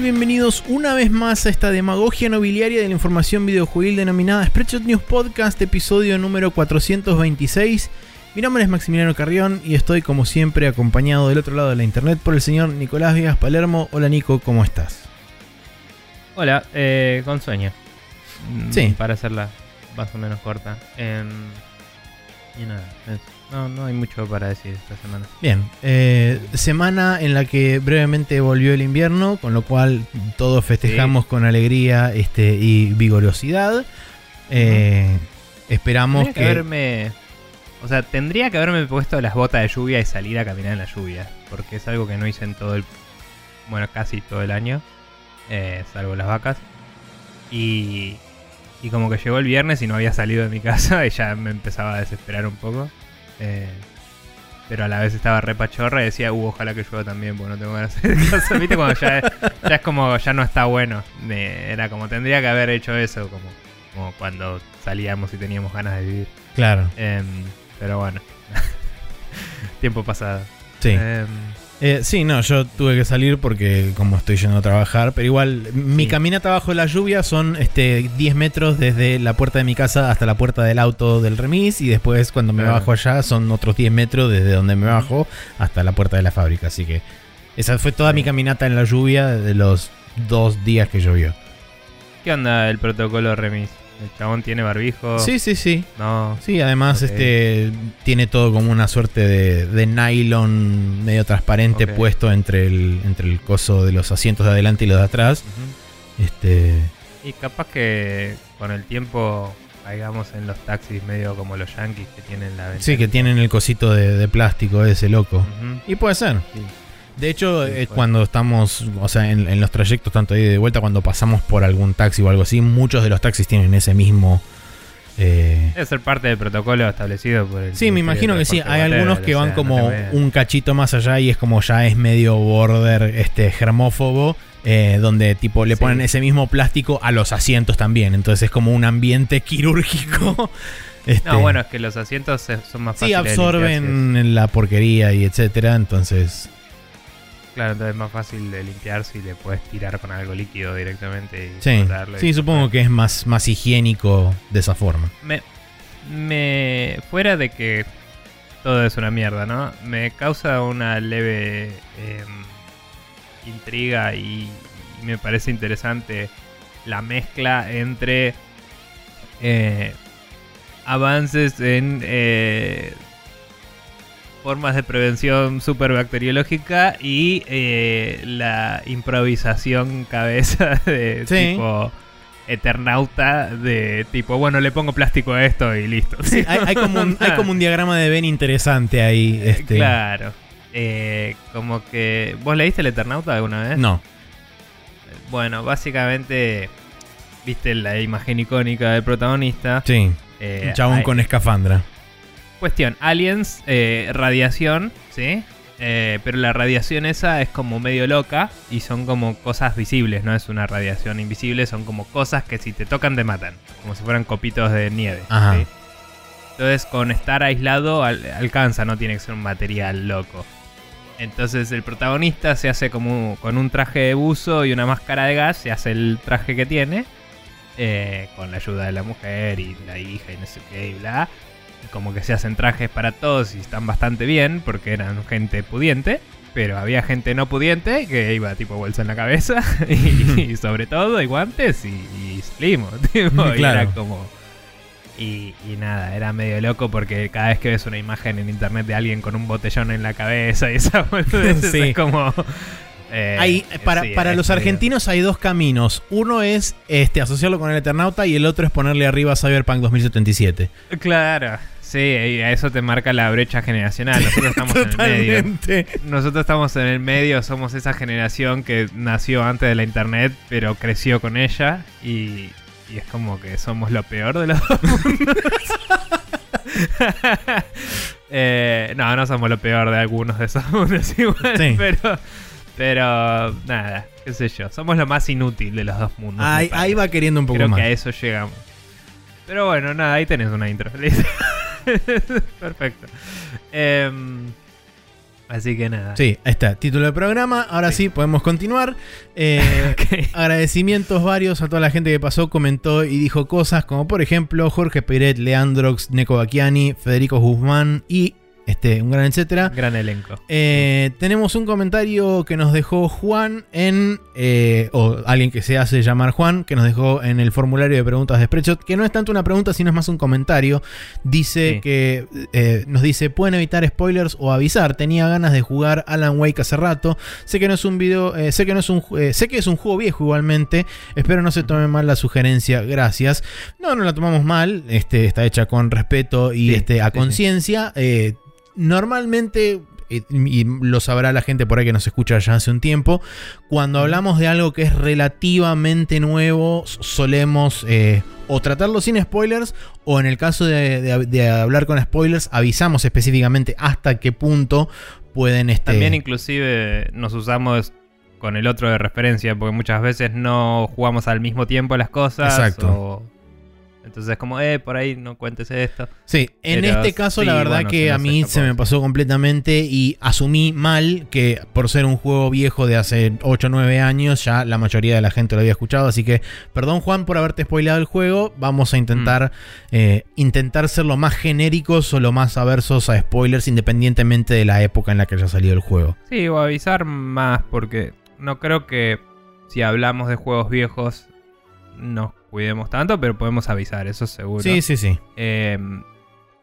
Bienvenidos una vez más a esta demagogia nobiliaria de la información videojuegil denominada Spreadshot News Podcast, episodio número 426. Mi nombre es Maximiliano Carrión y estoy como siempre acompañado del otro lado de la internet por el señor Nicolás Viegas Palermo. Hola Nico, ¿cómo estás? Hola, eh, con sueño. Sí. Para hacerla más o menos corta. Em, y nada. No, no hay mucho para decir esta semana. Bien, eh, semana en la que brevemente volvió el invierno, con lo cual todos festejamos con alegría este, y vigorosidad. Eh, Esperamos que... haberme. O sea, tendría que haberme puesto las botas de lluvia y salir a caminar en la lluvia. Porque es algo que no hice en todo el. Bueno, casi todo el año. eh, salvo las vacas. Y. Y como que llegó el viernes y no había salido de mi casa y ya me empezaba a desesperar un poco. Eh, pero a la vez estaba re pachorra y decía, uh, ojalá que llueva también, porque no tengo ganas de hacer caso. ¿Viste? Cuando ya, ya es como, ya no está bueno. Era como, tendría que haber hecho eso, como, como cuando salíamos y teníamos ganas de vivir. Claro, Em, pero bueno. Tiempo pasado. sí. Eh, sí, no, yo tuve que salir porque como estoy yendo a trabajar, pero igual mi Sí. caminata bajo la lluvia son este 10 metros desde la puerta de mi casa hasta la puerta del auto del remis y después cuando me Claro. bajo allá son otros 10 metros desde donde me bajo hasta la puerta de la fábrica, así que esa fue toda Sí. mi caminata en la lluvia de los dos días que llovió. ¿Qué onda el protocolo remis? ¿El chabón tiene barbijo? Sí, sí, sí. No. Sí, además este tiene todo como una suerte de, de nylon medio transparente puesto entre el, entre el coso de los asientos de adelante y los de atrás. Este, Y capaz que con el tiempo caigamos en los taxis medio como los yankees que tienen la sí, que tienen el cosito de, de plástico ese loco. Y puede ser. Sí. De hecho, Sí, eh, cuando estamos, o sea, en, en los trayectos tanto ahí de vuelta, cuando pasamos por algún taxi o algo así, muchos de los taxis tienen ese mismo... eh, Debe ser parte del protocolo establecido por el. Sí, me imagino de que sí. Hay algunos que van como un cachito más allá y es como ya es medio border este germófobo, eh, donde tipo le Sí. ponen ese mismo plástico a los asientos también. Entonces es como un ambiente quirúrgico. Este, No, bueno, es que los asientos son más sí, fáciles de limpiar, absorben la porquería y etcétera. Entonces, sí. Claro, entonces es más fácil de limpiar si le puedes tirar con algo líquido directamente y sí, y- sí, supongo que es más, más higiénico de esa forma. Me, me. Fuera de que todo es una mierda, ¿no? Me causa una leve em, intriga y, y me parece interesante la mezcla entre eh, avances en eh, formas de prevención superbacteriológica y eh, la improvisación cabeza de Sí. tipo eternauta de tipo, bueno, le pongo plástico a esto y listo. Sí, hay, hay como un, hay como un diagrama de Ben interesante ahí. Este, Claro. Eh, como que... ¿Vos leíste el Eternauta alguna vez? No. Bueno, básicamente... Viste la imagen icónica del protagonista. Sí, Eh, un chabón hay- con escafandra. Cuestión, aliens, eh, radiación, ¿sí? Eh, pero la radiación esa es como medio loca y son como cosas visibles, no es una radiación invisible, son como cosas que si te tocan te matan, como si fueran copitos de nieve. Ajá. ¿sí? Entonces con estar aislado al- alcanza, no tiene que ser un material loco. Entonces el protagonista se hace como con un traje de buzo y una máscara de gas, se hace el traje que tiene, eh, con la ayuda de la mujer y la hija y no sé qué y bla. Como que se hacen trajes para todos y están bastante bien porque eran gente pudiente. Pero había gente no pudiente que iba tipo bolsa en la cabeza y, y sobre todo y guantes y, y slimo, tipo, y era como... Y, y nada, era medio loco porque cada vez que ves una imagen en internet de alguien con un botellón en la cabeza y esa Sí. es como... eh, Hay, para sí, para los argentinos hay dos caminos. Uno es este, asociarlo con el Eternauta y el otro es ponerle arriba Cyberpunk 2077. Claro, sí, a eso te marca la brecha generacional. Nosotros estamos en el medio. Nosotros estamos en el medio, somos esa generación que nació antes de la internet, pero creció con ella y, y es como que somos lo peor de los dos mundos. Eh, no, no somos lo peor de algunos de esos mundos igual, Sí. pero, pero nada, qué sé yo, somos lo más inútil de los dos mundos. Ahí, ahí va queriendo un poco Creo más. que a eso llegamos. Pero bueno, nada, ahí tenés una intro. Perfecto. Em, Así que nada. Sí, ahí está, título del programa. Ahora sí, Sí. podemos continuar. Eh. Agradecimientos varios a toda la gente que pasó, comentó y dijo cosas, como por ejemplo Jorge Peret, Leandrox, Neko Bacchiani, Federico Guzmán y este, un gran etcétera. Gran elenco. Eh, tenemos un comentario que nos dejó Juan en. eh, o alguien que se hace llamar Juan, que nos dejó en el formulario de preguntas de Spreadshot, que no es tanto una pregunta, sino es más un comentario. Dice Sí. que. eh, nos dice: pueden evitar spoilers o avisar. Tenía ganas de jugar Alan Wake hace rato. Sé que no es un video. sé que no es un. sé que es un juego viejo igualmente. Espero no se tome mal la sugerencia. Gracias. No, no la tomamos mal. Este, está hecha con respeto y Sí, este, a sí. conciencia. Normalmente, eh, y lo sabrá la gente por ahí que nos escucha ya hace un tiempo, cuando hablamos de algo que es relativamente nuevo, solemos eh, o tratarlo sin spoilers, o en el caso de, de- de hablar con spoilers, avisamos específicamente hasta qué punto pueden... Este, También inclusive nos usamos con el otro de referencia, porque muchas veces no jugamos al mismo tiempo las cosas. Exacto. o- Entonces como, eh, por ahí no cuentes esto. Sí, en Pero este caso la verdad bueno, que a mí se me pasó completamente y asumí mal que por ser un juego viejo de hace 8 o 9 años ya la mayoría de la gente lo había escuchado, así que perdón Juan por haberte spoileado el juego, vamos a intentar Mm. eh, intentar ser lo más genéricos o lo más aversos a spoilers independientemente de la época en la que haya salido el juego. Sí, o avisar más, porque no creo que si hablamos de juegos viejos nos cuidemos tanto, pero podemos avisar, eso seguro. Sí, sí, sí. Eh,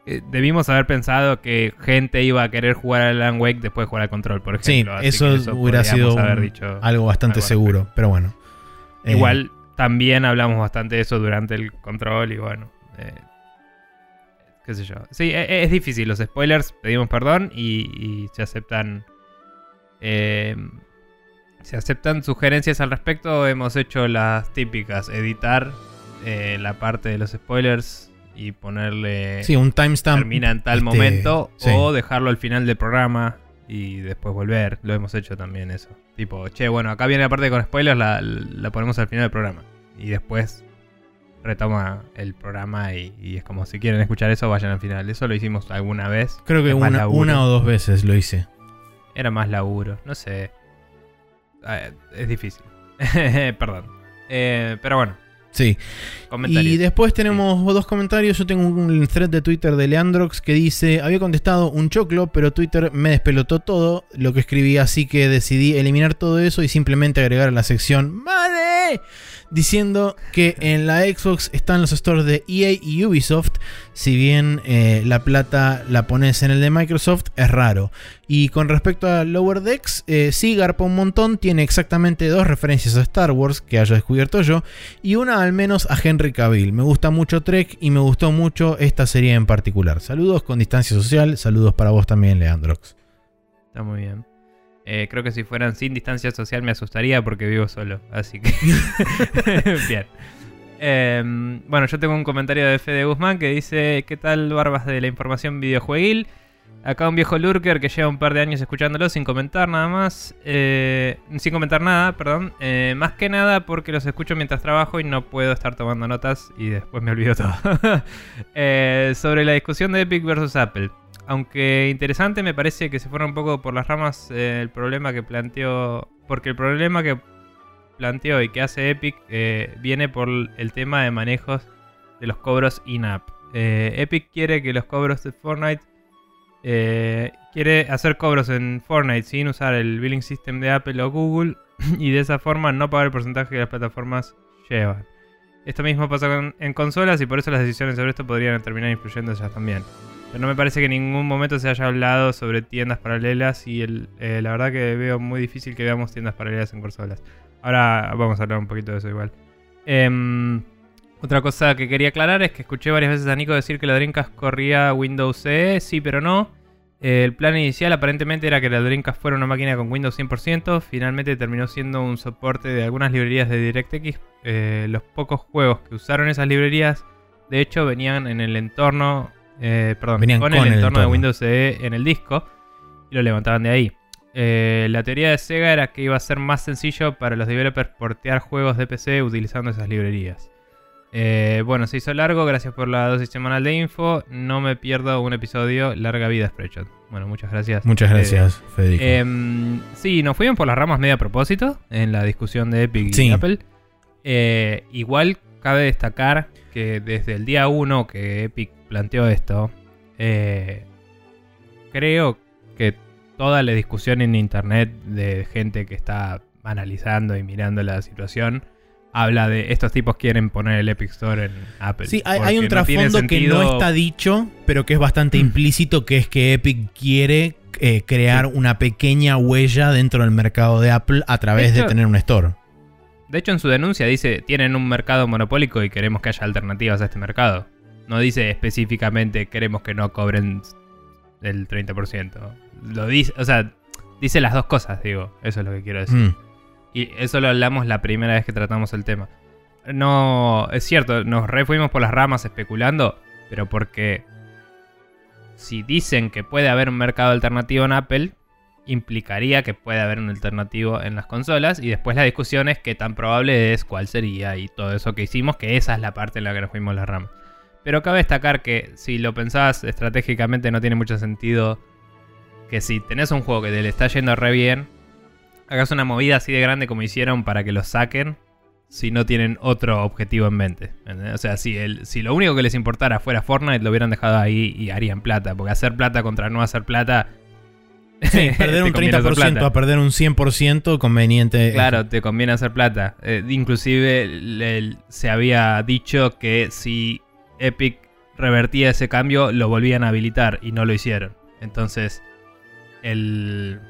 eh, debimos haber pensado que gente iba a querer jugar al Alan Wake después de jugar al control, por Sí, ejemplo. así eso, que hubiera sido un- dicho algo bastante algo seguro, pero bueno. Eh, Igual también hablamos bastante de eso durante el control y bueno. eh, qué sé yo. Sí, e- es, difícil. Los spoilers pedimos perdón y, y se aceptan. eh, se aceptan sugerencias al respecto. Hemos hecho las típicas: editar eh, la parte de los spoilers y ponerle. sí, un timestamp. termina en tal este, momento sí. o dejarlo al final del programa y después volver. Lo hemos hecho también eso. Tipo, che, bueno, acá viene la parte con spoilers, la, la ponemos al final del programa. Y después retoma el programa y, y es como si quieren escuchar eso, vayan al final. Eso lo hicimos alguna vez. Creo que una, una o dos veces lo hice. Era más laburo, no sé. Eh, es difícil. Perdón. Eh, pero bueno, Sí. comentarios. Y después tenemos dos comentarios. Yo tengo un thread de Twitter de Leandrox que dice: Había contestado un choclo, pero Twitter me despelotó todo lo que escribí, así que decidí eliminar todo eso y simplemente agregar a la sección Diciendo que en la Xbox están los stores de EA y Ubisoft. Si bien eh, la plata la pones en el de Microsoft, es raro. Y con respecto a Lower Decks, eh, sí, garpa un montón. Tiene exactamente dos referencias a Star Wars que haya descubierto yo y una al menos a Henry Cavill. Me gusta mucho Trek y me gustó mucho esta serie en particular. Saludos con distancia social, saludos para vos también, Leandrox. Está muy bien. Eh, creo que si fueran sin distancia social me asustaría porque vivo solo. Así que. bien. Eh, bueno, yo tengo un comentario de Fede Guzmán que dice: ¿Qué tal, barbas de la información videojueguil? Acá un viejo lurker que lleva un par de años escuchándolo sin comentar nada más. eh, sin comentar nada, perdón. Eh, más que nada porque los escucho mientras trabajo y no puedo estar tomando notas y después me olvido todo. Eh, sobre la discusión de Epic versus Apple. Aunque interesante, me parece que se fueron un poco por las ramas eh, el problema que planteó. Porque el problema que planteó y que hace Epic eh, viene por el tema de manejos de los cobros in-app. Eh, Epic quiere que los cobros de Fortnite. quiere hacer cobros en Fortnite sin usar el billing system de Apple o Google y de esa forma no pagar el porcentaje que las plataformas llevan. Esto mismo pasa en consolas y por eso las decisiones sobre esto podrían terminar influyendo ellas también. Pero no me parece que en ningún momento se haya hablado sobre tiendas paralelas y eh, la verdad que veo muy difícil que veamos tiendas paralelas en consolas. Ahora vamos a hablar un poquito de eso igual. Em, otra cosa que quería aclarar es que escuché varias veces a Nico decir que la Dreamcast corría Windows CE, sí pero no. Eh, el plan inicial aparentemente era que la Dreamcast fuera una máquina con Windows 100%, finalmente terminó siendo un soporte de algunas librerías de DirectX. Eh, los pocos juegos que usaron esas librerías, de hecho, venían en el entorno, eh, perdón, Venían con, con el entorno de. Windows CE en el disco y lo levantaban de ahí. Eh, la teoría de Sega era que iba a ser más sencillo para los developers portear juegos de PC utilizando esas librerías. Eh, bueno, se hizo largo, gracias por la dosis semanal de info. No me pierdo un episodio. Larga vida, Spreadshot. Bueno, muchas gracias. Muchas gracias, Federico. Em, sí, nos fuimos por las ramas medio a propósito en la discusión de Epic Sí. y Apple. Igual cabe destacar que desde el día 1 que Epic planteó esto, eh, creo que toda la discusión en internet de gente que está analizando y mirando la situación habla de estos tipos quieren poner el Epic Store en Apple. Sí, hay, hay un no trasfondo que no está dicho, pero que es bastante Mm. implícito, que es que Epic quiere eh, crear una pequeña huella dentro del mercado de Apple a través De tener un store. De hecho, en su denuncia dice, tienen un mercado monopólico y queremos que haya alternativas a este mercado. No dice específicamente, queremos que no cobren el 30%. Lo dice, o sea, dice las dos cosas, digo. Eso es lo que quiero decir. Mm. Y eso lo hablamos la primera vez que tratamos el tema. No, es cierto, nos re fuimos por las ramas especulando, pero porque si dicen que puede haber un mercado alternativo en Apple, implicaría que puede haber un alternativo en las consolas y después la discusión es qué tan probable es, cuál sería y todo eso que hicimos, que esa es la parte en la que nos fuimos las ramas. Pero cabe destacar que si lo pensás estratégicamente no tiene mucho sentido que si tenés un juego que te le está yendo re bien, hagas una movida así de grande como hicieron para que lo saquen si no tienen otro objetivo en mente. ¿entendés? O sea, si, el, si lo único que les importara fuera Fortnite, lo hubieran dejado ahí y harían plata. Porque hacer plata contra no hacer plata... Sí, perder un conviene hacer 30% plata. a perder un 100% conveniente. Claro, te conviene hacer plata. Eh, inclusive le- se había dicho que si Epic revertía ese cambio, lo volvían a habilitar y no lo hicieron. Entonces, el,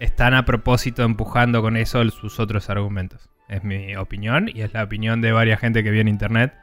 están a propósito empujando con eso sus otros argumentos. Es mi opinión y es la opinión de varias gente que viene en internet.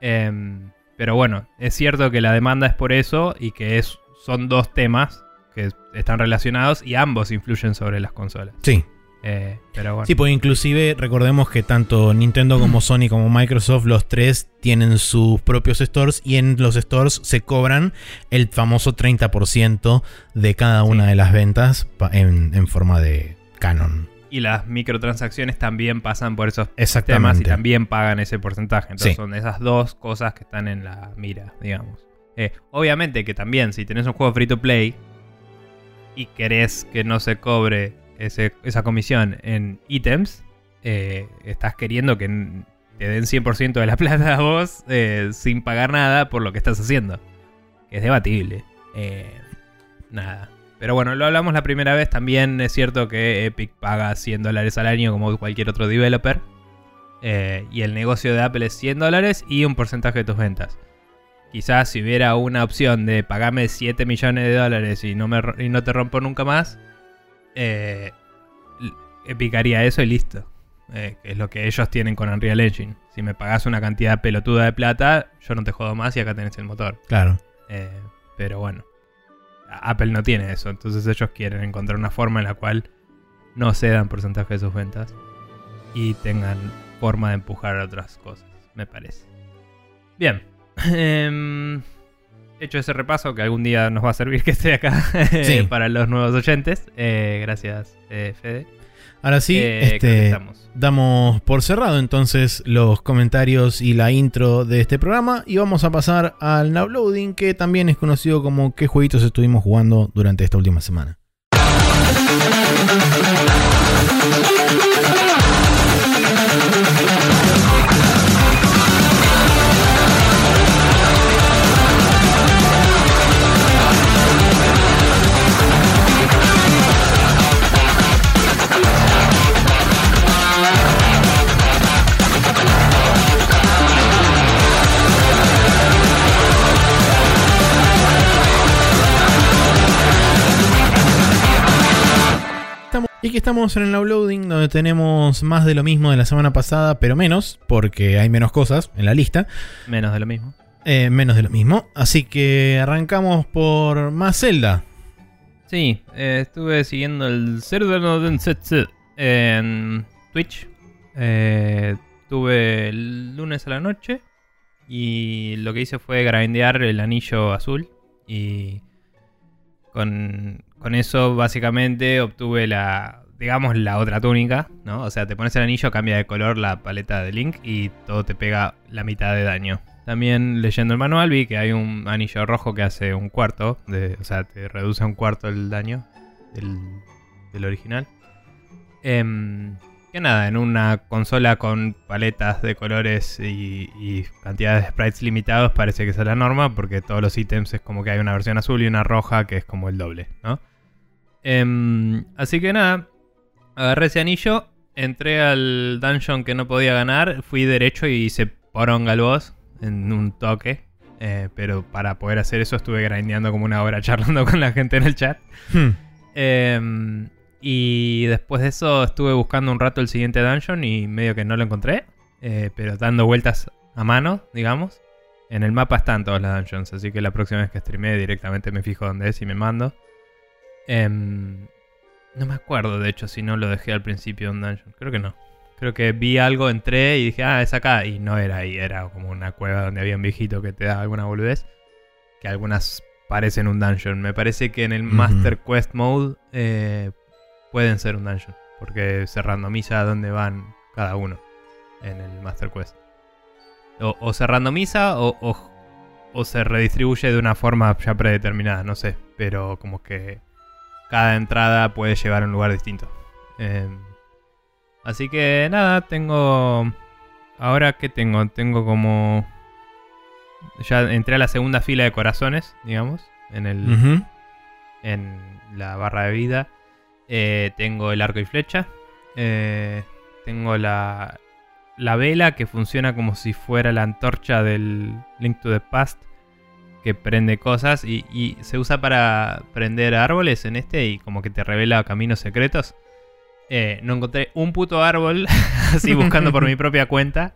Em, pero bueno, es cierto que la demanda es por eso y que es, son dos temas que están relacionados y ambos influyen sobre las consolas. Sí. Eh, pero bueno. Sí, porque inclusive recordemos que tanto Nintendo como Sony como Microsoft, los tres tienen sus propios stores y en los stores se cobran el famoso 30% de cada una de las ventas en, en forma de canon. Y las microtransacciones también pasan por esos temas y también pagan ese porcentaje. Entonces Sí. son esas dos cosas que están en la mira, digamos. Eh, obviamente que también si tenés un juego free to play y querés que no se cobre esa comisión en ítems, eh, estás queriendo que te den 100% de la plata a vos eh, sin pagar nada por lo que estás haciendo. Es debatible. Eh, nada. Pero bueno, lo hablamos la primera vez. También es cierto que Epic paga 100 dólares al año como cualquier otro developer. Y el negocio de Apple es 100 dólares y un porcentaje de tus ventas. Quizás si hubiera una opción de pagarme 7 millones de dólares y no, me, y no te rompo nunca más, eh, Epic haría eso y listo. Eh, que es lo que ellos tienen con Unreal Engine. Si me pagas una cantidad pelotuda de plata, yo no te jodo más y acá tenés el motor. Claro. Eh, pero bueno, Apple no tiene eso, entonces ellos quieren encontrar una forma en la cual no cedan porcentaje de sus ventas y tengan forma de empujar otras cosas, me parece. Bien, em, hecho ese repaso que algún día nos va a servir que esté acá Sí. para los nuevos oyentes. Eh, gracias, eh, Fede. Ahora sí, Eh, este, damos por cerrado entonces los comentarios y la intro de este programa y vamos a pasar al Now Loading que también es conocido como qué jueguitos estuvimos jugando durante esta última semana. Y aquí estamos en el Now Loading donde tenemos más de lo mismo de la semana pasada, pero menos, porque hay menos cosas en la lista. Menos de lo mismo. Eh, menos de lo mismo. Así que arrancamos por más Zelda. Sí, eh, estuve siguiendo el Densetsu en Twitch. Eh, tuve el lunes a la noche y lo que hice fue grindear el anillo azul y con, con eso básicamente obtuve la digamos, la otra túnica, ¿no? O sea, te pones el anillo, cambia de color la paleta de Link y todo te pega la mitad de daño. También leyendo el manual vi que hay un anillo rojo que hace un cuarto, de, o sea, te reduce un cuarto el daño del, del original. Em, que nada, en una consola con paletas de colores y, y cantidades de sprites limitados parece que esa es la norma, porque todos los ítems es como que hay una versión azul y una roja que es como el doble, ¿no? Em, así que nada, agarré ese anillo, entré al dungeon que no podía ganar, fui derecho y hice poronga al boss en un toque. eh, pero para poder hacer eso estuve grindeando como una hora charlando con la gente en el chat. Hmm. Em, y después de eso estuve buscando un rato el siguiente dungeon y medio que no lo encontré. eh, pero dando vueltas a mano, digamos. En el mapa están todos los dungeons, así que la próxima vez que streamee directamente me fijo dónde es y me mando. Em, no me acuerdo, de hecho, si no lo dejé al principio de un dungeon. Creo que no. Creo que vi algo, entré y dije, ah, es acá. Y no era ahí, era como una cueva donde había un viejito que te da alguna boludez. Que algunas parecen un dungeon. Me parece que en el. Master Quest Mode eh, pueden ser un dungeon. Porque se randomiza dónde van cada uno en el Master Quest. O, o se randomiza o, o- o se redistribuye de una forma ya predeterminada, no sé. Pero como que cada entrada puede llevar a un lugar distinto. Em, así que nada, tengo... Ahora que tengo, tengo como... Ya entré a la segunda fila de corazones, digamos, en el, en la barra de vida. Eh, tengo el arco y flecha. Eh, tengo la, la vela que funciona como si fuera la antorcha del Link to the Past. Que prende cosas y, y se usa para prender árboles en este y como que te revela caminos secretos. Eh, no encontré un puto árbol así buscando por mi propia cuenta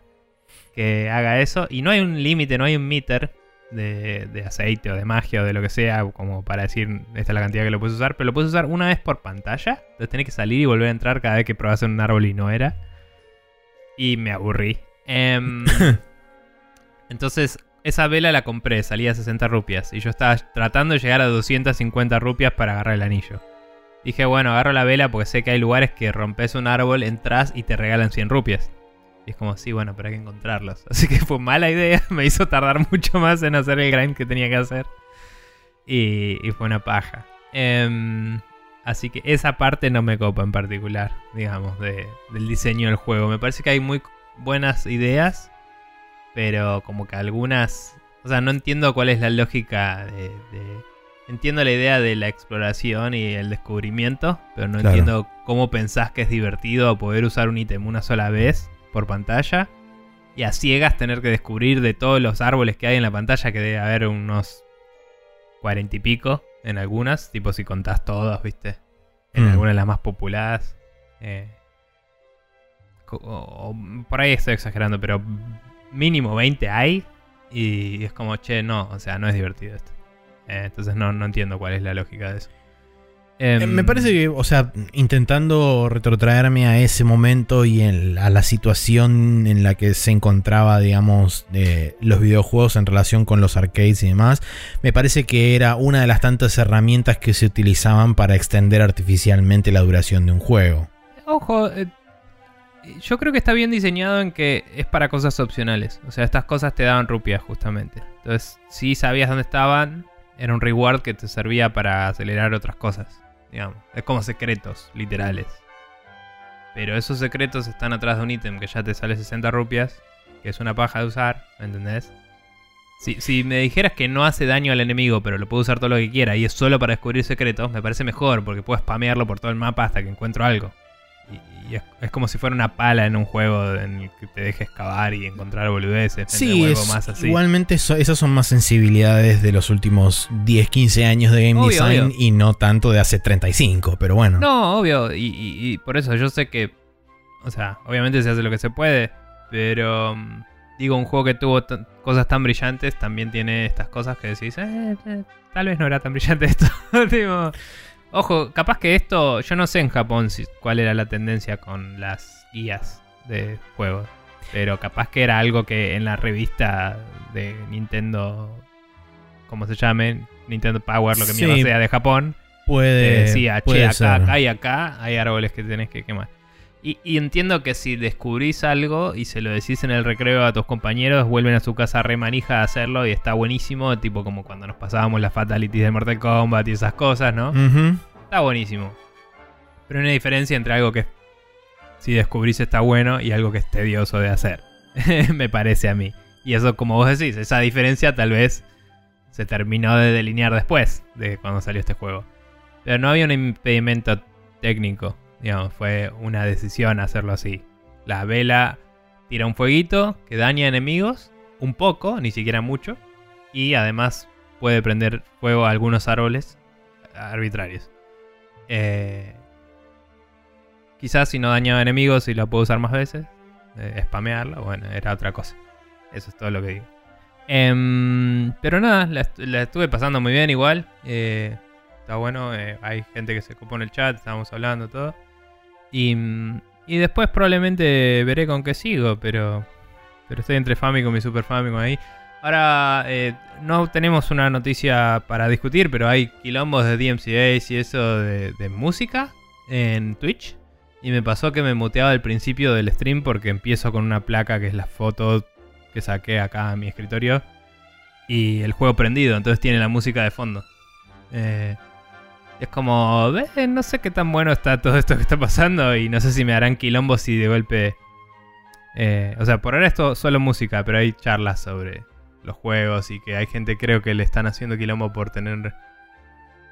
que haga eso. Y no hay un límite, no hay un meter de, de aceite o de magia o de lo que sea, como para decir esta es la cantidad que lo puedes usar, pero lo puedes usar una vez por pantalla. Entonces tenés que salir y volver a entrar cada vez que probas en un árbol y no era. Y me aburrí. Em, entonces, esa vela la compré, salía a 60 rupias. Y yo estaba tratando de llegar a 250 rupias para agarrar el anillo. Dije, bueno, agarro la vela porque sé que hay lugares que rompes un árbol, entras y te regalan 100 rupias. Y es como, sí, bueno, pero hay que encontrarlos. Así que fue mala idea, me hizo tardar mucho más en hacer el grind que tenía que hacer. Y, y fue una paja. Em, así que esa parte no me copa en particular, digamos, de- del diseño del juego. Me parece que hay muy buenas ideas, pero como que algunas... O sea, no entiendo cuál es la lógica de... de- entiendo la idea de la exploración y el descubrimiento, pero no Claro. entiendo cómo pensás que es divertido poder usar un ítem una sola vez por pantalla. Y a ciegas tener que descubrir de todos los árboles que hay en la pantalla, que debe haber unos cuarenta y pico en algunas, tipo si contás todos, ¿viste? En Mm. algunas de las más populadas. Eh, co- o- o- por ahí estoy exagerando, pero mínimo 20 hay. Y es como, che, no, o sea, no es divertido esto. Eh, entonces no, no entiendo cuál es la lógica de eso. Eh, Em, me parece que, o sea, intentando retrotraerme a ese momento y en- a la situación en la que se encontraba, digamos, eh, los videojuegos en relación con los arcades y demás, me parece que era una de las tantas herramientas que se utilizaban para extender artificialmente la duración de un juego. Ojo, eh, yo creo que está bien diseñado en que es para cosas opcionales. O sea, estas cosas te daban rupias justamente. Entonces, si sabías dónde estaban, era un reward que te servía para acelerar otras cosas. Digamos, es como secretos, literales. Pero esos secretos están atrás de un ítem que ya te sale 60 rupias, que es una paja de usar, ¿me entendés? Si, si me dijeras que no hace daño al enemigo, pero lo puedo usar todo lo que quiera y es solo para descubrir secretos, me parece mejor, porque puedo spamearlo por todo el mapa hasta que encuentro algo. Y, es, es como si fuera una pala en un juego en el que te dejes excavar y encontrar boludeces. Sí, prender huevo es- más así. igualmente eso- esas son más sensibilidades de los últimos 10, 15 años de game Obvio, design obvio. y no tanto de hace 35, pero bueno. No, obvio, y, y- y por eso yo sé que, o sea, obviamente se hace lo que se puede, pero mm, digo, un juego que tuvo cosas tan brillantes también tiene estas cosas que decís, eh, eh, tal vez no era tan brillante esto. Tipo, ojo, capaz que esto, yo no sé en Japón si- cuál era la tendencia con las guías de juegos, pero capaz que era algo que en la revista de Nintendo, como se llame, Nintendo Power, lo que Sí. mierda sea de Japón, Puede. Te decía, che, acá, ser. acá y acá hay árboles que tenés que quemar. Y, y entiendo que si descubrís algo y se lo decís en el recreo a tus compañeros, vuelven a su casa re manija a hacerlo y está buenísimo, tipo como cuando nos pasábamos las fatalities de Mortal Kombat y esas cosas, ¿no? Está buenísimo. Pero hay una diferencia entre algo que si descubrís está bueno y algo que es tedioso de hacer. Me parece a mí. Y eso, como vos decís, esa diferencia tal vez se terminó de delinear después de cuando salió este juego. Pero no había un impedimento técnico. Digamos, fue una decisión hacerlo así. La vela tira un fueguito que daña enemigos, un poco, ni siquiera mucho. Y además puede prender fuego a algunos árboles arbitrarios. Eh, quizás si no dañaba enemigos y la puedo usar más veces, eh, spamearla, bueno, era otra cosa. Eso es todo lo que digo. Em, pero nada, la, la estuve pasando muy bien igual. eh, está bueno, eh, hay gente que se ocupó en el chat, estábamos hablando todo. Y, y después probablemente veré con qué sigo, pero, pero estoy entre Famicom y Super Famicom ahí. Ahora, eh, no tenemos una noticia para discutir, pero hay quilombos de DMCAs y eso de, de música en Twitch. Y me pasó que me muteaba al principio del stream porque empiezo con una placa que es la foto que saqué acá a mi escritorio. Y el juego prendido, entonces tiene la música de fondo. Eh, es como, "Ve, no sé qué tan bueno está todo esto que está pasando y no sé si me harán quilombos si de golpe... eh, o sea, por ahora esto solo música, pero hay charlas sobre los juegos y que hay gente creo que le están haciendo quilombo por tener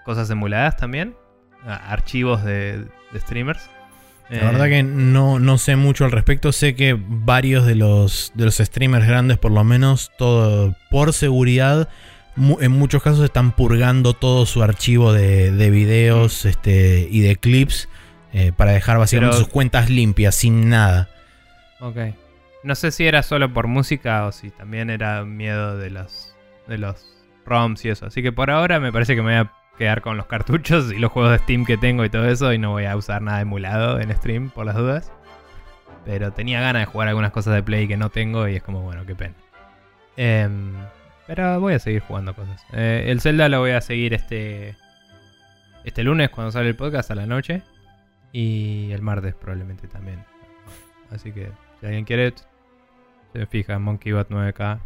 cosas emuladas también. Archivos de, de streamers. La Eh, verdad que no, no sé mucho al respecto. Sé que varios de los, de los streamers grandes, por lo menos, todo por seguridad, en muchos casos están purgando todo su archivo de, de videos este, y de clips eh, para dejar básicamente Pero- sus cuentas limpias, sin nada. Ok. No sé si era solo por música o si también era miedo de los, de los ROMs y eso. Así que por ahora me parece que me voy a quedar con los cartuchos y los juegos de Steam que tengo y todo eso y no voy a usar nada emulado en stream por las dudas. Pero tenía ganas de jugar algunas cosas de Play que no tengo y es como, bueno, qué pena. Em, pero voy a seguir jugando cosas. Eh, el Zelda lo voy a seguir este, este lunes cuando sale el podcast a la noche. Y el martes probablemente también. Así que si alguien quiere, se fija en MonkeyBot 9K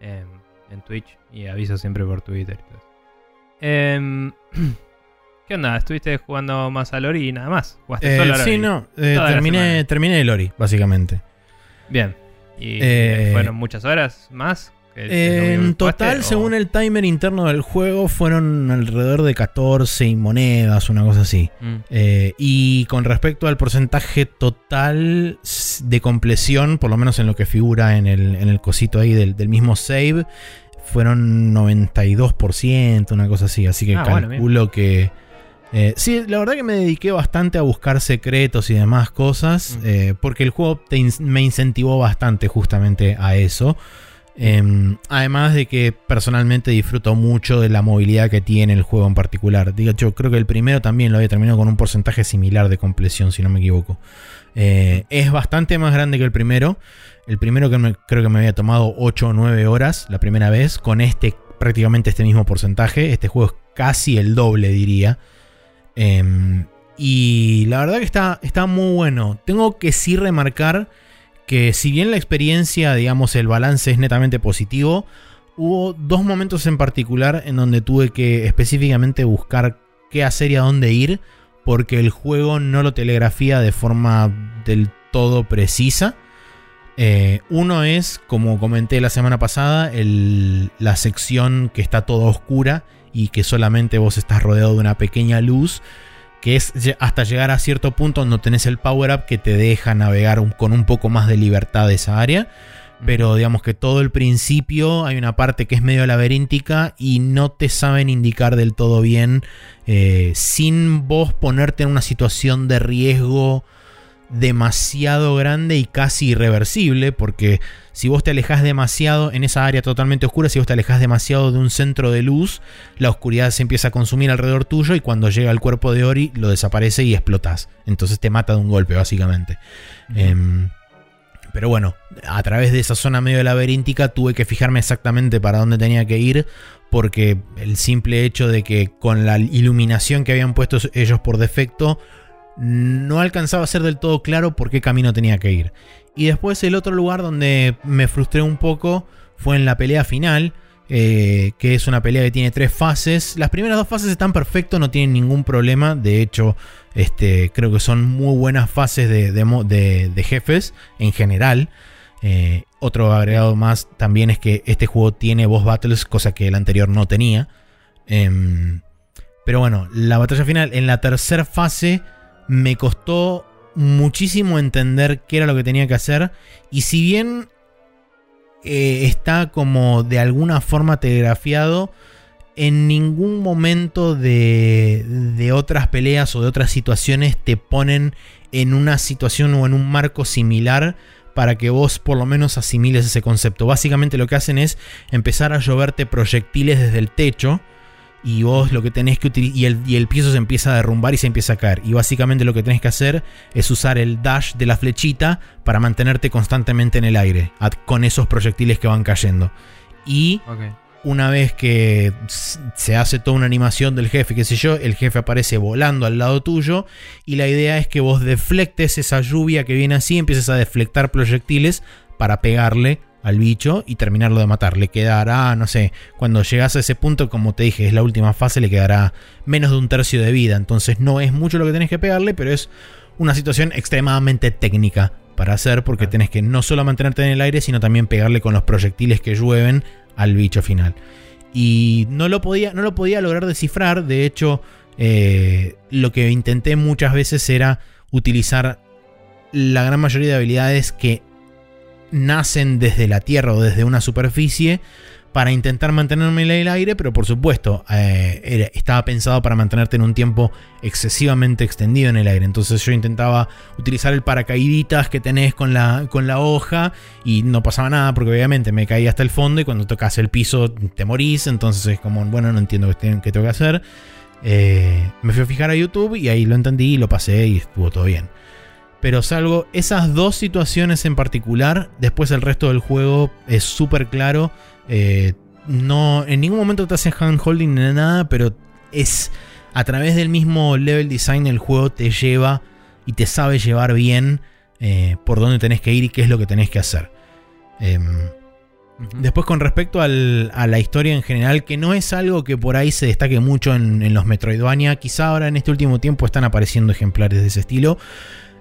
en, en Twitch y aviso siempre por Twitter. Em, ¿Qué onda? ¿Estuviste jugando más a Lori y nada más? ¿Jugaste Eh, solo a sí, Lori? no. eh, terminé, terminé el Ori, básicamente. Bien. ¿Y Eh, fueron muchas horas más? Eh, en total, o- según el timer interno del juego, fueron alrededor de 14 y monedas, una cosa así. Mm. Eh, y con respecto al porcentaje total de compleción, por lo menos en lo que figura en el, en el cosito ahí del, del mismo save, fueron 92%, una cosa así. Así que Ah, bueno, calculo que... eh, sí, la verdad que me dediqué bastante a buscar secretos y demás cosas, Mm. eh, porque el juego te in- me incentivó bastante justamente a eso. Em, además de que personalmente disfruto mucho de la movilidad que tiene el juego en particular. Digo, yo creo que el primero también lo había terminado con un porcentaje similar de compleción, si no me equivoco. Eh, es bastante más grande que el primero. El primero que creo que me había tomado 8 o 9 horas la primera vez. Con este, prácticamente este mismo porcentaje. Este juego es casi el doble, diría. Em, y la verdad que está, está muy bueno. Tengo que sí remarcar que si bien la experiencia, digamos, el balance es netamente positivo, hubo dos momentos en particular en donde tuve que específicamente buscar qué hacer y a dónde ir, porque el juego no lo telegrafía de forma del todo precisa. Eh, uno es, como comenté la semana pasada, el- la sección que está toda oscura y que solamente vos estás rodeado de una pequeña luz que es hasta llegar a cierto punto donde tenés el power up que te deja navegar un- con un poco más de libertad de esa área. Pero digamos que todo el principio hay una parte que es medio laberíntica y no te saben indicar del todo bien eh, sin vos ponerte en una situación de riesgo demasiado grande y casi irreversible porque si vos te alejas demasiado en esa área totalmente oscura, si vos te alejas demasiado de un centro de luz, la oscuridad se empieza a consumir alrededor tuyo y cuando llega al cuerpo de Ori lo desaparece y explotas. Entonces te mata de un golpe básicamente. Em, pero bueno, a través de esa zona medio laberíntica tuve que fijarme exactamente para dónde tenía que ir. porque el simple hecho de que con la iluminación que habían puesto ellos por defecto no alcanzaba a ser del todo claro por qué camino tenía que ir. Y después el otro lugar donde me frustré un poco fue en la pelea final, eh, que es una pelea que tiene tres fases. Las primeras dos fases están perfectas, no tienen ningún problema. De hecho, este, creo que son muy buenas fases de, jefes en general. Eh, otro agregado más también es que este juego tiene boss battles, cosa que el anterior no tenía. Em, pero bueno, la batalla final en la tercera fase me costó muchísimo entender qué era lo que tenía que hacer. Y si bien eh, está como de alguna forma telegrafiado, en ningún momento de, de otras peleas o de otras situaciones te ponen en una situación o en un marco similar para que vos por lo menos asimiles ese concepto. Básicamente lo que hacen es empezar a lloverte proyectiles desde el techo y vos lo que tenés que utilizar, y el, y el piso se empieza a derrumbar y se empieza a caer. Y básicamente lo que tenés que hacer es usar el dash de la flechita para mantenerte constantemente en el aire, con esos proyectiles que van cayendo. Y una vez que se hace toda una animación del jefe, qué sé yo, el jefe aparece volando al lado tuyo y la idea es que vos deflectes esa lluvia que viene así, empieces a deflectar proyectiles para pegarle al bicho y terminarlo de matar. Le quedará, no sé, cuando llegas a ese punto, como te dije, es la última fase, le quedará menos de un tercio de vida. Entonces no es mucho lo que tenés que pegarle, pero es una situación extremadamente técnica para hacer porque tenés que no solo mantenerte en el aire, sino también pegarle con los proyectiles que llueven al bicho final. Y no lo podía, no lo podía lograr descifrar, de hecho, eh, lo que intenté muchas veces era utilizar la gran mayoría de habilidades que nacen desde la Tierra o desde una superficie para intentar mantenerme en el aire, pero por supuesto eh, estaba pensado para mantenerte en un tiempo excesivamente extendido en el aire. Entonces yo intentaba utilizar el paracaíditas que tenés con la, con la hoja y no pasaba nada porque obviamente me caía hasta el fondo y cuando tocas el piso te morís. Entonces es como, bueno, no entiendo qué, tengo que hacer. Eh, me fui a fijar a YouTube y ahí lo entendí y lo pasé y estuvo todo bien pero salvo esas dos situaciones en particular, después el resto del juego es súper claro. Eh, no, en ningún momento te hace handholding ni nada, pero es a través del mismo level design el juego te lleva y te sabe llevar bien eh, por dónde tenés que ir y qué es lo que tenés que hacer. Em, después con respecto a la historia en general, que no es algo que por ahí se destaque mucho en, en los Metroidvania, quizá ahora en este último tiempo están apareciendo ejemplares de ese estilo,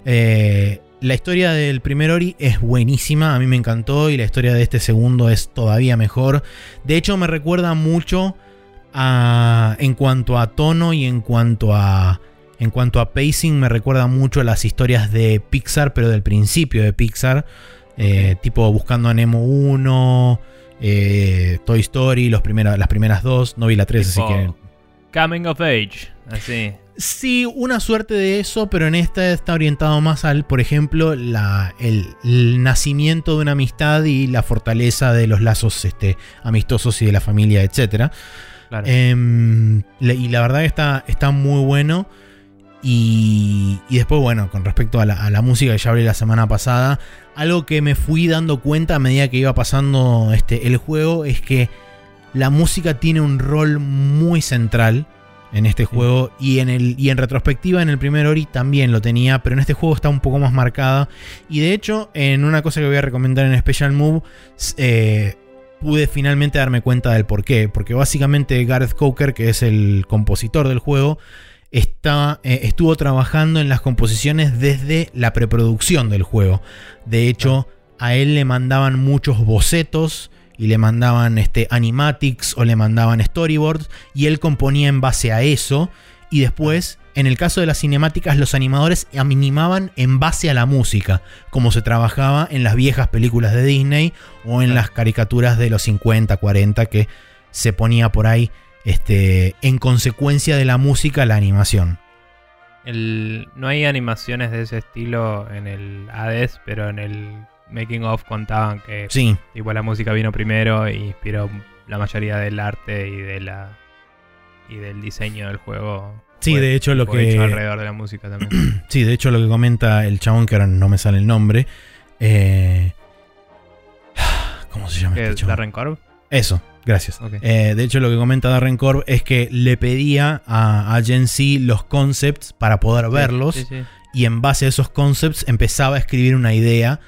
eh, la historia del primer Ori es buenísima, a mí me encantó y la historia de este segundo es todavía mejor. De hecho me recuerda mucho a, en cuanto a tono y en cuanto a, en cuanto a pacing me recuerda mucho a las historias de Pixar, pero del principio de Pixar, eh, tipo Buscando a Nemo 1, eh, Toy Story, los las primeras dos, no vi la 3, así que... Coming of Age, así. Sí, una suerte de eso, pero en esta está orientado más al, por ejemplo, el, nacimiento de una amistad y la fortaleza de los lazos este, amistosos y de la familia, etc. Em, y la verdad que está, está muy bueno. Y, después, bueno, con respecto a la, música que ya hablé la semana pasada, algo que me fui dando cuenta a medida que iba pasando este, el juego es que la música tiene un rol muy central en este juego y en, el, y en retrospectiva en el primer Ori también lo tenía, pero en este juego está un poco más marcada. Y de hecho, en una cosa que voy a recomendar en Special Move, eh, pude finalmente darme cuenta del por qué. Porque básicamente Gareth Coker, que es el compositor del juego, está, eh, estuvo trabajando en las composiciones desde la preproducción del juego. De hecho, a él le mandaban muchos bocetos y le mandaban este, animatics o le mandaban storyboards y él componía en base a eso y después en el caso de las cinemáticas los animadores animaban en base a la música como se trabajaba en las viejas películas de Disney o en las caricaturas de los 50 40 que se ponía por ahí este, en consecuencia de la música la animación. No hay animaciones de ese estilo en el Hades pero en el making of contaban que sí. tipo, la música vino primero e inspiró la mayoría del arte y de la y del diseño del juego. Sí, de hecho lo que alrededor de la música también. sí, de hecho lo que comenta el chabón que ahora no me sale el nombre. Eh, ¿Cómo se llama? Este ¿Es Darren Corb? Eso. Gracias. Eh, de hecho, lo que comenta Darren Korb es que le pedía a, a Gen Z los concepts para poder verlos Sí, sí. y en base a esos concepts empezaba a escribir una idea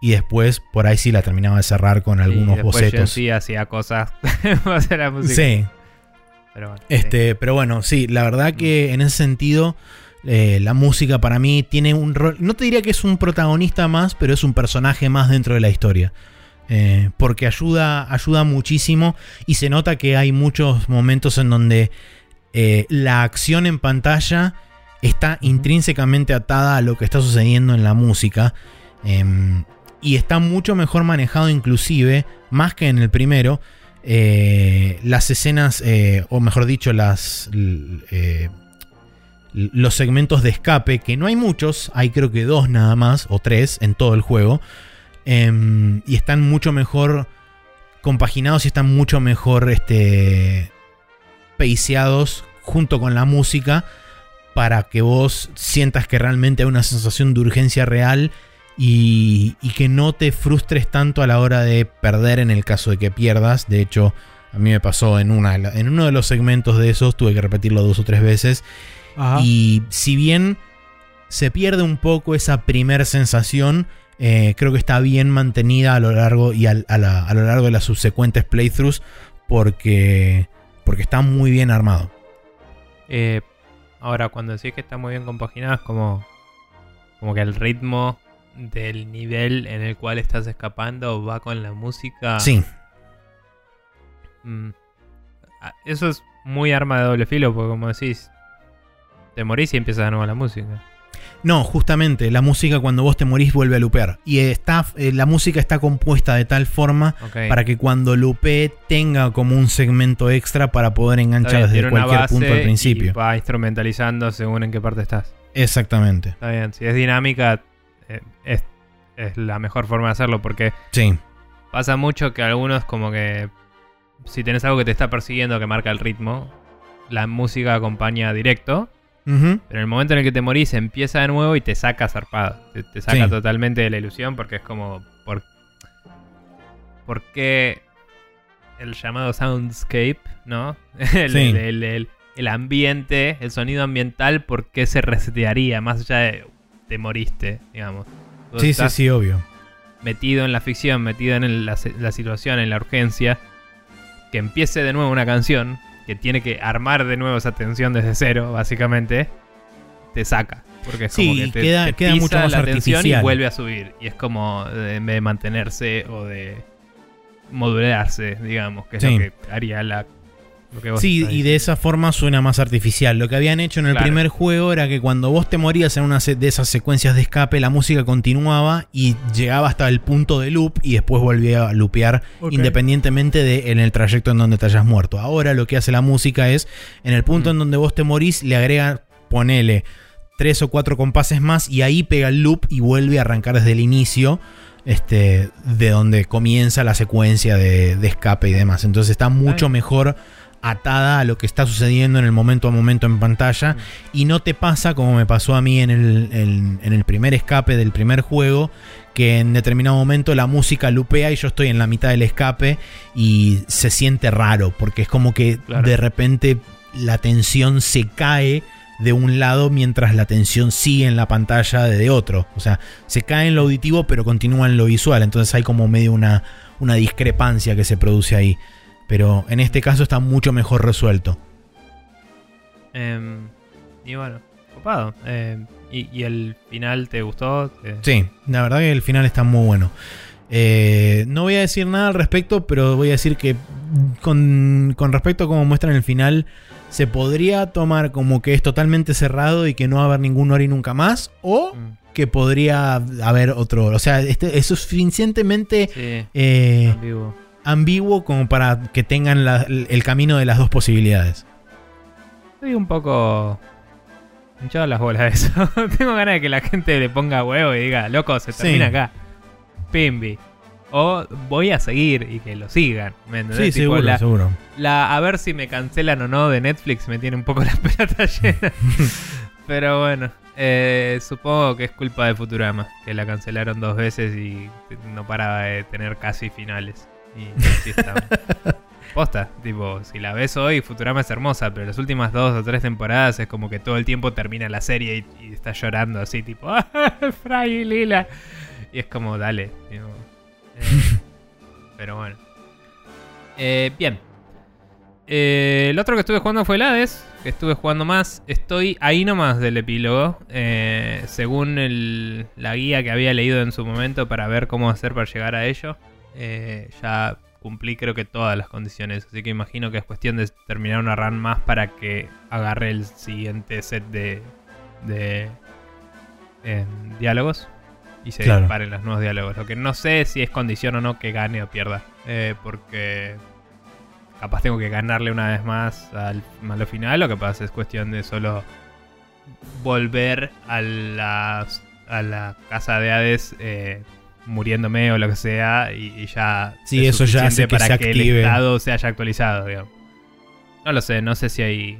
y después por ahí sí la terminaba de cerrar con algunos bocetos. Sí hacía cosas la música. Sí, Pero bueno, este, pero bueno, sí, la verdad que en ese sentido eh, la música para mí tiene un rol, no te diría que es un protagonista más, pero es un personaje más dentro de la historia. Eh, porque ayuda, ayuda muchísimo y se nota que hay muchos momentos en donde eh, la acción en pantalla está intrínsecamente atada a lo que está sucediendo en la música. Y está mucho mejor manejado inclusive, más que en el primero, eh, las escenas, eh, o mejor dicho, las, eh, los segmentos de escape, que no hay muchos, hay creo que dos nada más, o tres en todo el juego, em, y están mucho mejor compaginados y están mucho mejor este, paceados junto con la música para que vos sientas que realmente hay una sensación de urgencia real y, y que no te frustres tanto a la hora de perder en el caso de que pierdas. De hecho, a mí me pasó en, una, en uno de los segmentos de esos, tuve que repetirlo dos o tres veces. Ajá. Y si bien se pierde un poco esa primer sensación, eh, creo que está bien mantenida a lo largo y al- a, la- a lo largo de las subsecuentes playthroughs porque, porque está muy bien armado. Eh, ahora, cuando decís que está muy bien compaginado, es como, como que el ritmo del nivel en el cual estás escapando va con la música. Sí, Mm. Ah, Eso es muy arma de doble filo, porque como decís, te morís y empieza de nuevo la música. No, justamente, la música cuando vos te morís vuelve a lupear. Y está, eh, la música está compuesta de tal forma para que cuando lupee tenga como un segmento extra para poder enganchar bien, desde cualquier punto al y principio. va instrumentalizando según en qué parte estás. Exactamente. Está bien, si es dinámica, es, es la mejor forma de hacerlo, porque Sí, pasa mucho que algunos como que si tenés algo que te está persiguiendo que marca el ritmo, la música acompaña directo, pero en el momento en el que te morís empieza de nuevo y te saca zarpado. Te, te saca Sí. totalmente de la ilusión porque es como... ¿Por, por qué el llamado soundscape, ¿no? el, Sí. el- el- el- el ambiente, el sonido ambiental, ¿por qué se resetearía? Más allá de te moriste, digamos. Vos sí, sí, sí, obvio. metido en la ficción, metido en el- la, situación, en la urgencia, que empiece de nuevo una canción, que tiene que armar de nuevo esa tensión desde cero, básicamente, te saca. Porque es Sí, como que te, queda- te queda pisa mucho más la tensión y vuelve a subir. Y es como, en vez de mantenerse o de modularse, digamos, que es Sí. lo que haría la... Sí, y de esa forma suena más artificial. Lo que habían hecho en el Claro. primer juego era que cuando vos te morías en una de esas secuencias de escape, la música continuaba y llegaba hasta el punto de loop y después volvía a loopear independientemente de en el trayecto en donde te hayas muerto. Ahora lo que hace la música es, en el punto Mm. en donde vos te morís, le agrega, ponele tres o cuatro compases más y ahí pega el loop y vuelve a arrancar desde el inicio. Este, de donde comienza la secuencia de, de escape y demás. Entonces está mucho mejor atada a lo que está sucediendo en el momento a momento en pantalla. Mm. Y no te pasa como me pasó a mí en el, en- en el primer escape del primer juego. Que en determinado momento la música lupea y yo estoy en la mitad del escape y se siente raro. Porque es como que Claro. de repente la tensión se cae de un lado mientras la tensión sigue en la pantalla de, de otro. O sea, se cae en lo auditivo pero continúa en lo visual. Entonces hay como medio una, una discrepancia que se produce ahí. Pero en este caso está mucho mejor resuelto. Em, y bueno, copado. Em, y, y el final te gustó? Te- Sí, la verdad que el final está muy bueno. Eh, no voy a decir nada al respecto, pero voy a decir que con, con respecto a cómo muestran el final, se podría tomar como que es totalmente cerrado y que no va a haber ningún Ori nunca más, o Mm, que podría haber otro. O sea, este, es suficientemente sí, eh, ambiguo. Ambiguo como para que tengan la- el camino de las dos posibilidades. Estoy un poco hinchado las bolas de eso. Tengo ganas de que la gente le ponga huevo y diga, loco, se Sí. termina acá. Pimbi. O voy a seguir y que lo sigan. ¿me entendés? Sí, Tipo, seguro, la, seguro. la- a ver si me cancelan o no de Netflix me tiene un poco las pelotas llenas. Pero bueno, eh, supongo que es culpa de Futurama, que la cancelaron dos veces y no paraba de tener casi finales. Y así estamos. Posta, tipo, si la ves hoy, Futurama es hermosa, pero las últimas dos o tres temporadas es como que todo el tiempo termina la serie y, y está llorando así, tipo, ¡Ah, Fry y Lila. Y es como, dale. eh, pero bueno. Eh, bien. Eh, el otro que estuve jugando fue el Hades, que estuve jugando más. Estoy ahí nomás del epílogo. eh, según el- la guía que había leído en su momento para ver cómo hacer para llegar a ello. Eh, ya cumplí creo que todas las condiciones. Así que imagino que es cuestión de terminar una run más para que agarre el siguiente set de, de em, diálogos. Y se Claro. disparen los nuevos diálogos. Lo que no sé si es condición o no que gane o pierda. eh, porque capaz tengo que ganarle una vez más al malo final. Lo que pasa es cuestión de solo volver a la, a la casa de Hades eh, muriéndome o lo que sea. Y, y ya. Sí, es eso ya hace suficiente que para se que el estado se haya actualizado, digamos. No lo sé, no sé si hay.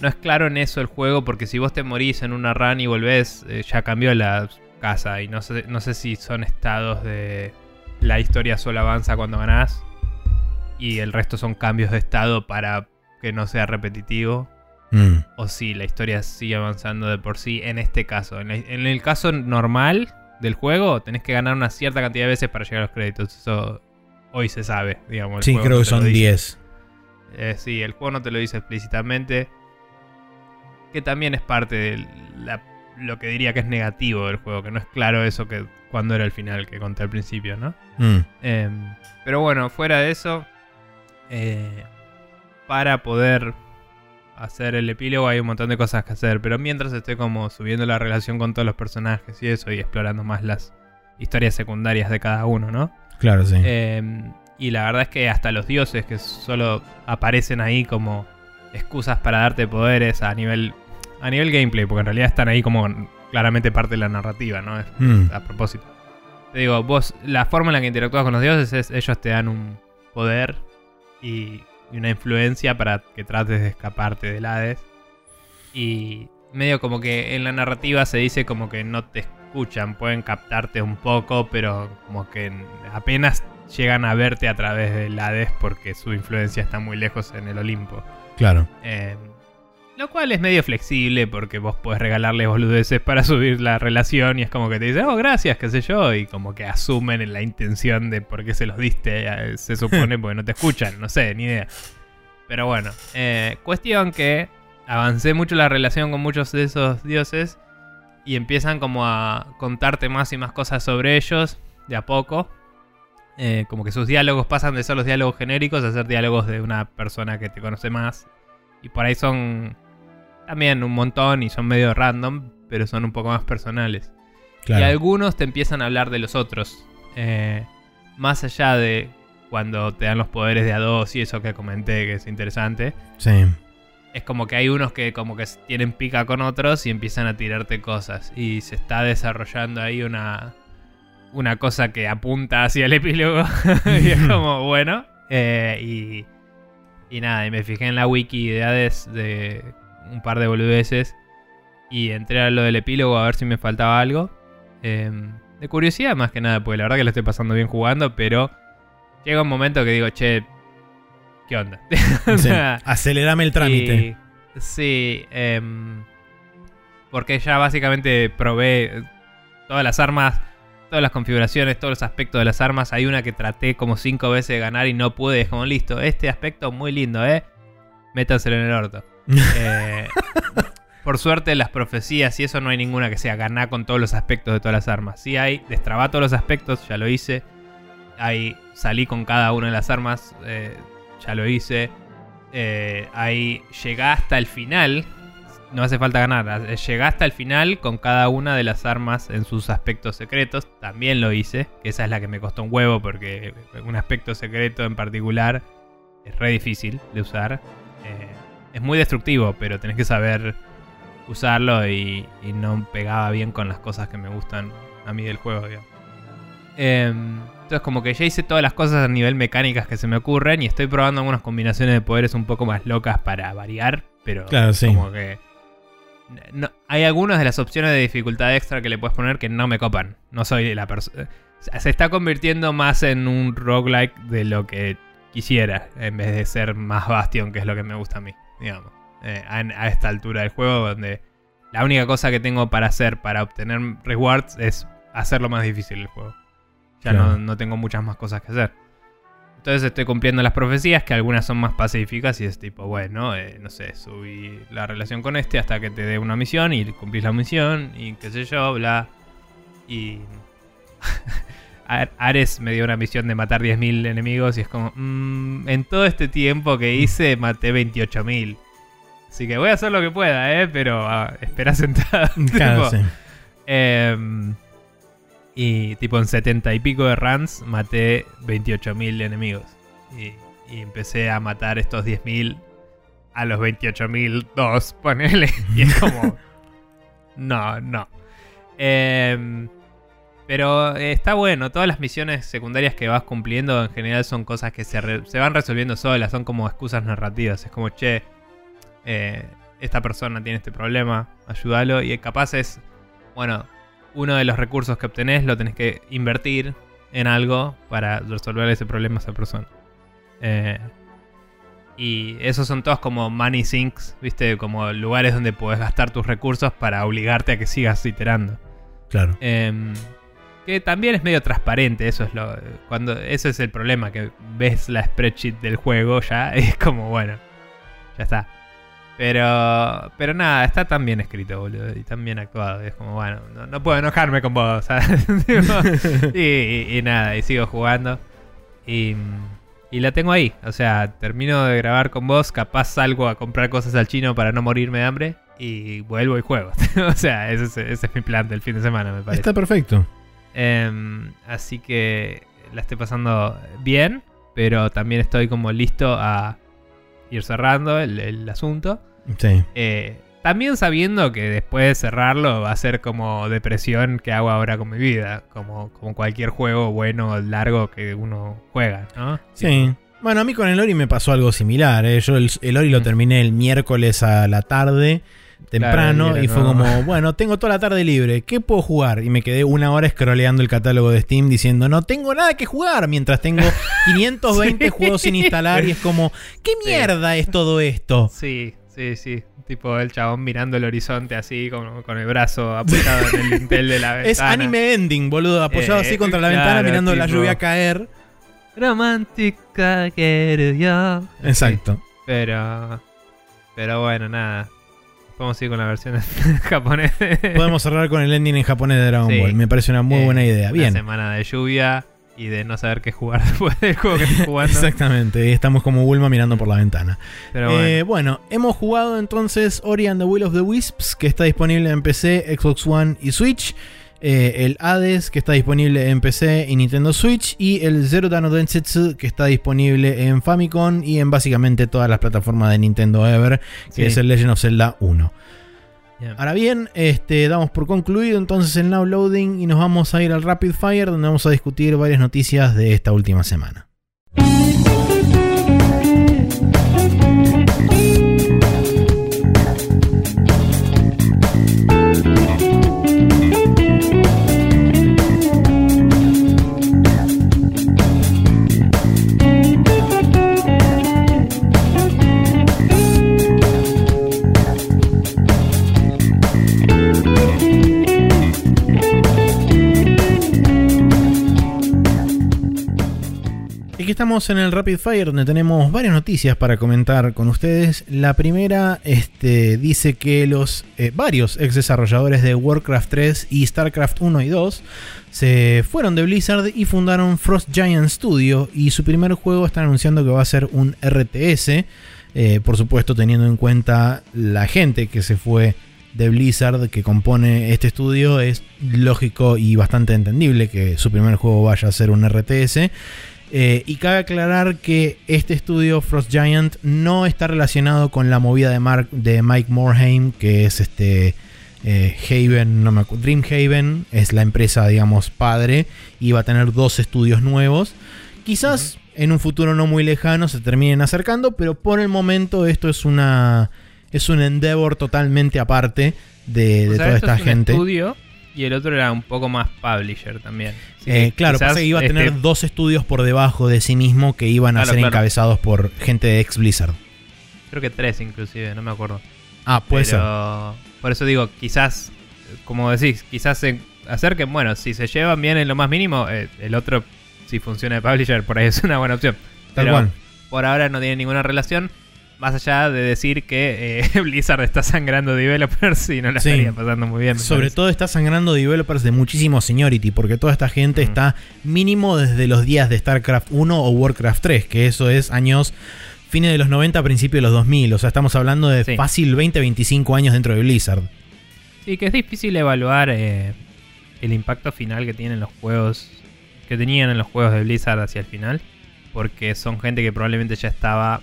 No es claro en eso el juego, porque si vos te morís en una run y volvés, eh, ya cambió la casa. Y no sé, no sé si son estados de. La historia solo avanza cuando ganás. Y el resto son cambios de estado para que no sea repetitivo. Mm, O si la historia sigue avanzando de por sí en este caso. En, la- en el caso normal del juego, tenés que ganar una cierta cantidad de veces para llegar a los créditos. Eso hoy se sabe, digamos. el Sí, creo no que son dice. 10. Eh, sí, el juego no te lo dice explícitamente. Que también es parte de la- lo que diría que es negativo del juego, que no es claro eso que cuando era el final que conté al principio, ¿no? Mm, Em, pero bueno, fuera de eso, eh, para poder hacer el epílogo hay un montón de cosas que hacer. Pero mientras estoy como subiendo la relación con todos los personajes y eso, y explorando más las historias secundarias de cada uno, ¿no? claro, sí. Eh, y la verdad es que hasta los dioses que solo aparecen ahí como excusas para darte poderes a nivel a nivel gameplay, porque en realidad están ahí como claramente parte de la narrativa, ¿no? Es Mm, a propósito. Te digo, vos, la forma en la que interactúas con los dioses es ellos te dan un poder y, y una influencia para que trates de escaparte del Hades. Y medio como que en la narrativa se dice como que no te escuchan, pueden captarte un poco, pero como que apenas llegan a verte a través del Hades porque su influencia está muy lejos en el Olimpo. claro. Eh, lo cual es medio flexible porque vos podés regalarle boludeces para subir la relación y es como que te dicen, oh, gracias, qué sé yo, y como que asumen en la intención de por qué se los diste, eh, se supone porque no te escuchan, no sé, ni idea. Pero bueno, eh, cuestión que avancé mucho la relación con muchos de esos dioses y empiezan como a contarte más y más cosas sobre ellos de a poco. Eh, como que sus diálogos pasan de ser los diálogos genéricos a ser diálogos de una persona que te conoce más. Y por ahí son también un montón y son medio random, pero son un poco más personales. claro. Y algunos te empiezan a hablar de los otros. Eh, más allá de cuando te dan los poderes de a dos y eso que comenté que es interesante. Sí. Es como que hay unos que como que tienen pica con otros y empiezan a tirarte cosas. Y se está desarrollando ahí una, una cosa que apunta hacia el epílogo. y es como, bueno. eh, y, y nada, y me fijé en la wiki de Hades de un par de boludeces. Y entré a lo del epílogo a ver si me faltaba algo. Eh, de curiosidad más que nada, porque la verdad que lo estoy pasando bien jugando, pero llega un momento que digo, che, ¿qué onda? O Sí. sea, Acelerame el trámite. y- sí, em, porque ya básicamente probé todas las armas, todas las configuraciones, todos los aspectos de las armas. Hay una que traté como cinco veces de ganar y no pude. Es como listo, este aspecto muy lindo, ¿eh? Métanselo en el orto. Eh, por suerte, las profecías y eso no hay ninguna que sea ganar con todos los aspectos de todas las armas. Sí hay, destraba todos los aspectos, ya lo hice. Hay, salí con cada una de las armas, eh, ya lo hice. Eh, ahí llega hasta el final. No hace falta ganar. Llega hasta el final con cada una de las armas en sus aspectos secretos. También lo hice. Esa es la que me costó un huevo. Porque un aspecto secreto en particular es re difícil de usar. Eh, es muy destructivo, pero tenés que saber usarlo y, y no pegaba bien con las cosas que me gustan a mí del juego. digamos. Em, entonces como que ya hice todas las cosas a nivel mecánicas que se me ocurren y estoy probando algunas combinaciones de poderes un poco más locas para variar, pero Claro, sí. como que... no- hay algunas de las opciones de dificultad extra que le puedes poner que no me copan. No soy la persona... Se está convirtiendo más en un roguelike de lo que quisiera, en vez de ser más Bastion, que es lo que me gusta a mí, digamos. Eh, a, a esta altura del juego, donde la única cosa que tengo para hacer para obtener rewards es hacerlo más difícil el juego. Ya Claro. no, no tengo muchas más cosas que hacer. Entonces estoy cumpliendo las profecías, que algunas son más pacíficas y es tipo, bueno, eh, no sé, subí la relación con este hasta que te dé una misión y cumplís la misión y qué sé yo, bla. Y Ares me dio una misión de matar 10.000 enemigos y es como, mm, en todo este tiempo que hice maté 28.000. Así que voy a hacer lo que pueda, ¿eh? Pero ah, espera sentado. Claro, Tipo, sí. Em, y tipo en 70 y pico de runs maté 28.000 enemigos. Y, y empecé a matar estos 10.000 a los 28.002, ponele. Y es como... no, no. Em, pero eh, está bueno, todas las misiones secundarias que vas cumpliendo en general son cosas que se, re- se van resolviendo solas, son como excusas narrativas. Es como, che, eh, esta persona tiene este problema, ayúdalo. Y capaz es, bueno, uno de los recursos que obtenés lo tenés que invertir en algo para resolver ese problema a esa persona. Eh, y esos son todos como money sinks, ¿viste? Como lugares donde puedes gastar tus recursos para obligarte a que sigas iterando. Claro. Em, que también es medio transparente, eso es lo. Cuando, eso es el problema, que ves la spreadsheet del juego ya, es como, bueno, ya está. Pero. Pero nada, está tan bien escrito, boludo. Y tan bien actuado. y es como, bueno, no, no puedo enojarme con vos. y, y- y nada, y sigo jugando. Y. Y la tengo ahí. O sea, termino de grabar con vos, capaz salgo a comprar cosas al chino para no morirme de hambre. Y vuelvo y juego. o sea, ese es, ese es mi plan del fin de semana, me parece. Está perfecto. Em, así que la estoy pasando bien, pero también estoy como listo a ir cerrando el, el asunto. Sí. Eh, también sabiendo que después de cerrarlo va a ser como depresión que hago ahora con mi vida, como, como cualquier juego bueno o largo que uno juega, ¿no? Sí. Bueno, a mí con el Ori me pasó algo similar. ¿eh? Yo el, el Ori lo Mm. terminé el miércoles a la tarde, temprano, Claro, y fue como- como, bueno, tengo toda la tarde libre, ¿qué puedo jugar? Y me quedé una hora scrolleando el catálogo de Steam diciendo, no tengo nada que jugar, mientras tengo 520 Sí. juegos sin instalar y es como, ¿qué Sí. mierda es todo esto? Sí, sí, sí. Tipo el chabón mirando el horizonte así, con, con el brazo apoyado en el dintel de la ventana. Es anime ending, boludo, apoyado Eh, así contra la claro, ventana mirando la lluvia caer. Romántica quiero yo. Exacto. Sí, pero. Pero bueno, nada. Podemos ir con la versión japonesa. Podemos cerrar con el ending en japonés de Dragon Sí. Ball. Me parece una muy Eh, buena idea. Una Bien. semana de lluvia y de no saber qué jugar después del juego que estoy jugando. Exactamente, estamos como Bulma mirando por la ventana. Pero Eh, bueno. bueno, hemos jugado entonces Ori and the Will of the Wisps, que está disponible en PC, Xbox One y Switch. Eh, el Hades, que está disponible en PC y Nintendo Switch. Y el Zero Dawn Densetsu, que está disponible en Famicom y en básicamente todas las plataformas de Nintendo Ever, que Sí. es el Legend of Zelda 1. Bien. Ahora bien, este, damos por concluido entonces el Now Loading y nos vamos a ir al Rapid Fire, donde vamos a discutir varias noticias de esta última semana. Estamos en el Rapid Fire donde tenemos varias noticias para comentar con ustedes. La primera este, dice que los eh, varios ex desarrolladores de Warcraft 3 y StarCraft 1 y 2 se fueron de Blizzard y fundaron Frost Giant Studio y su primer juego están anunciando que va a ser un RTS. eh, por supuesto teniendo en cuenta la gente que se fue de Blizzard que compone este estudio es lógico y bastante entendible que su primer juego vaya a ser un RTS. Eh, y cabe aclarar que este estudio, Frost Giant, no está relacionado con la movida de, Mark, de Mike Morhaime, que es este eh, Haven, no me acu- Dreamhaven, es la empresa, digamos, padre, y va a tener dos estudios nuevos. Quizás en un futuro no muy lejano se terminen acercando, pero por el momento esto es una es un endeavor totalmente aparte de, O de sea, toda esto esta es un gente. estudio Y el otro era un poco más publisher también. Eh, claro, pasa que iba a tener este- dos estudios por debajo de sí mismo que iban a Claro, ser claro. encabezados por gente de ex Blizzard. Creo que tres inclusive, no me acuerdo. Ah, puede ser. Pero por eso digo, quizás, como decís, quizás se acerquen, bueno, si se llevan bien en lo más mínimo, eh, el otro, si funciona de publisher, por ahí es una buena opción. Tal Pero cual. por ahora no tiene ninguna relación, más allá de decir que eh, Blizzard está sangrando developers y no la Sí. estaría pasando muy bien. Sobre parece. todo está sangrando developers de muchísimo seniority, porque toda esta gente Mm. está mínimo desde los días de StarCraft 1 o Warcraft 3, que eso es años fines de los 90, principios de los 2000. O sea, estamos hablando de Sí. fácil 20, 25 años dentro de Blizzard. Sí, que es difícil evaluar eh, el impacto final que tienen los juegos, que tenían en los juegos de Blizzard hacia el final, porque son gente que probablemente ya estaba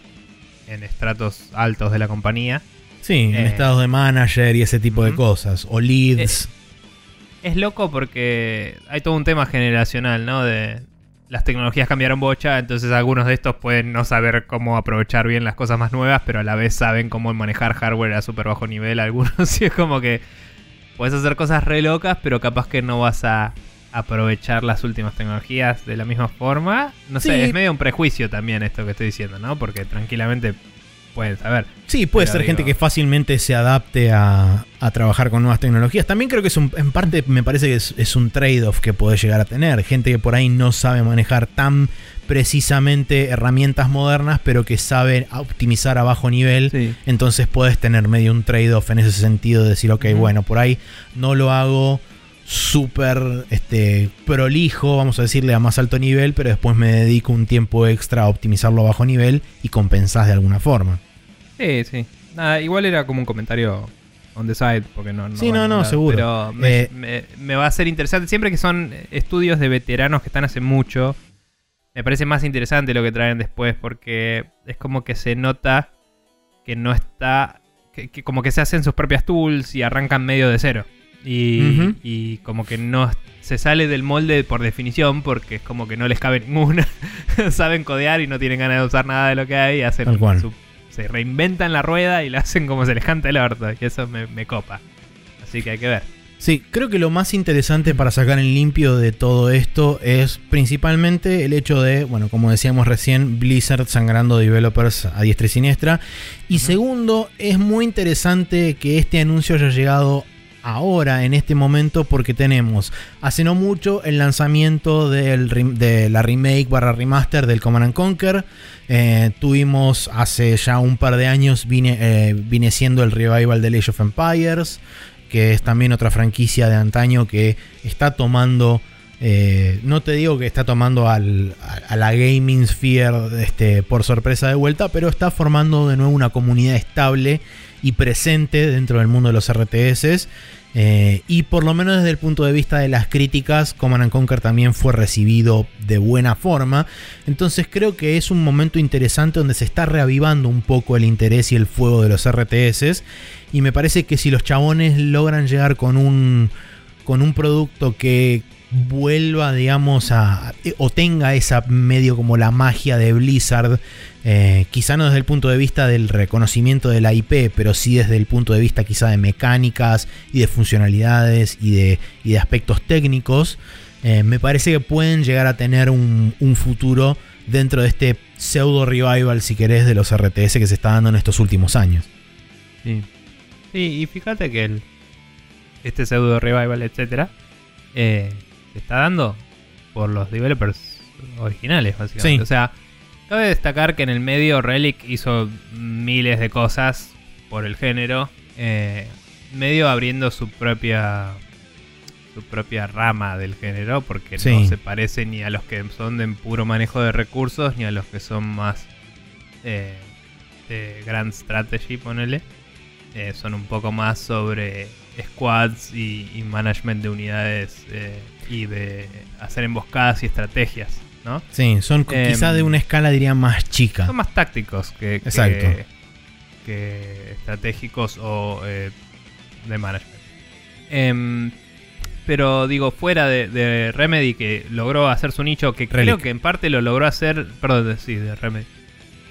en estratos altos de la compañía. Sí, en Eh. estados de manager y ese tipo de cosas. O leads. Es loco porque hay todo un tema generacional, ¿no? De las tecnologías cambiaron bocha, entonces algunos de estos pueden no saber cómo aprovechar bien las cosas más nuevas, pero a la vez saben cómo manejar hardware a súper bajo nivel. Algunos y es como que puedes hacer cosas re locas, pero capaz que no vas a aprovechar las últimas tecnologías de la misma forma. No sé, es medio un prejuicio también esto que estoy diciendo, ¿no? Porque tranquilamente pueden saber. Sí, puede Pero ser gente que fácilmente se adapte a, a trabajar con nuevas tecnologías. También creo que es un- en parte me parece que es, es un trade-off que puede llegar a tener. Gente que por ahí no sabe manejar tan precisamente herramientas modernas, pero que sabe optimizar a bajo nivel. Sí. Entonces puedes tener medio un trade-off en ese sentido de decir, ok, bueno, por ahí no lo hago súper este, prolijo, vamos a decirle a más alto nivel, pero después me dedico un tiempo extra a optimizarlo a bajo nivel y compensás de alguna forma. Sí, sí. Nada, igual era como un comentario on the side, porque no. Sí, no, no, seguro. Pero me, Eh, me- me va a ser interesante. Siempre que son estudios de veteranos que están hace mucho, me parece más interesante lo que traen después, porque es como que se nota que no está. Que, que como que se hacen sus propias tools y arrancan medio de cero. Y, como que no se sale del molde por definición, porque es como que no les cabe ninguna. Saben codear y no tienen ganas de usar nada de lo que hay. y Hacen su- se reinventan la rueda y la hacen como se les canta el orto. Y eso me, me copa. Así que hay que ver. Sí, creo que lo más interesante para sacar en limpio de todo esto es principalmente el hecho de, bueno, como decíamos recién, Blizzard sangrando developers a diestra y siniestra. Y segundo, es muy interesante que este anuncio haya llegado ahora, en este momento, porque tenemos hace no mucho el lanzamiento de la remake barra remaster del Command and Conquer. Eh, tuvimos hace ya un par de años, vine, eh, siendo el revival de Age of Empires que es también otra franquicia de antaño que está tomando, eh, no te digo que está tomando al- a, a la gaming sphere este, por sorpresa de vuelta, pero está formando de nuevo una comunidad estable y presente dentro del mundo de los RTS. eh, y por lo menos desde el punto de vista de las críticas, Command and Conquer también fue recibido de buena forma. Entonces creo que es un momento interesante donde se está reavivando un poco el interés y el fuego de los RTS. Y me parece que si los chabones logran llegar con un, con un producto que vuelva, digamos, a. o tenga esa medio como la magia de Blizzard, eh, quizá no desde el punto de vista del reconocimiento de la IP, pero sí desde el punto de vista quizá de mecánicas y de funcionalidades y de, y de aspectos técnicos, eh, me parece que pueden llegar a tener un, un futuro dentro de este pseudo revival, si querés, de los RTS que se está dando en estos últimos años. Sí. Sí, y fíjate que el, este pseudo revival, etcétera, eh, se está dando por los developers originales, básicamente. Sí. O sea, cabe destacar que en el medio Relic hizo miles de cosas por el género, eh, medio abriendo su propia su propia rama del género, porque Sí. no se parece ni a los que son de puro manejo de recursos, ni a los que son más eh, de Grand Strategy, ponele. Eh, son un poco más sobre squads y, y management de unidades eh, y de hacer emboscadas y estrategias, ¿no? Sí, son Em, quizás de una escala, diría, más chica. Son más tácticos que, Exacto. que estratégicos o eh, de management. Em, pero digo, fuera de, de Remedy que logró hacer su nicho, que creo que en parte lo logró hacer, perdón, sí, de Remedy.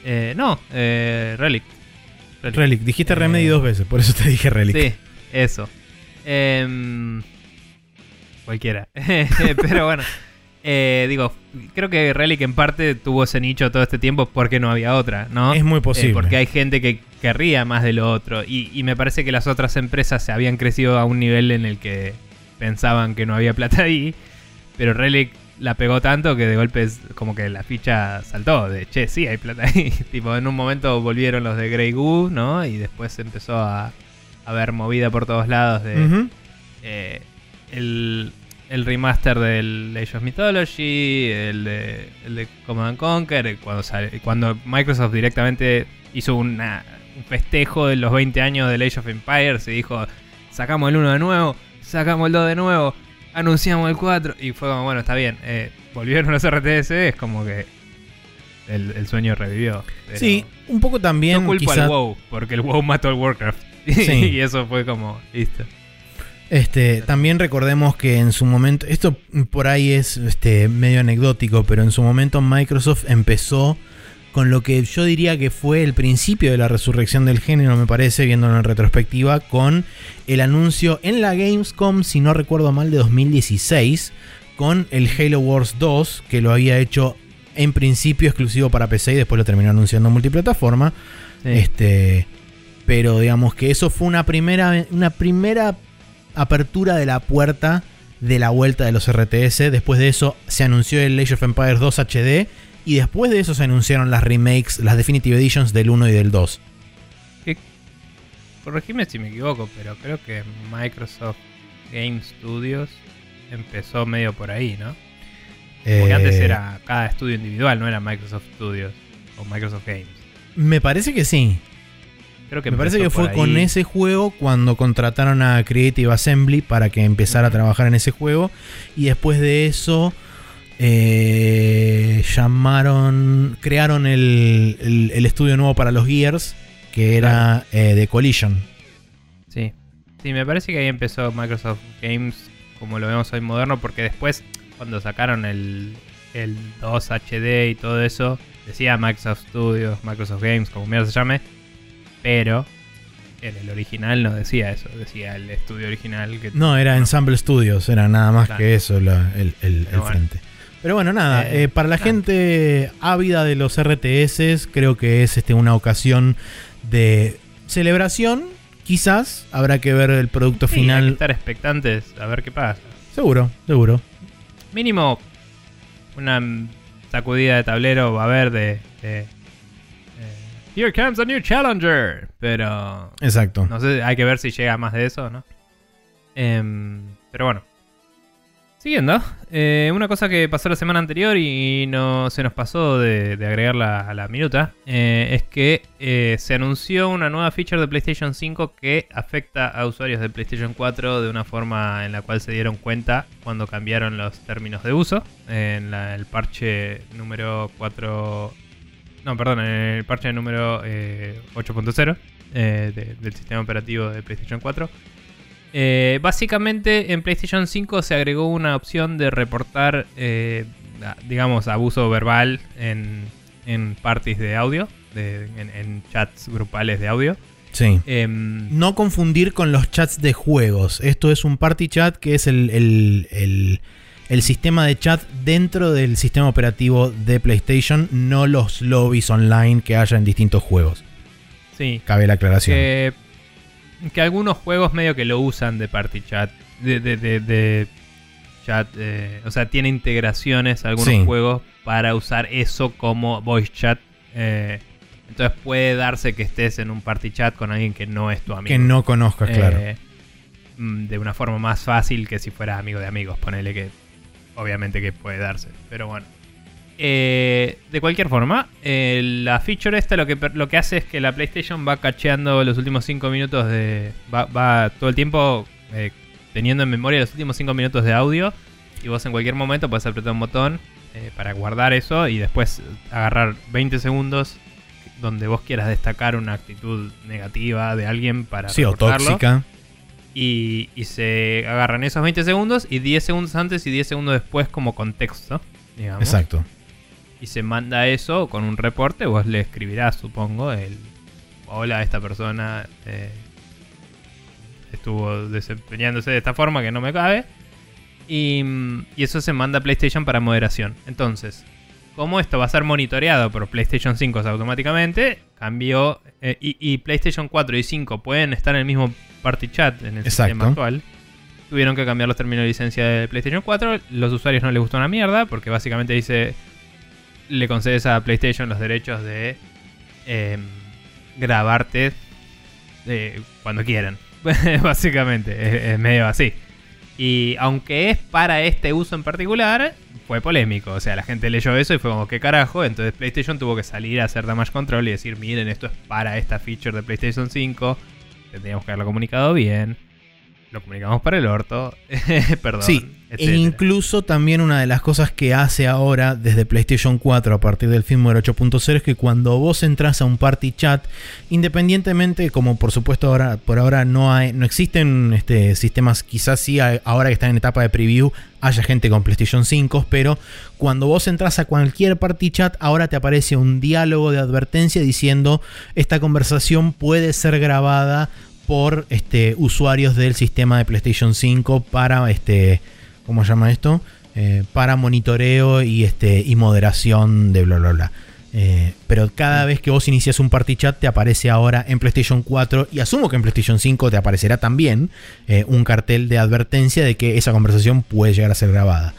Eh, no, eh, Relic. Relic. Relic, dijiste Eh, Remedy dos veces, por eso te dije Relic. Sí, eso. Em, cualquiera. Pero bueno, eh, digo, creo que Relic en parte tuvo ese nicho todo este tiempo porque no había otra, ¿no? Es muy posible. Eh, porque hay gente que querría más de lo otro. Y, y me parece que las otras empresas se habían crecido a un nivel en el que pensaban que no había plata ahí. Pero Relic la pegó tanto que de golpe es como que la ficha saltó. De che, sí, hay plata ahí. tipo, en un momento volvieron los de Grey Goo, ¿no? Y después empezó a, ver movida por todos lados de. Eh, el, el remaster del Age of Mythology, el de, el de Command and Conquer, cuando, sale- cuando Microsoft directamente hizo una- un festejo de los 20 años del Age of Empires y dijo, sacamos el 1 de nuevo, sacamos el 2 de nuevo, anunciamos el 4 y fue como, bueno, está bien, eh, volvieron los RTS, es como que el, el sueño revivió. Sí, un poco también. no quizá- al WoW, porque el WoW mató al Warcraft. Sí. y eso fue como, listo. Este, también recordemos que en su momento, esto por ahí es este, medio anecdótico, pero en su momento Microsoft empezó con lo que yo diría que fue el principio de la resurrección del género, me parece, viéndolo en retrospectiva, con el anuncio en la Gamescom, si no recuerdo mal, de 2016, con el Halo Wars 2, que lo había hecho en principio exclusivo para PC y después lo terminó anunciando multiplataforma. Sí. Este, pero digamos que eso fue una primera, una primera apertura de la puerta de la vuelta de los RTS. Después de eso se anunció el Age of Empires 2 HD. Y después de eso se anunciaron las remakes, las Definitive Editions del 1 y del 2. Corregime si me equivoco, pero creo que Microsoft Game Studios empezó medio por ahí, ¿no? Porque Eh, antes era cada estudio individual, no era Microsoft Studios o Microsoft Games. Me parece que sí. Creo que Me parece que fue con ese juego cuando contrataron a Creative Assembly para que empezara a trabajar en ese juego. Y después de eso eh, llamaron, crearon el, el- el estudio nuevo para los Gears, que era eh, de Collision. Sí. Sí, me parece que ahí empezó Microsoft Games como lo vemos hoy moderno, porque después, cuando sacaron el, el 2 HD y todo eso, decía Microsoft Studios, Microsoft Games, como mierda se llame, pero en el original no decía eso, decía el estudio original que No, era Ensemble Studios, era nada más Claro. que eso la- el, el- Pero el bueno. frente. Pero bueno, nada, Eh, eh, para la gente ávida de los RTS, creo que es este, una ocasión de celebración. Quizás habrá que ver el producto Sí, hay que final. estar expectantes a ver qué pasa. Seguro, seguro. Mínimo una sacudida de tablero va a haber de... de, Here comes a new challenger. Pero Exacto. no sé, hay que ver si llega más de eso, ¿no? Em, pero bueno. Siguiendo, eh, una cosa que pasó la semana anterior y no se nos pasó de, de agregarla a la minuta, eh, es que eh, se anunció una nueva feature de PlayStation 5 que afecta a usuarios de PlayStation 4 de una forma en la cual se dieron cuenta cuando cambiaron los términos de uso. En la- el parche número 4... No, perdón, en el parche número eh, 8.0 eh, de- del sistema operativo de PlayStation 4. Eh, básicamente en PlayStation 5 se agregó una opción de reportar, eh, digamos, abuso verbal en, en parties de audio, de- en, en chats grupales de audio. Sí. Em, No confundir con los chats de juegos. Esto es un party chat que es el, el- el- el sistema de chat dentro del sistema operativo de PlayStation, no los lobbies online que haya en distintos juegos. sí, Cabe la aclaración. que, que algunos juegos medio que lo usan de party chat, de, de- de- de chat, eh, o sea, tiene integraciones algunos Sí. juegos para usar eso como voice chat. eh, entonces puede darse que estés en un party chat con alguien que no es tu amigo. que no conozcas, claro. Eh, mm, de una forma más fácil que si fueras amigo de amigos, ponele que obviamente que puede darse, pero bueno. Eh, de cualquier forma, eh, la feature esta lo que, lo que hace es que la PlayStation va cacheando los últimos 5 minutos de... Va, va todo el tiempo eh, teniendo en memoria los últimos 5 minutos de audio y vos en cualquier momento puedes apretar un botón para guardar eso y después agarrar 20 segundos donde vos quieras destacar una actitud negativa de alguien para sí, o tóxica. Y, y se agarran esos 20 segundos y 10 segundos antes y 10 segundos después como contexto, digamos. Exacto. Y se manda eso con un reporte, vos le escribirás, supongo, el hola, esta persona eh, estuvo desempeñándose de esta forma que no me cabe. Y, y eso se manda a PlayStation para moderación. Entonces, como esto va a ser monitoreado por PlayStation 5 automáticamente, cambió. eh, y, y PlayStation 4 y 5 pueden estar en el mismo party chat en el Exacto. sistema actual. Tuvieron que cambiar los términos de licencia de PlayStation 4. Los usuarios no les gustó una mierda porque básicamente dice. Le concedes a PlayStation los derechos de eh, grabarte eh, cuando quieran. básicamente, es, es medio así. Y aunque es para este uso en particular, fue polémico. O sea, la gente leyó eso y fue como, ¿qué carajo? Entonces PlayStation tuvo que salir a hacer damage control y decir, miren, esto es para esta feature de PlayStation 5. Tendríamos que haberlo comunicado bien. Lo comunicamos para el orto. Perdón. Sí, e etcétera. incluso también una de las cosas que hace ahora desde PlayStation 4 a partir del firmware 8.0 es que cuando vos entras a un party chat, independientemente, como por supuesto ahora por ahora no hay, no existen este, sistemas, quizás sí hay- ahora que están en etapa de preview haya gente con PlayStation 5, pero cuando vos entras a cualquier party chat, ahora te aparece un diálogo de advertencia diciendo esta conversación puede ser grabada por este, usuarios del sistema de PlayStation 5 para este, ¿cómo se llama esto? Eh, para monitoreo y, este, y moderación de bla bla bla. Eh, pero cada vez que vos inicias un party chat te aparece ahora en PlayStation 4 y asumo que en PlayStation 5 te aparecerá también eh, un cartel de advertencia de que esa conversación puede llegar a ser grabada.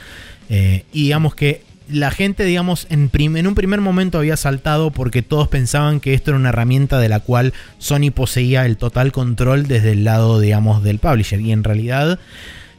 Y digamos que la gente, digamos, en, un primer momento había saltado porque todos pensaban que esto era una herramienta de la cual Sony poseía el total control desde el lado, digamos, del publisher. Y en realidad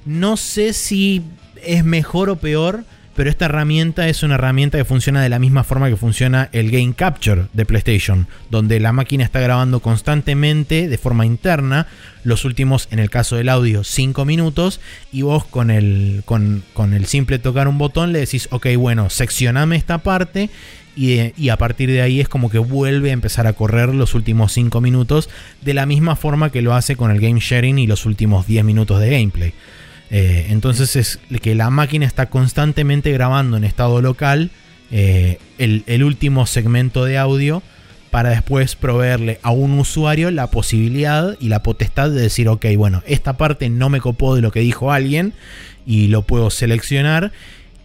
no sé si es mejor o peor, pero esta herramienta es una herramienta que funciona de la misma forma que funciona el Game Capture de PlayStation, donde la máquina está grabando constantemente de forma interna los últimos, en el caso del audio, 5 minutos, y vos con el, con, con el simple tocar un botón le decís, ok, bueno, seccioname esta parte. Y, y a partir de ahí es como que vuelve a empezar a correr los últimos 5 minutos de la misma forma que lo hace con el game sharing y los últimos 10 minutos de gameplay. Eh, entonces es que la máquina está constantemente grabando en estado local eh, el, el último segmento de audio para después proveerle a un usuario la posibilidad y la potestad de decir, ok, bueno, esta parte no me copó de lo que dijo alguien y lo puedo seleccionar.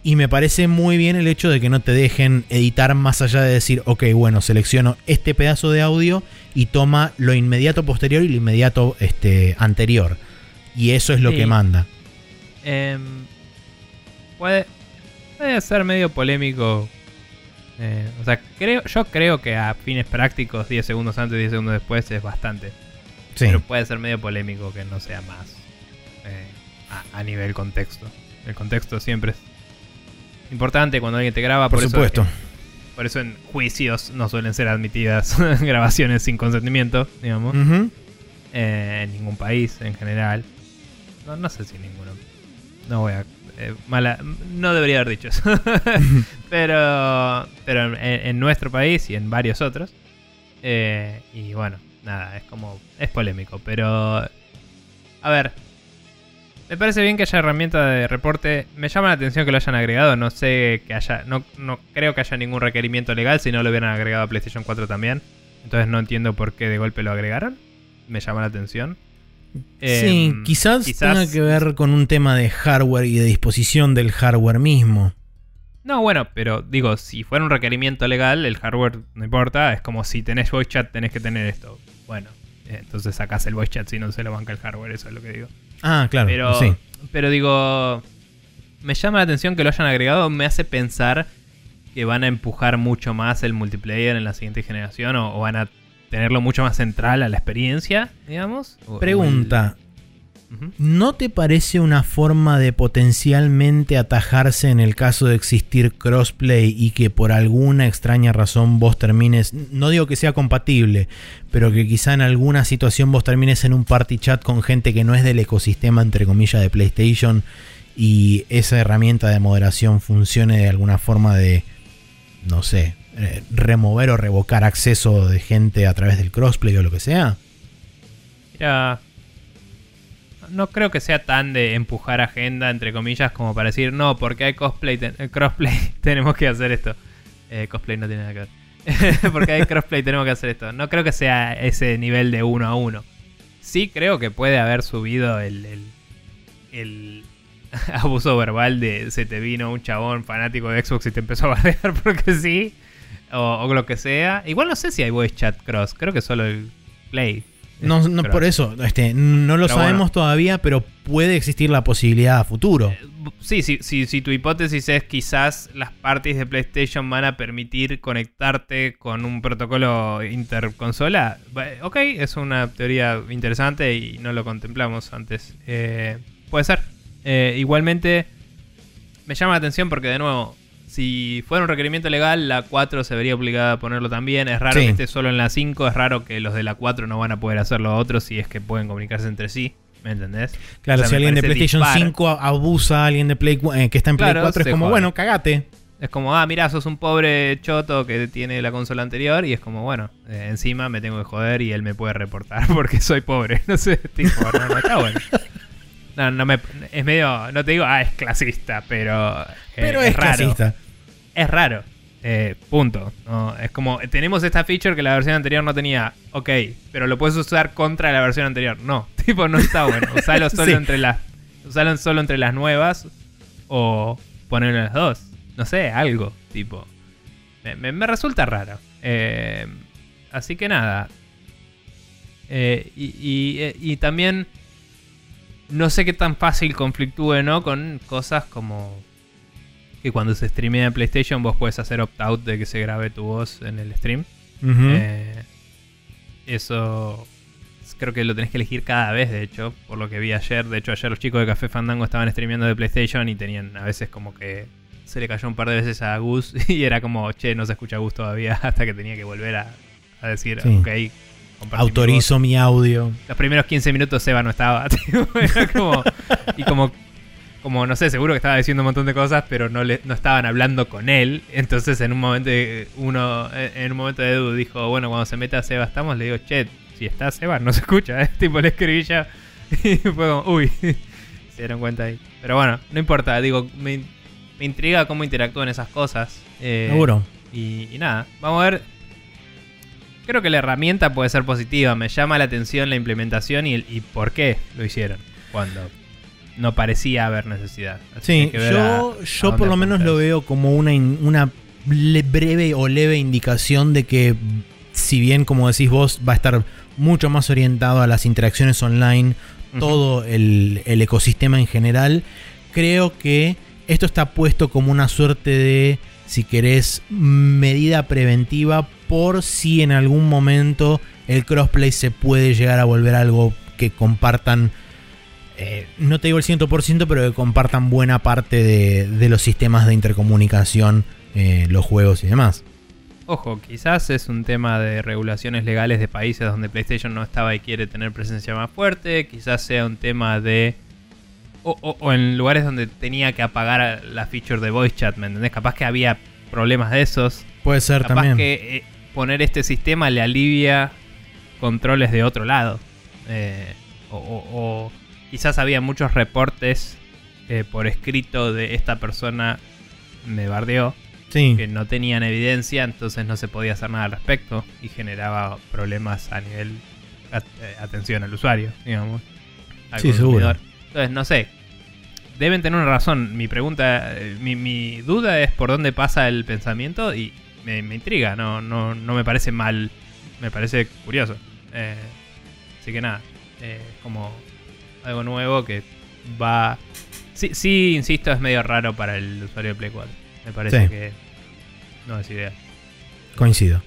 Y me parece muy bien el hecho de que no te dejen editar más allá de decir, ok, bueno, selecciono este pedazo de audio y toma lo inmediato posterior y lo inmediato este, anterior. Y eso es lo Sí. que manda. Em, puede, puede ser medio polémico. Eh, o sea, creo, yo creo que a fines prácticos, 10 segundos antes, 10 segundos después es bastante. Sí. Pero puede ser medio polémico que no sea más eh, a, a nivel contexto. El contexto siempre es importante cuando alguien te graba. Por Por, supuesto. Eso, por eso en juicios no suelen ser admitidas grabaciones sin consentimiento, digamos. Eh, en ningún país en general. No, no sé si ninguno. No voy a. eh, mala, no debería haber dicho eso. pero pero en, en nuestro país y en varios otros. eh, y bueno, nada, es como. Es polémico. Pero. A ver. Me parece bien que haya herramienta de reporte. Me llama la atención que lo hayan agregado. No sé que haya. No, no creo que haya ningún requerimiento legal si no lo hubieran agregado a PlayStation 4 también. Entonces no entiendo por qué de golpe lo agregaron. Me llama la atención. Sí, Em, quizás, quizás- tenga que ver con un tema de hardware y de disposición del hardware mismo. No, bueno, pero digo, si fuera un requerimiento legal, el hardware no importa. Es como si tenés voice chat, tenés que tener esto. Bueno, eh, entonces sacás el voice chat si no se lo banca el hardware, eso es lo que digo. Ah, claro. Pero, sí. pero digo, me llama la atención que lo hayan agregado. Me hace pensar que van a empujar mucho más el multiplayer en la siguiente generación o, o van a tenerlo mucho más central a la experiencia, digamos. El- Pregunta. ¿No te parece una forma de potencialmente atajarse en el caso de existir crossplay y que por alguna extraña razón vos termines, no digo que sea compatible, pero que quizá en alguna situación vos termines en un party chat con gente que no es del ecosistema entre comillas de PlayStation y esa herramienta de moderación funcione de alguna forma de, no sé, eh, remover o revocar acceso de gente a través del crossplay o lo que sea? Mira, no creo que sea tan de empujar agenda, entre comillas, como para decir, no, porque hay cosplay, te- eh, crossplay, tenemos que hacer esto. Eh, cosplay no tiene nada que ver. porque hay crossplay, tenemos que hacer esto. No creo que sea ese nivel de uno a uno. Sí creo que puede haber subido el... el, el- abuso verbal de se te vino un chabón fanático de Xbox y te empezó a bardear porque sí, o, o lo que sea. Igual no sé si hay voice chat cross, creo que solo el Play. No, no por eso, este, no lo Pero sabemos bueno. todavía, pero puede existir la posibilidad a futuro. Eh, Sí, sí, sí, si tu hipótesis es quizás las parties de PlayStation van a permitir conectarte con un protocolo interconsola, ok, es una teoría interesante y no lo contemplamos antes. Eh, puede ser. Eh, igualmente, me llama la atención porque, de nuevo, si fuera un requerimiento legal, la 4 se vería obligada a ponerlo también. Es raro Sí. que esté solo en la 5, es raro que los de la 4 no van a poder hacerlo a otros si es que pueden comunicarse entre sí. ¿Me entendés? Claro, O sea, si alguien de PlayStation dispar. 5 abusa a alguien de Play, eh, que está en Play Claro, 4, es como, bueno, cagate. Es como, ah, mira, sos un pobre choto que tiene la consola anterior y es como, bueno, eh, encima me tengo que joder y él me puede reportar porque soy pobre. No sé, tipo, no, no está bueno. No, no me, es medio, no te digo, ah, es clasista, pero... eh, Pero es, raro. clasista. Es raro. Eh, punto. No, es como, tenemos esta feature que la versión anterior no tenía. Ok, pero lo puedes usar contra la versión anterior. No, tipo, no está bueno. Usalo solo Sí. entre las. Usalo solo entre las nuevas. O ponerlo en las dos. No sé, algo. Tipo. Me, me- me resulta raro. Eh, así que nada. Eh, y, y- y también. No sé qué tan fácil conflictúe, ¿no? Con cosas como que cuando se streamea en PlayStation vos puedes hacer opt-out de que se grabe tu voz en el stream. Eh, eso creo que lo tenés que elegir cada vez, de hecho, por lo que vi ayer. De hecho, ayer los chicos de Café Fandango estaban streameando de PlayStation y tenían a veces como que se le cayó un par de veces a Gus y era como, che, no se escucha Gus todavía hasta que tenía que volver a, a decir, Sí. ok. compartí mi voz". Autorizo mi audio. Los primeros 15 minutos Seba no estaba. era como, y como, como, no sé, seguro que estaba diciendo un montón de cosas, pero no, le, no estaban hablando con él. Entonces en un momento de- uno, eh, en un momento de Edu dijo, bueno, cuando se meta Seba estamos, le digo, che, si está Seba, no se escucha, ¿eh? tipo le escribí ya. Y fue como, uy, se dieron cuenta ahí. Pero bueno, no importa, digo, me, me intriga cómo interactúan esas cosas. Eh, Seguro. y, y nada, vamos a ver. Creo que la herramienta puede ser positiva. Me llama la atención la implementación y, el- y por qué lo hicieron cuando no parecía haber necesidad. Así Sí, que yo, a- yo por lo menos lo veo como una, una breve o leve indicación de que, si bien, como decís vos, va a estar mucho más orientado a las interacciones online, todo el, el ecosistema en general, creo que esto está puesto como una suerte de, si querés, medida preventiva por si en algún momento el crossplay se puede llegar a volver algo que compartan eh, no te digo el 100%, pero que compartan buena parte de, de los sistemas de intercomunicación, eh, los juegos y demás. Ojo, quizás es un tema de regulaciones legales de países donde PlayStation no estaba y quiere tener presencia más fuerte. Quizás sea un tema de. O, o- o en lugares donde tenía que apagar la feature de voice chat, ¿me entendés? Capaz que había problemas de esos. Puede ser Capaz también. que eh, poner este sistema le alivia controles de otro lado. O quizás había muchos reportes eh, por escrito de esta persona me bardeó Sí, que no tenían evidencia, entonces no se podía hacer nada al respecto y generaba problemas a nivel at- eh, atención al usuario, digamos. al Sí, seguro. consumidor. Entonces, no sé. Deben tener una razón. Mi pregunta, eh, mi, mi duda es por dónde pasa el pensamiento y me, me intriga. No, no, no me parece mal. Me parece curioso. Eh, así que nada. eh, como algo nuevo que va. Sí, sí, insisto, es medio raro para el usuario de Play 4. Me parece Sí. que no es ideal. coincido.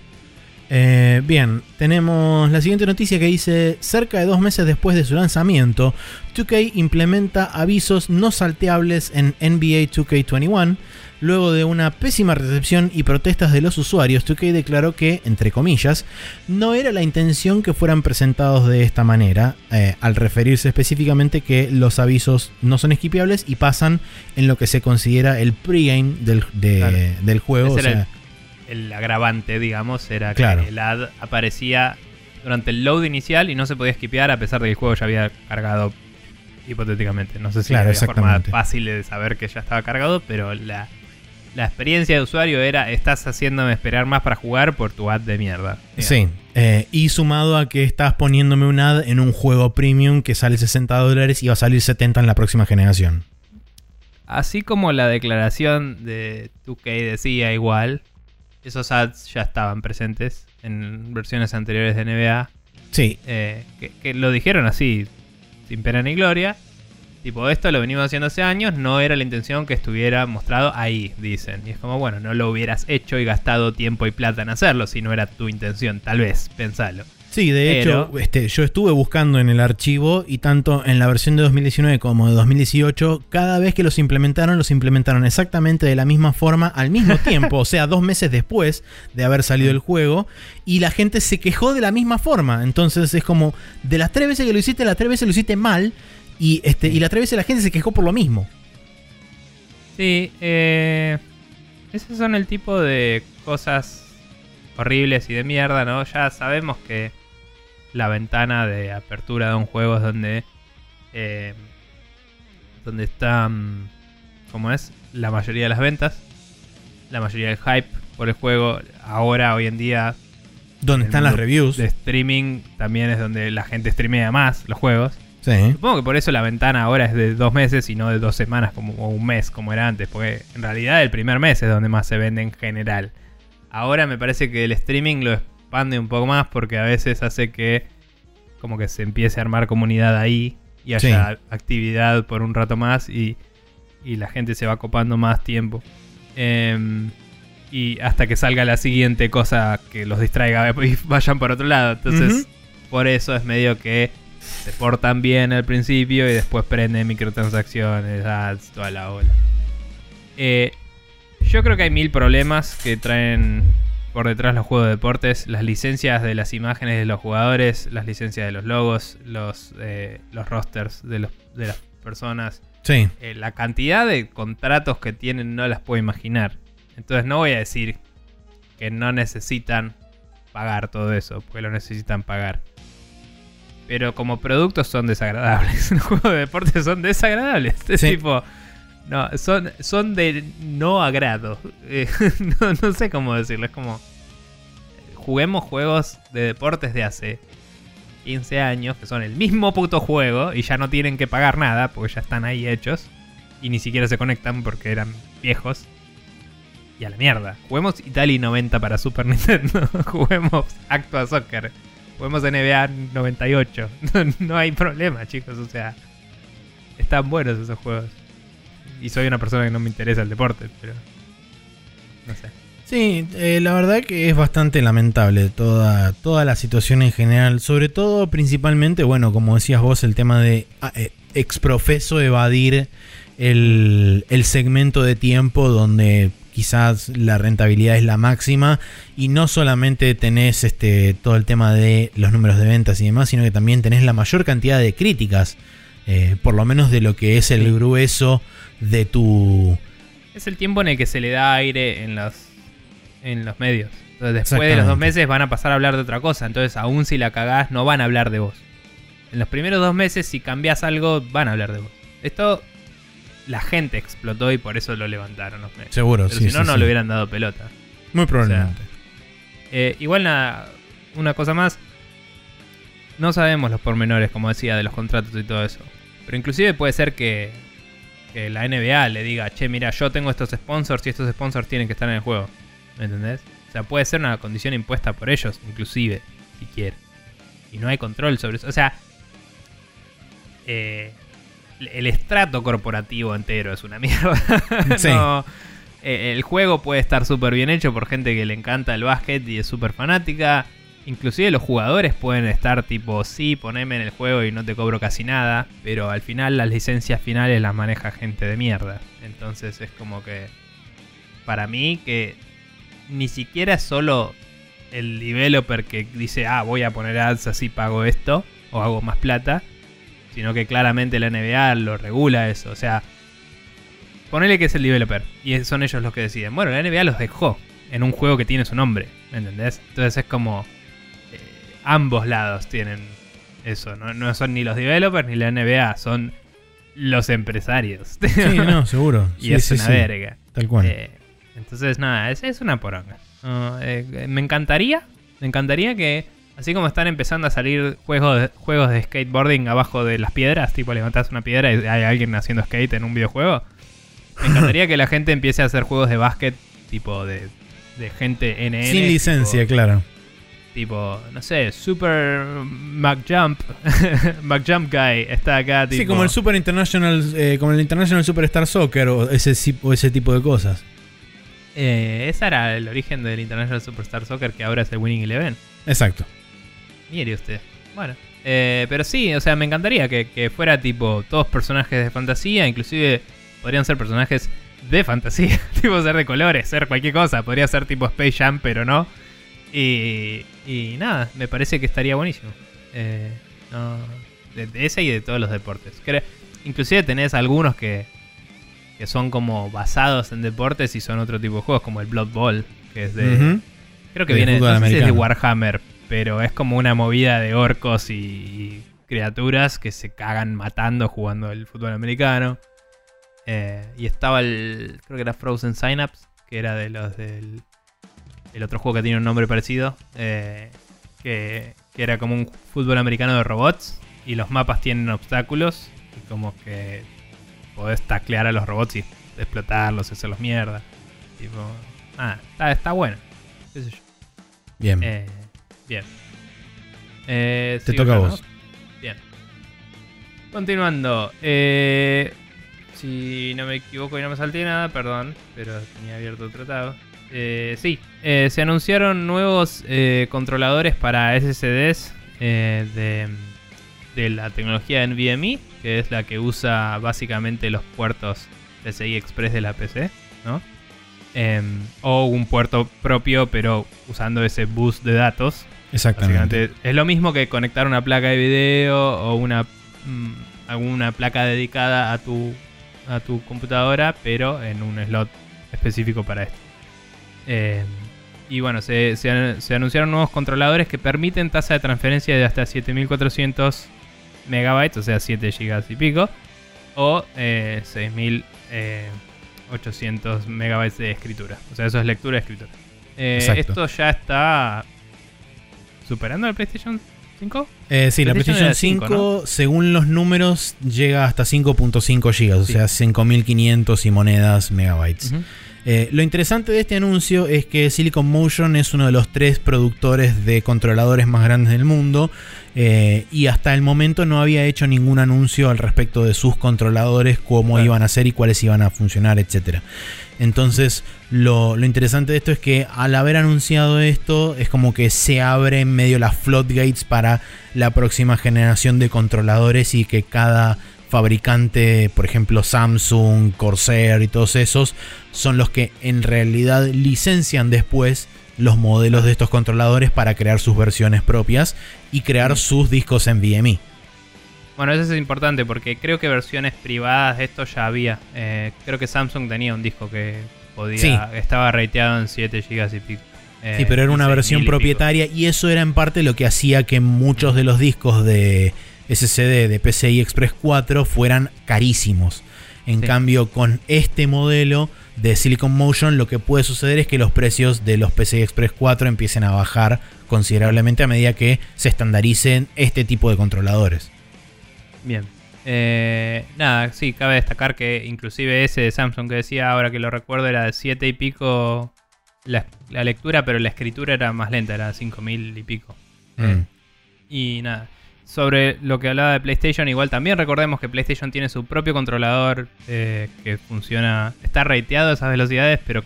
Eh, bien, tenemos la siguiente noticia que dice, cerca de dos meses después de su lanzamiento, 2K implementa avisos no salteables en NBA 2K21. Luego de una pésima recepción y protestas de los usuarios, 2K declaró que, entre comillas, no era la intención que fueran presentados de esta manera, eh, al referirse específicamente que los avisos no son esquipeables y pasan en lo que se considera el pregame del, de- Claro. del juego. O sea, El agravante, digamos, era Claro. que el ad aparecía durante el load inicial y no se podía skipear a pesar de que el juego ya había cargado hipotéticamente. No sé si Claro, forma fácil de saber que ya estaba cargado, pero la, la experiencia de usuario era estás haciéndome esperar más para jugar por tu ad de mierda. Sí, eh, y sumado a que estás poniéndome un ad en un juego premium que sale 60 dólares y va a salir 70 en la próxima generación. así como la declaración de 2K decía igual, esos ads ya estaban presentes en versiones anteriores de NBA. Sí. eh, que, que lo dijeron así, sin pena ni gloria. Tipo, esto lo venimos haciendo hace años, no era la intención que estuviera mostrado ahí, dicen. Y es como, bueno, no lo hubieras hecho y gastado tiempo y plata en hacerlo si no era tu intención, tal vez, pensalo. Sí, de Pero- hecho, este, yo estuve buscando en el archivo y tanto en la versión de 2019 como de 2018, cada vez que los implementaron, los implementaron exactamente de la misma forma al mismo tiempo, o sea, dos meses después de haber salido el juego, y la gente se quejó de la misma forma. Entonces es como, de las tres veces que lo hiciste, las tres veces lo hiciste mal, y, este, y las tres veces la gente se quejó por lo mismo. Sí, eh, esos son el tipo de cosas horribles y de mierda, ¿no? Ya sabemos que la ventana de apertura de un juego es donde, eh, donde están, ¿cómo es? La mayoría de las ventas, la mayoría del hype por el juego. Ahora, hoy en día, Donde están las reviews. de streaming también es donde la gente streamea más los juegos. Sí. Supongo que por eso la ventana ahora es de dos meses y no de dos semanas como, o un mes como era antes. Porque en realidad el primer mes es donde más se vende en general. Ahora me parece que el streaming lo expande un poco más porque a veces hace que como que se empiece a armar comunidad ahí y haya actividad por un rato más y, y la gente se va copando más tiempo. Em, y hasta que salga la siguiente cosa que los distraiga y vayan por otro lado. Entonces, por eso es medio que se portan bien al principio y después prenden microtransacciones, ads, toda la ola. Eh, yo creo que hay mil problemas que traen por detrás los juegos de deportes. Las licencias de las imágenes de los jugadores, las licencias de los logos, los, eh, los rosters de, los, de las personas. Sí. Eh, la cantidad de contratos que tienen no las puedo imaginar. Entonces no voy a decir que no necesitan pagar todo eso, porque lo necesitan pagar. Pero como productos son desagradables. Los juegos de deporte son desagradables. Es Sí. tipo. No, son, son de no agrado. Eh, no, no sé cómo decirlo. Es como. Juguemos juegos de deportes de hace 15 años, que son el mismo puto juego y ya no tienen que pagar nada porque ya están ahí hechos y ni siquiera se conectan porque eran viejos. Y a la mierda. Juguemos Italy 90 para Super Nintendo. Juguemos Actua Soccer. Juguemos NBA 98. No, hay problema, chicos. O sea, están buenos esos juegos. Y soy una persona que no me interesa el deporte, pero. No sé. Sí, eh, la verdad que es bastante lamentable toda, toda la situación en general. Sobre todo, principalmente, bueno, como decías vos, el tema de ah, eh, exprofeso evadir el, el segmento de tiempo donde quizás la rentabilidad es la máxima y no solamente tenés este, todo el tema de los números de ventas y demás, sino que también tenés la mayor cantidad de críticas, eh, por lo menos de lo que es el grueso de tu... Es el tiempo en el que se le da aire en los, en los medios. Entonces, después de los dos meses van a pasar a hablar de otra cosa. Entonces, aún si la cagás, no van a hablar de vos. En los primeros dos meses, si cambias algo, van a hablar de vos. Esto, la gente explotó y por eso lo levantaron los medios. Seguro, Pero sí, si no, sí, no sí. le hubieran dado pelota. Muy probablemente. Eh, igual nada, una cosa más. No sabemos los pormenores, como decía, de los contratos y todo eso. Pero inclusive puede ser que, que la NBA le diga, che, mira, yo tengo estos sponsors y estos sponsors tienen que estar en el juego. ¿Me entendés? O sea, puede ser una condición impuesta por ellos, inclusive, si quiere. Y no hay control sobre eso. O sea, eh, el estrato corporativo entero es una mierda. Sí. No, eh, el juego puede estar súper bien hecho por gente que le encanta el básquet y es súper fanática. Inclusive los jugadores pueden estar tipo, sí, poneme en el juego y no te cobro casi nada. Pero al final las licencias finales las maneja gente de mierda. Entonces es como que... Para mí que ni siquiera es solo el developer que dice, ah, voy a poner ads así pago esto o hago más plata. Sino que claramente la NBA lo regula eso. O sea, ponele que es el developer y son ellos los que deciden. Bueno, la NBA los dejó en un juego que tiene su nombre, ¿me entendés? Entonces es como eh, ambos lados tienen eso. No, no son ni los developers ni la NBA, son los empresarios. Sí, no, seguro. y Sí, es sí, una sí. verga. Tal cual. Eh, entonces, nada, es, es una poronga. Eh, me encantaría, me encantaría que, así como están empezando a salir juegos de, juegos de skateboarding abajo de las piedras, tipo levantás una piedra y hay alguien haciendo skate en un videojuego, Me encantaría que la gente empiece a hacer juegos de básquet tipo de, de gente NN. Sin licencia, tipo- claro. Tipo, no sé, Super McJump. McJump Guy está acá. Tipo, Sí, como el Super International, eh, como el International Superstar Soccer o ese, o ese tipo de cosas. Eh, ese era el origen del International Superstar Soccer que ahora es el Winning Eleven. Exacto. Mire usted. Bueno. Eh, pero sí, o sea, me encantaría que, que fuera tipo todos personajes de fantasía, inclusive podrían ser personajes de fantasía, tipo ser de colores, ser cualquier cosa, podría ser tipo Space Jam, pero no. Y, y nada, me parece que estaría buenísimo. Eh, no, de, de ese y de todos los deportes. Cre- inclusive tenés algunos que, que son como basados en deportes y son otro tipo de juegos, como el Blood Bowl, que es de... Creo que De viene, fútbol no sé si es de. Warhammer, pero es como una movida de orcos y, y criaturas que se cagan matando jugando el fútbol americano. Eh, y estaba el, creo que era Frozen Synapse, que era de los del el otro juego que tiene un nombre parecido, eh, que, que era como un fútbol americano de robots y los mapas tienen obstáculos y como que podés taclear a los robots y explotarlos, hacerlos mierda. Tipo, ah, está, está bueno. qué sé yo. Bien. Eh, bien. Eh, Te sigo toca a vos. ¿no? Bien. Continuando. eh, si no me equivoco y no me salté nada, perdón, pero tenía abierto otro tab. Eh, sí, eh, se anunciaron nuevos eh, controladores para SSDs eh, de, de la tecnología NVMe, que es la que usa básicamente los puertos PCI Express de la PC, ¿no? Em, o un puerto propio, pero usando ese bus de datos. Exactamente. Es lo mismo que conectar una placa de video o una mm, alguna placa dedicada a tu a tu computadora, pero en un slot específico para esto. Eh, y bueno, se, se an- se anunciaron nuevos controladores que permiten tasa de transferencia de hasta 7400 megabytes, o sea, 7 gigas y pico, o eh, 6800 megabytes de escritura. O sea, eso es lectura y escritura. Eh, esto ya está superando al PlayStation 5. Eh, sí, la PlayStation PlayStation era 5, 5, según los números, llega hasta 5.5 GB, o Sí. sea, 5500 y monedas megabytes. Eh, lo interesante de este anuncio es que Silicon Motion es uno de los tres productores de controladores más grandes del mundo eh, y hasta el momento no había hecho ningún anuncio al respecto de sus controladores, cómo Claro. iban a ser y cuáles iban a funcionar, etc. Entonces, lo, lo interesante de esto es que al haber anunciado esto, es como que se abre en medio las floodgates para la próxima generación de controladores y que cada fabricante, por ejemplo Samsung, Corsair y todos esos, son los que en realidad licencian después los modelos de estos controladores para crear sus versiones propias y crear sus discos en VMI. Bueno, eso es importante porque creo que versiones privadas de esto ya había. Eh, creo que Samsung tenía un disco que podía. Sí. Estaba rateado en 7 GB y pico. Eh, Sí, pero era y una 6.000 versión y propietaria y eso era en parte lo que hacía que muchos de los discos de SSD de PCI Express 4 fueran carísimos. En Sí. cambio, con este modelo de Silicon Motion, lo que puede suceder es que los precios de los PCI Express 4 empiecen a bajar considerablemente a medida que se estandaricen este tipo de controladores. Bien. Eh, nada, sí, cabe destacar que inclusive ese de Samsung que decía, ahora que lo recuerdo, era de 7 y pico la, la lectura, pero la escritura era más lenta, era 5000 y pico. Mm. Y nada, sobre lo que hablaba de PlayStation, igual también recordemos que PlayStation tiene su propio controlador eh, que funciona, está rateado a esas velocidades, pero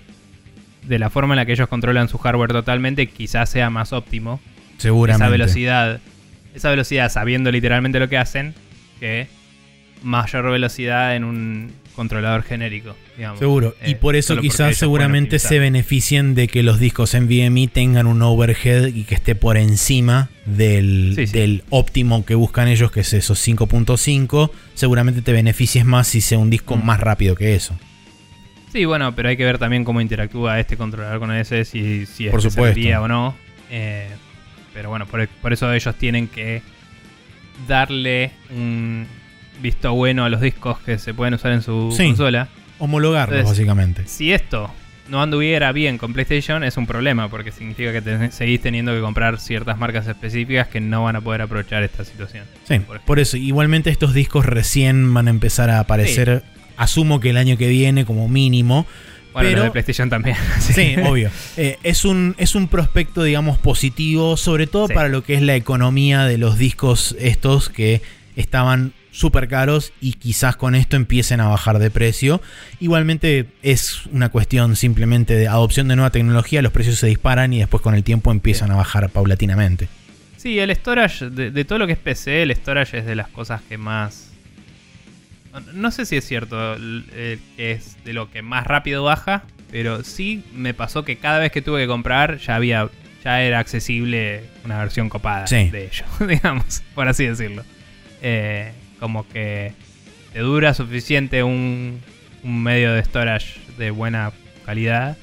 de la forma en la que ellos controlan su hardware totalmente, quizás sea más óptimo Seguramente. esa velocidad, esa velocidad sabiendo literalmente lo que hacen, que mayor velocidad en un controlador genérico, digamos. Seguro. y Eh, por eso quizás seguramente se beneficien de que los discos NVMe tengan un overhead y que esté por encima del, Sí, sí. del óptimo que buscan ellos, que es esos 5.5. Seguramente te beneficies más si sea un disco Mm. más rápido que eso. Sí, bueno, pero hay que ver también cómo interactúa este controlador con ese, si, si Por supuesto. serviría o no. Eh, pero bueno, por, por eso ellos tienen que darle un visto bueno a los discos que se pueden usar en su Sí. consola. Homologarlos, Entonces, básicamente. Si esto no anduviera bien con PlayStation, es un problema, porque significa que te- seguís teniendo que comprar ciertas marcas específicas que no van a poder aprovechar esta situación. Sí, por por eso. Igualmente estos discos recién van a empezar a aparecer asumo que el año que viene como mínimo. Bueno, pero, lo de PlayStation también. Sí, obvio. Eh, es, un, es un prospecto, digamos, positivo, sobre todo Sí. para lo que es la economía de los discos estos que estaban súper caros y quizás con esto empiecen a bajar de precio. Igualmente es una cuestión simplemente de adopción de nueva tecnología, los precios se disparan y después con el tiempo empiezan a bajar paulatinamente. Sí, el storage, de, de todo lo que es PC, el storage es de las cosas que más... No sé si es cierto el que es de lo que más rápido baja, pero sí me pasó que cada vez que tuve que comprar ya había ya era accesible una versión copada Sí. de ello, digamos, por así decirlo. Eh, como que te dura suficiente un, un medio de storage de buena calidad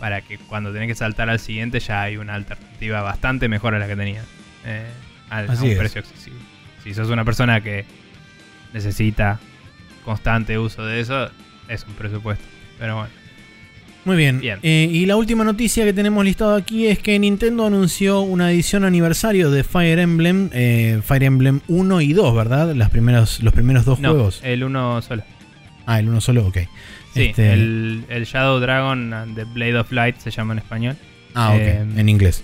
para que cuando tenés que saltar al siguiente ya hay una alternativa bastante mejor a la que tenías. Eh, a un es. precio accesible. Si sos una persona que necesita constante uso de eso, es un presupuesto. Pero bueno. Muy bien. Bien. Eh, y la última noticia que tenemos listado aquí es que Nintendo anunció una edición aniversario de Fire Emblem, eh, Fire Emblem 1 y 2, ¿verdad? Las primeros, los primeros dos No, juegos. el uno solo. Ah, el uno solo, ok. Sí, Este- el, el Shadow Dragon and the Blade of Light se llama en español. Ah, ok, eh, en inglés.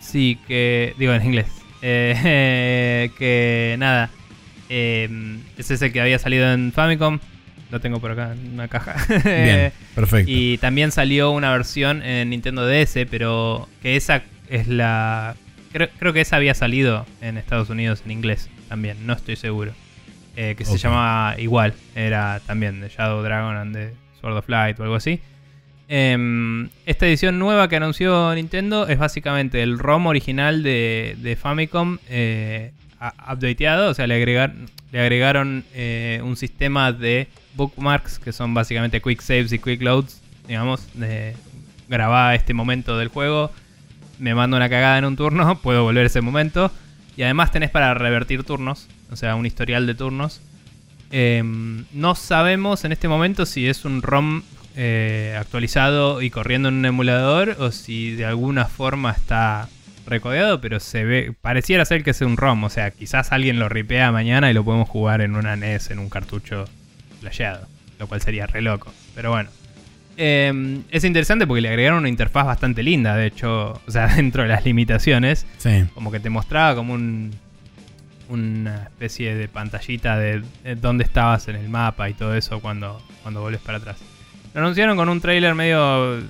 Sí, que. Digo en inglés. Eh, que nada. ese es el que había salido en Famicom. Lo tengo por acá en una caja. Bien, perfecto. Y también salió una versión en Nintendo DS, pero que esa es la... Creo, creo que esa había salido en Estados Unidos en inglés también, no estoy seguro. Eh, que se llamaba igual, era también de Shadow Dragon and the Sword of Light o algo así. Em, esta edición nueva que anunció Nintendo es básicamente el ROM original de, de Famicom eh, updateado, o sea, le, agregar- le agregaron eh, un sistema de bookmarks que son básicamente quick saves y quick loads, digamos, de este momento del juego, me mando una cagada en un turno, puedo volver ese momento y además tenés para revertir turnos, o sea, un historial de turnos. Em, no sabemos en este momento si es un ROM eh, actualizado y corriendo en un emulador o si de alguna forma está recodeado, pero se ve, pareciera ser que es un ROM, o sea, quizás alguien lo ripea mañana y lo podemos jugar en una NES, en un cartucho flasheado, lo cual sería re loco, pero bueno. Em, es interesante porque le agregaron una interfaz bastante linda, de hecho, o sea, dentro de las limitaciones, Sí. como que te mostraba como un una especie de pantallita de, de dónde estabas en el mapa y todo eso cuando, cuando volvés para atrás. Lo anunciaron con un trailer medio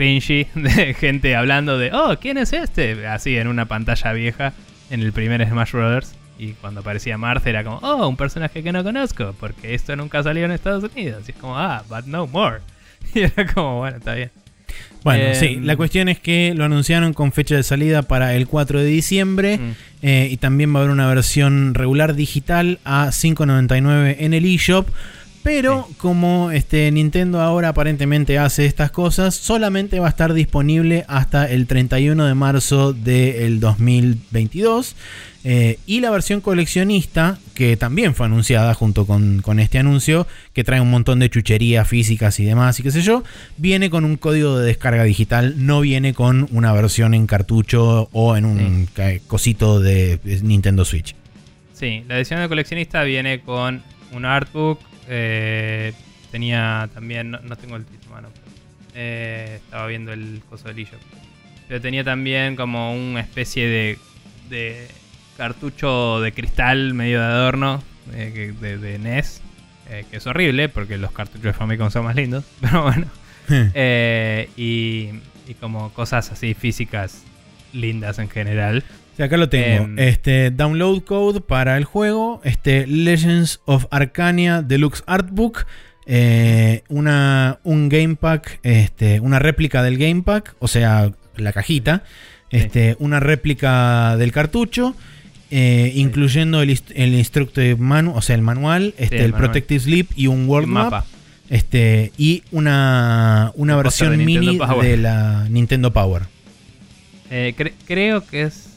cringy de gente hablando de, oh, ¿quién es este? Así en una pantalla vieja en el primer Smash Brothers. Y cuando aparecía Marth era como, oh, un personaje que no conozco, porque esto nunca salió en Estados Unidos. Y es como, ah, but no more. Y era como, bueno, está bien. Bueno, Eh, sí, la cuestión es que lo anunciaron con fecha de salida para el 4 de diciembre Mm. eh, y también va a haber una versión regular digital a 5.99 en el eShop. Pero como este Nintendo ahora aparentemente hace estas cosas, solamente va a estar disponible hasta el 31 de marzo del 2022. Eh, y la versión coleccionista, que también fue anunciada junto con, con este anuncio, que trae un montón de chucherías físicas y demás, y qué sé yo, viene con un código de descarga digital, no viene con una versión en cartucho o en un cosito de Nintendo Switch. Sí, la edición de coleccionista viene con un artbook. Eh, tenía también, no, no tengo el título, mano. eh, estaba viendo el coso del. Pero tenía también como una especie de, de cartucho de cristal medio de adorno eh, de, de NES. que es horrible porque los cartuchos de Famicom son más lindos. Pero bueno. Y, y como cosas así físicas lindas en general. Sí, acá lo tengo. Em. este download code para el juego. Este Legends of Arcania Deluxe Artbook. eh, una, un game pack. Este, una réplica del game pack. O sea, la cajita. Este, Una réplica del cartucho. eh, incluyendo el, el instructive manual, o sea, el manual, este, el el, manual. protective slip y un world map. mapa. Este, y una, una versión de mini Power. de la Nintendo Power. Eh, cre- creo que es.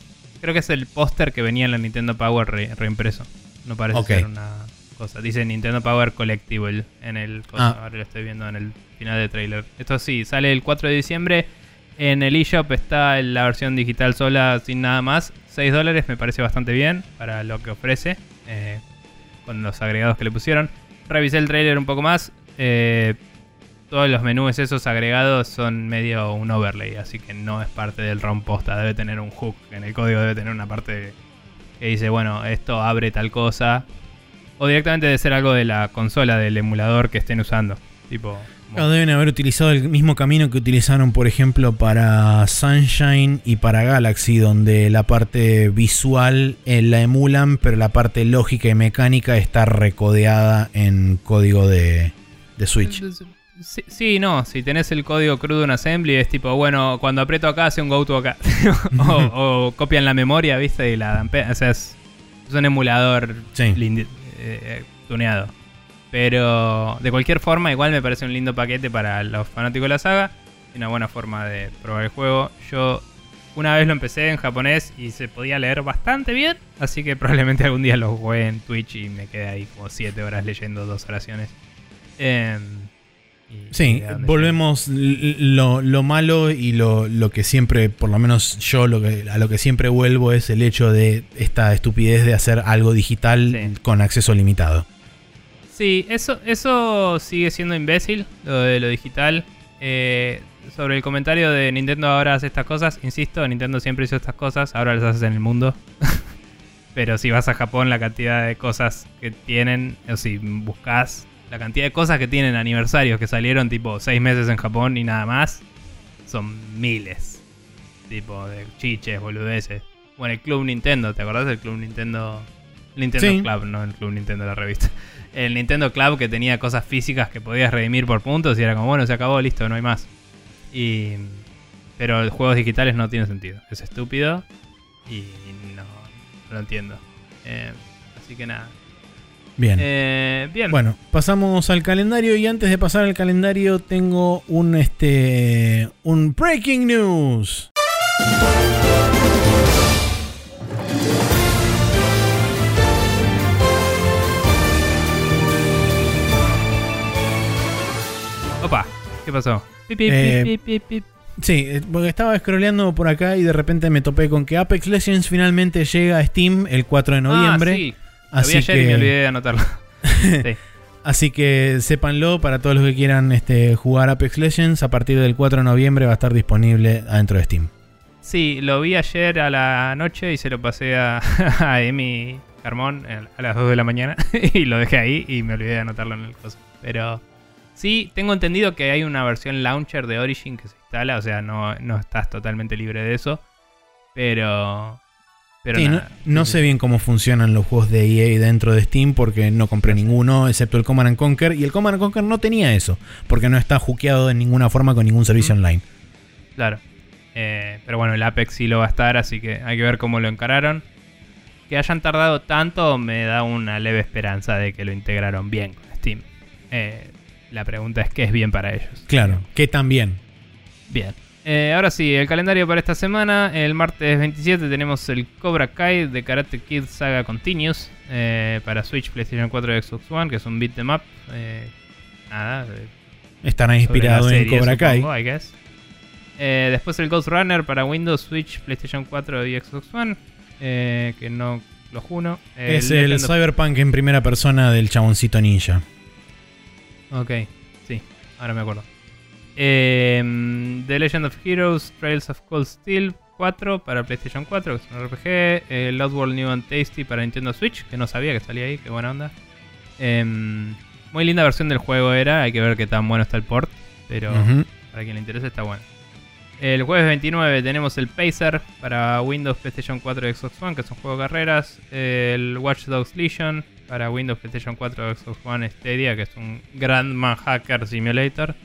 Creo que es el póster que venía en la Nintendo Power re- reimpreso. No parece ser una cosa. Dice Nintendo Power Collectible en el. Ah. Ahora lo estoy viendo en el final del trailer. Esto sí, sale el 4 de diciembre. En el eShop está la versión digital sola sin nada más. 6 dólares me parece bastante bien para lo que ofrece. eh, con los agregados que le pusieron. revisé el trailer un poco más. eh, todos los menús esos agregados son medio un overlay, así que no es parte del ROM posta. Debe tener un hook. En el código debe tener una parte que dice, bueno, esto abre tal cosa. O directamente debe ser algo de la consola, del emulador que estén usando. Tipo. No, deben haber utilizado el mismo camino que utilizaron, por ejemplo, para Sunshine y para Galaxy, donde la parte visual eh, la emulan, pero la parte lógica y mecánica está recodeada en código de, de Switch. Sí, sí, no. Si tenés el código crudo en Assembly, es tipo, bueno, cuando aprieto acá, hace un go to acá. o, o copian la memoria, ¿viste? Y la dampean. O sea, es, es un emulador Sí. lindi- eh, tuneado. Pero de cualquier forma, igual me parece un lindo paquete para los fanáticos de la saga. Y una buena forma de probar el juego. Yo una vez lo empecé en japonés y se podía leer bastante bien. Así que probablemente algún día lo juegue en Twitch y me quedé ahí como 7 horas leyendo dos oraciones. Em, y- Sí, volvemos lo, lo malo y lo, lo que siempre, por lo menos yo lo que, a lo que siempre vuelvo es el hecho de esta estupidez de hacer algo digital Sí. con acceso limitado. Sí, eso, eso sigue siendo imbécil, lo de lo digital. Eh, sobre el comentario de Nintendo ahora hace estas cosas, insisto, Nintendo siempre hizo estas cosas, ahora las haces en el mundo. Pero si vas a Japón, la cantidad de cosas que tienen, o si buscas la cantidad de cosas que tienen aniversarios que salieron tipo 6 meses en Japón y nada más, son miles. Tipo de chiches, boludeces. Bueno, el Club Nintendo, ¿te acordás del Club Nintendo? Nintendo Sí. Club, no el Club Nintendo, la revista. El Nintendo Club que tenía cosas físicas que podías redimir por puntos y era como, bueno, se acabó, listo, no hay más. Y, pero juegos digitales no tiene sentido. Es estúpido y no, no lo entiendo. Eh, así que nada. Bien. Eh, bien. Bueno, pasamos al calendario y antes de pasar al calendario tengo un este un breaking news. Opa, ¿qué pasó? Pip, pip, Eh, pip. Sí, eh, porque estaba scrolleando por acá y de repente me topé con que Apex Legends finalmente llega a Steam el 4 de noviembre. Ah, sí. Lo vi así ayer y me que olvidé de anotarlo. sí. Así que sépanlo para todos los que quieran este, jugar Apex Legends. A partir del 4 de noviembre va a estar disponible adentro de Steam. Sí, lo vi ayer a la noche y se lo pasé a, a Emi Carmón eh, a las 2 de la mañana y lo dejé ahí y me olvidé de anotarlo en el coso. Pero sí, tengo entendido que hay una versión launcher de Origin que se instala, o sea, no, no estás totalmente libre de eso. Pero... Pero Sí, no, nada. no Sí, sé bien cómo funcionan los juegos de EA dentro de Steam porque no compré ninguno, excepto el Command and Conquer. Y el Command and Conquer no tenía eso, porque no está juqueado de ninguna forma con ningún servicio Mm. online. Claro. Eh, pero bueno, el Apex sí lo va a estar, así que hay que ver cómo lo encararon. Que hayan tardado tanto me da una leve esperanza de que lo integraron bien con Steam. Eh, la pregunta es qué es bien para ellos. Claro, que también. Bien. Eh, ahora sí, el calendario para esta semana. El martes 27 tenemos el Cobra Kai de Karate Kid Saga Continuous eh, para Switch, PlayStation 4 y Xbox One, que es un beat 'em up. Eh, nada, eh, Estará sobre inspirado la en Cobra Kai. supongo, I guess. Después el Ghost Runner para Windows, Switch, PlayStation 4 y Xbox One. que no lo juno. es el of- Cyberpunk en primera persona del chaboncito ninja. Ok, sí, ahora me acuerdo. Eh, The Legend of Heroes, Trails of Cold Steel 4 para PlayStation 4, que es un RPG. Eh, Lost World New and Tasty para Nintendo Switch, que no sabía que salía ahí, qué buena onda. Em, muy linda versión del juego era, hay que ver qué tan bueno está el port, pero para quien le interese está bueno. El jueves 29 tenemos el Pacer para Windows, PlayStation 4 y Xbox One, que es un juego de carreras. El Watch Dogs Legion para Windows, PlayStation 4 Xbox One Stadia, que es un Grandman Hacker Simulator.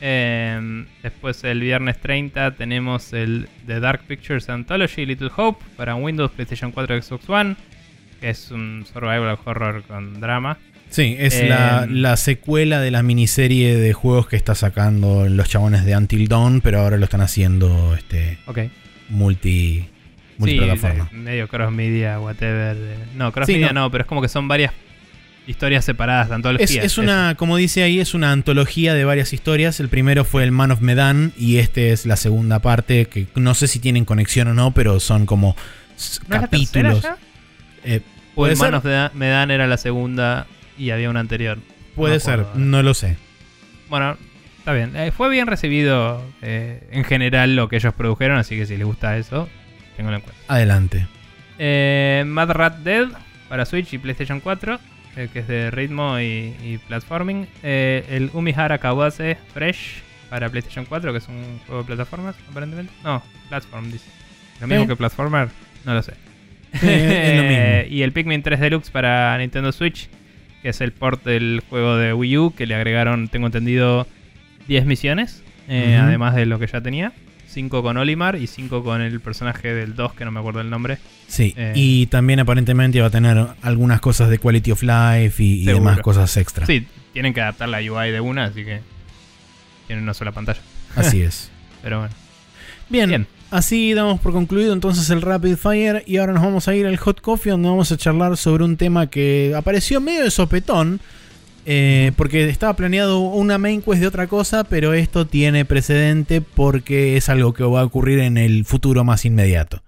Em, después el viernes 30 tenemos el The Dark Pictures Anthology Little Hope para Windows, PlayStation 4 Xbox One, que es un survival horror con drama. Sí, es Eh, la, la secuela de la miniserie de juegos que está sacando los chabones de Until Dawn, pero ahora lo están haciendo este Ok. multi multiplataforma. Sí, medio cross media, whatever. No, cross Sí, media no. no. pero es como que son varias historias separadas, antologías. Es, es una, como dice ahí, es una antología de varias historias. El primero fue el Man of Medan y este es la segunda parte que no sé si tienen conexión o no, pero son como ¿No la capítulos. ya? Eh, O ¿Puede el ser? Man of Medan era la segunda y había una anterior. Puede ser, no lo sé. Bueno, está bien. Eh, fue bien recibido eh, en general lo que ellos produjeron, así que si les gusta eso, tenganlo en cuenta. Adelante. Eh, Mad Rat Dead para Switch y PlayStation 4, eh, que es de ritmo y, y platforming. Eh, el Umihara Kawase Fresh para PlayStation 4, que es un juego de plataformas, aparentemente. No, platform, dice. Lo mismo ¿Eh? que platformer, no lo sé. Eh, es lo mismo. y el Pikmin 3 Deluxe para Nintendo Switch, que es el port del juego de Wii U, que le agregaron, tengo entendido, 10 misiones, eh, además de lo que ya tenía. 5 con Olimar y 5 con el personaje del 2, que no me acuerdo el nombre. Sí, Eh. y también aparentemente va a tener algunas cosas de quality of life y, demás cosas extra. Sí, tienen que adaptar la UI de una, así que tienen una sola pantalla. Así es. Pero bueno. Bien, Bien. así damos por concluido entonces el Rapid Fire y ahora nos vamos a ir al Hot Coffee donde vamos a charlar sobre un tema que apareció medio de sopetón. Eh, porque estaba planeado una main quest de otra cosa, pero esto tiene precedente porque es algo que va a ocurrir en el futuro más inmediato.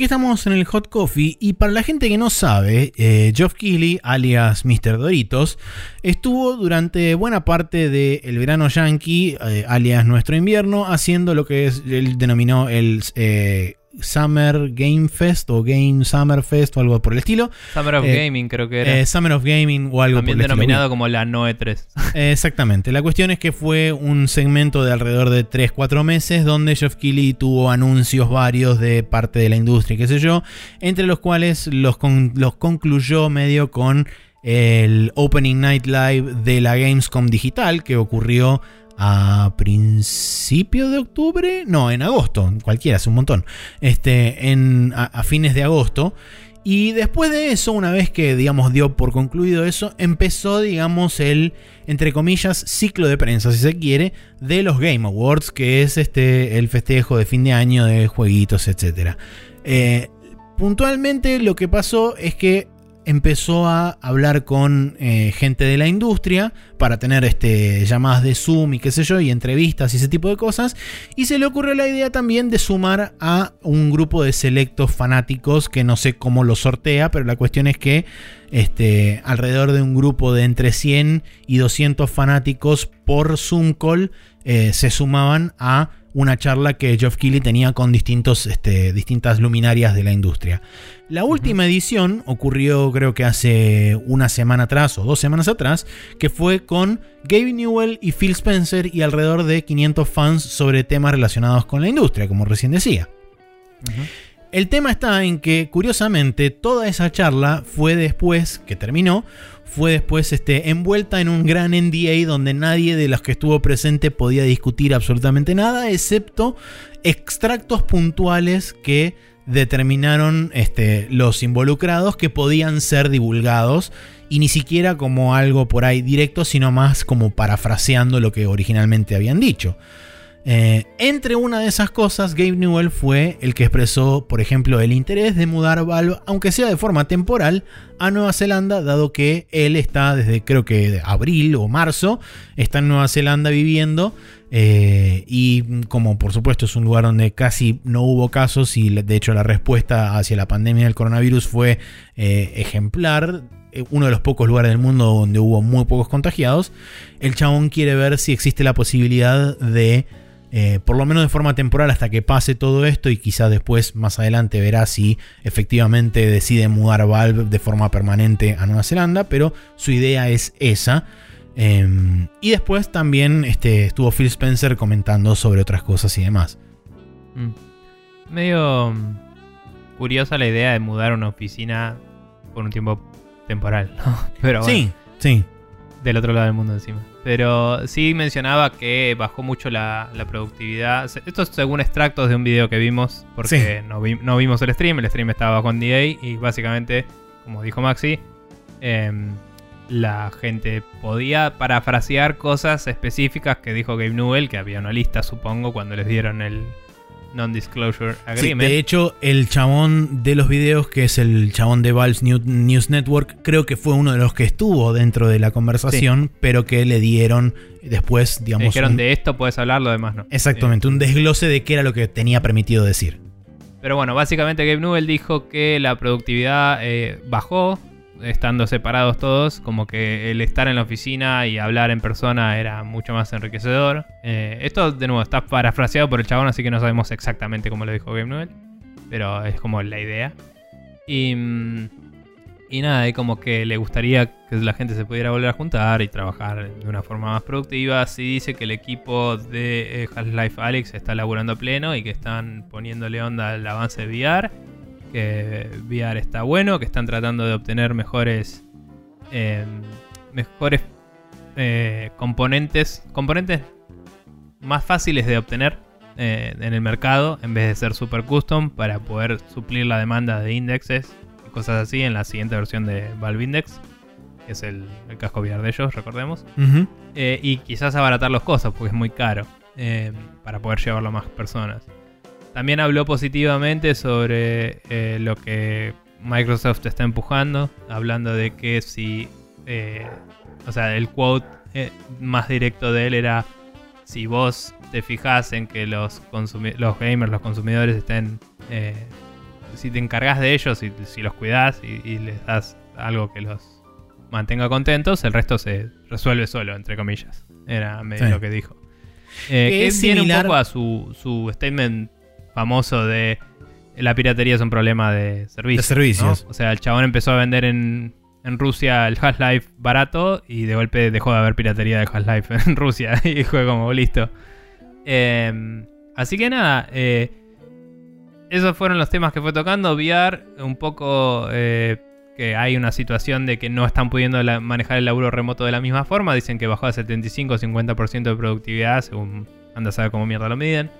Aquí estamos en el Hot Coffee. Y para la gente que no sabe, eh, Geoff Keighley, alias Mr. Doritos, estuvo durante buena parte del verano yankee, eh, alias nuestro invierno, haciendo lo que es, él denominó el eh, Summer Game Fest o Game Summer Fest o algo por el estilo. Summer of Eh, Gaming creo que era. Eh, Summer of Gaming o algo También por el estilo. denominado como la Noe 3. Eh, Exactamente. La cuestión es que fue un segmento de alrededor de 3-4 meses donde Jeff Keighley tuvo anuncios varios de parte de la industria, qué sé yo, entre los cuales los, con- los concluyó medio con el Opening Night Live de la Gamescom digital que ocurrió a principios de octubre, no, en agosto, cualquiera, hace un montón, este, en, a, a fines de agosto. Y después de eso, una vez que, digamos, dio por concluido eso, empezó, digamos, el, entre comillas, ciclo de prensa, si se quiere, de los Game Awards, que es este, el festejo de fin de año de jueguitos, etc. Eh, puntualmente lo que pasó es que empezó a hablar con eh, gente de la industria para tener este, llamadas de Zoom y qué sé yo, y entrevistas y ese tipo de cosas. Y se le ocurrió la idea también de sumar a un grupo de selectos fanáticos que no sé cómo lo sortea, pero la cuestión es que este, alrededor de un grupo de entre 100 y 200 fanáticos por Zoom call eh, se sumaban a una charla que Geoff Keighley tenía con distintos, este, distintas luminarias de la industria. La última edición ocurrió creo que hace una semana atrás o dos semanas atrás, que fue con Gabe Newell y Phil Spencer y alrededor de 500 fans sobre temas relacionados con la industria, como recién decía. El tema está en que, curiosamente, toda esa charla fue después, que terminó, fue después este, envuelta en un gran NDA donde nadie de los que estuvo presente podía discutir absolutamente nada, excepto extractos puntuales que determinaron este, los involucrados que podían ser divulgados y ni siquiera como algo por ahí directo, sino más como parafraseando lo que originalmente habían dicho. Eh, entre una de esas cosas, Gabe Newell fue el que expresó, por ejemplo, el interés de mudar Valve, aunque sea de forma temporal, a Nueva Zelanda, dado que él está desde creo que abril o marzo, está en Nueva Zelanda viviendo. eh, y como por supuesto es un lugar donde casi no hubo casos y de hecho la respuesta hacia la pandemia del coronavirus fue eh, ejemplar, uno de los pocos lugares del mundo donde hubo muy pocos contagiados, el chabón quiere ver si existe la posibilidad de eh, por lo menos de forma temporal hasta que pase todo esto y quizás después más adelante verá si efectivamente decide mudar Valve de forma permanente a Nueva Zelanda, pero su idea es esa. Eh, y después también este, estuvo Phil Spencer comentando sobre otras cosas y demás. Mm. Medio mm, curiosa la idea de mudar una oficina por un tiempo temporal, ¿no? Pero bueno, Sí, sí. del otro lado del mundo encima. Pero sí mencionaba que bajó mucho la, la productividad. Esto es según extractos de un video que vimos, porque no, vi- no vimos el stream, el stream estaba con DA y básicamente, como dijo Maxi, em, la gente podía parafrasear cosas específicas que dijo Gabe Newell, que había una lista, supongo, cuando les dieron el Non-Disclosure Sí, Agreement. de hecho, el chabón de los videos, que es el chabón de Valve's New- News Network, creo que fue uno de los que estuvo dentro de la conversación, pero que le dieron después, Le digamos, dijeron un- de esto puedes hablar, lo demás no. exactamente, un desglose de qué era lo que tenía permitido decir. Pero bueno, básicamente Gabe Newell dijo que la productividad eh, bajó, estando separados todos, como que el estar en la oficina y hablar en persona era mucho más enriquecedor. Eh, esto, de nuevo, está parafraseado por el chabón, así que no sabemos exactamente cómo lo dijo Newell, pero es como la idea. Y, mm, y nada, y como que le gustaría que la gente se pudiera volver a juntar y trabajar de una forma más productiva. Sí dice que el equipo de eh, Half-Life Alyx está laburando a pleno y que están poniéndole onda al avance de VR. Que VR está bueno, que están tratando de obtener mejores, eh, mejores eh, componentes, componentes más fáciles de obtener eh, en el mercado en vez de ser super custom para poder suplir la demanda de indexes y cosas así en la siguiente versión de Valve Index, que es el, el casco VR de ellos, recordemos. Eh, y quizás abaratar los costos porque es muy caro eh, para poder llevarlo a más personas. También habló positivamente sobre eh, lo que Microsoft está empujando, hablando de que si, eh, o sea, el quote eh, más directo de él era, si vos te fijas en que los, los gamers, los consumidores estén, eh, si te encargas de ellos, y si los cuidas y, y les das algo que los mantenga contentos, el resto se resuelve solo, entre comillas. Era medio Sí. lo que dijo. Eh, Que es similar- un poco a su, su statement famoso de la piratería es un problema de servicios. De servicios. ¿no? O sea, el chabón empezó a vender en, en Rusia el Half-Life barato y de golpe dejó de haber piratería de Half-Life en Rusia y fue como listo. Eh, así que nada, eh, esos fueron los temas que fue tocando. VR, un poco eh, que hay una situación de que no están pudiendo la- manejar el laburo remoto de la misma forma. Dicen que bajó a 75-50% de productividad, según anda a saber cómo mierda lo miden.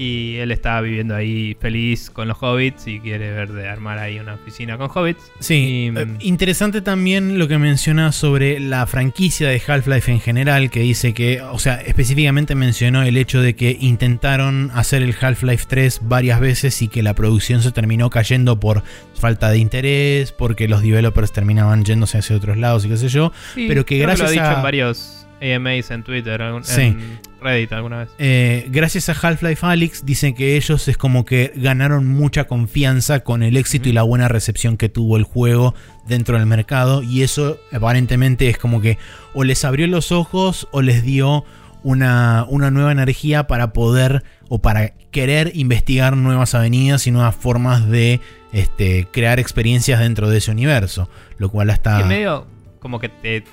Y él está viviendo ahí feliz con los hobbits y quiere ver de armar ahí una oficina con hobbits. Sí, Y, eh, mm, interesante también lo que menciona sobre la franquicia de Half-Life en general, que dice que, o sea, específicamente mencionó el hecho de que intentaron hacer el Half-Life 3 varias veces y que la producción se terminó cayendo por falta de interés, porque los developers terminaban yéndose hacia otros lados y qué sé yo. Sí, pero que gracias lo ha dicho a- en varios AMAs en Twitter, algún- Sí. en Reddit alguna vez. Eh, gracias a Half-Life Alyx dicen que ellos es como que ganaron mucha confianza con el éxito y la buena recepción que tuvo el juego dentro del mercado y eso aparentemente es como que o les abrió los ojos o les dio una, una nueva energía para poder o para querer investigar nuevas avenidas y nuevas formas de este, crear experiencias dentro de ese universo, lo cual hasta... Y medio como que te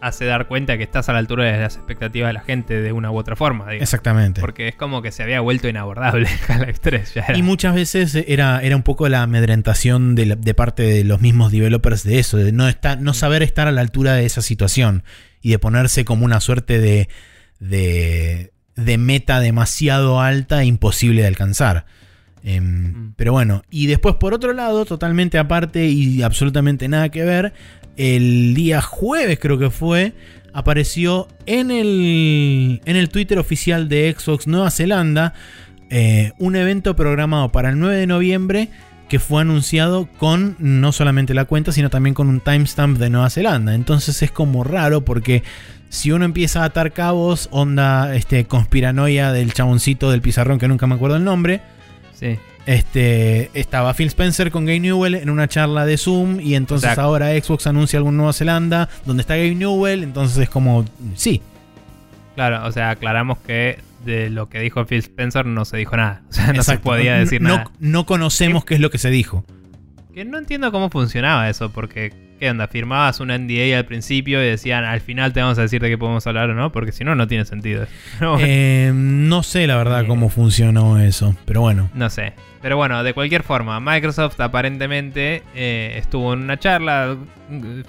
hace dar cuenta que estás a la altura de las expectativas de la gente de una u otra forma. digamos. Exactamente. Porque es como que se había vuelto inabordable Half-Life 3. Ya era. Y muchas veces era, era un poco la amedrentación de, la- de parte de los mismos developers de eso, de no, estar, no saber estar a la altura de esa situación y de ponerse como una suerte de, de, de meta demasiado alta e imposible de alcanzar. Em, Mm. Pero bueno, y después por otro lado, totalmente aparte y absolutamente nada que ver, el día jueves creo que fue, apareció en el, en el Twitter oficial de Xbox Nueva Zelanda eh, un evento programado para el 9 de noviembre que fue anunciado con no solamente la cuenta, sino también con un timestamp de Nueva Zelanda. Entonces es como raro porque si uno empieza a atar cabos, onda este, conspiranoia del chaboncito del pizarrón que nunca me acuerdo el nombre. Sí. Este, estaba Phil Spencer con Gabe Newell en una charla de Zoom y entonces Exacto. ahora Xbox anuncia algo en Nueva Zelanda donde está Gabe Newell, entonces es como, sí, Claro, o sea, aclaramos que de lo que dijo Phil Spencer no se dijo nada. O sea, no se podía decir no, nada. No conocemos qué es lo que se dijo. Que no entiendo cómo funcionaba eso, porque, ¿qué onda? Firmabas un NDA al principio y decían, al final te vamos a decir de qué podemos hablar o no, porque si no, no tiene sentido. Bueno, Eh, no sé la verdad Eh. cómo funcionó eso, pero bueno. No sé. Pero bueno, de cualquier forma, Microsoft aparentemente eh, estuvo en una charla.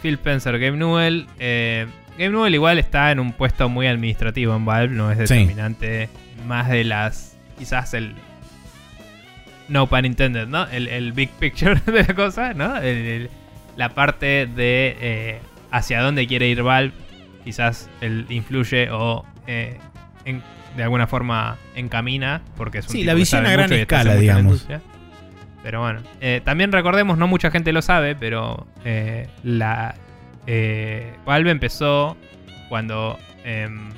Phil Spencer, Gabe Newell. eh, Gabe Newell igual está en un puesto muy administrativo en Valve, no es Sí. determinante. Más de las. Quizás el. No pun intended, ¿no? El, el big picture de la cosa, ¿no? El- el- la parte de eh, hacia dónde quiere ir Valve quizás el influye o en- de alguna forma encamina, porque es un Sí, tipo la visión a gran escala, digamos. Pero bueno, eh, también recordemos, no mucha gente lo sabe, pero eh, la eh, Valve empezó cuando em,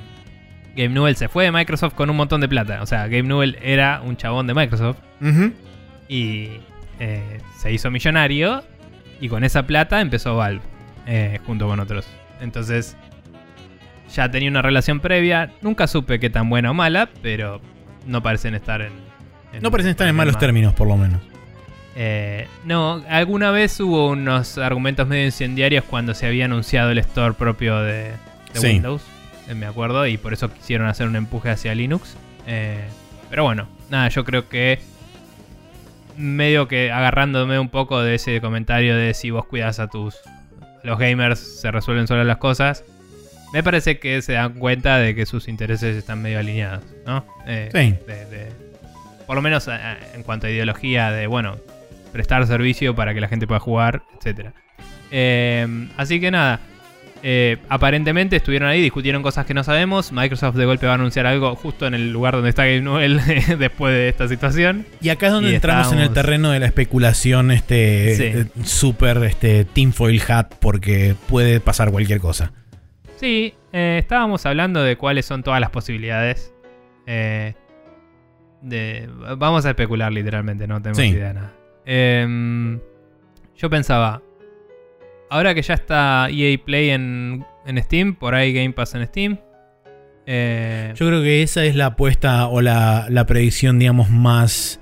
Game Newell se fue de Microsoft con un montón de plata. O sea, Game Newell era un chabón de Microsoft y se hizo millonario y con esa plata empezó Valve junto con otros. Entonces ya tenía una relación previa. Nunca supe qué tan buena o mala, pero no parecen estar en... en No parecen estar en malos términos, por lo menos. Eh, no, alguna vez hubo unos argumentos medio incendiarios cuando se había anunciado el store propio de, de Sí. Windows, eh, me acuerdo, y por eso quisieron hacer un empuje hacia Linux. Eh, pero bueno, nada, yo creo que medio que agarrándome un poco de ese comentario de si vos cuidas a tus los gamers se resuelven solas las cosas. Me parece que se dan cuenta de que sus intereses están medio alineados, ¿no? Eh, Sí. de- de- por lo menos eh, en cuanto a ideología de, bueno, prestar servicio para que la gente pueda jugar, etc. así que nada, eh, aparentemente estuvieron ahí, discutieron cosas que no sabemos. Microsoft de golpe va a anunciar algo justo en el lugar donde está Game Newell después de esta situación. Y acá es donde Y entramos en el terreno de la especulación este Sí. eh, super este tinfoil hat porque puede pasar cualquier cosa. Sí, eh, estábamos hablando de cuáles son todas las posibilidades. Eh, de, vamos a especular literalmente, no tenemos Sí. idea de nada. Em, yo pensaba, ahora que ya está EA Play en, en Steam, por ahí Game Pass en Steam. eh, Yo creo que esa es la apuesta o la, la predicción, digamos, más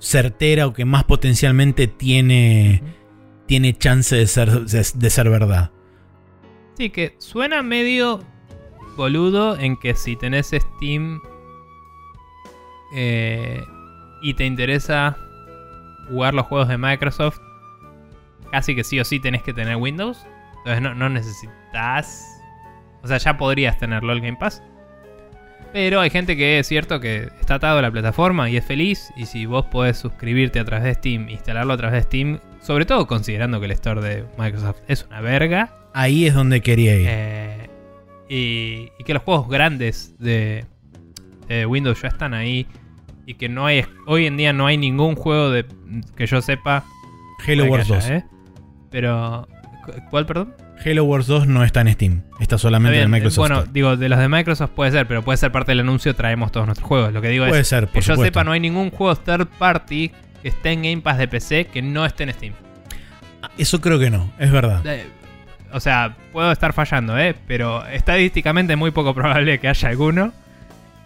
certera o que más potencialmente tiene, tiene chance de ser, de, de ser verdad. Sí, que suena medio boludo en que si tenés Steam eh, y te interesa jugar los juegos de Microsoft, casi que sí o sí tenés que tener Windows. Entonces no necesitas... O sea, ya podrías tenerlo el Game Pass. Pero hay gente que es cierto que está atado a la plataforma y es feliz. Y si vos podés suscribirte a través de Steam, instalarlo a través de Steam, sobre todo considerando que el store de Microsoft es una verga, Ahí es donde quería ir. eh, y, y que los juegos grandes de, de Windows ya están ahí. Y que no hay. Hoy en día no hay ningún juego de que yo sepa. Halo Wars 2. haya, ¿eh? Pero. ¿cu- ¿Cuál, perdón? Halo Wars 2 no está en Steam. Está solamente Está en Microsoft. Bueno, Store. digo, de los de Microsoft puede ser, pero puede ser parte del anuncio. Traemos todos nuestros juegos. Lo que digo Puede es. ser, Que yo sepa, no hay ningún juego third party que esté en Game Pass de PC que no esté en Steam. Eso creo que no, es verdad. O sea, puedo estar fallando, ¿eh? Pero estadísticamente es muy poco probable que haya alguno.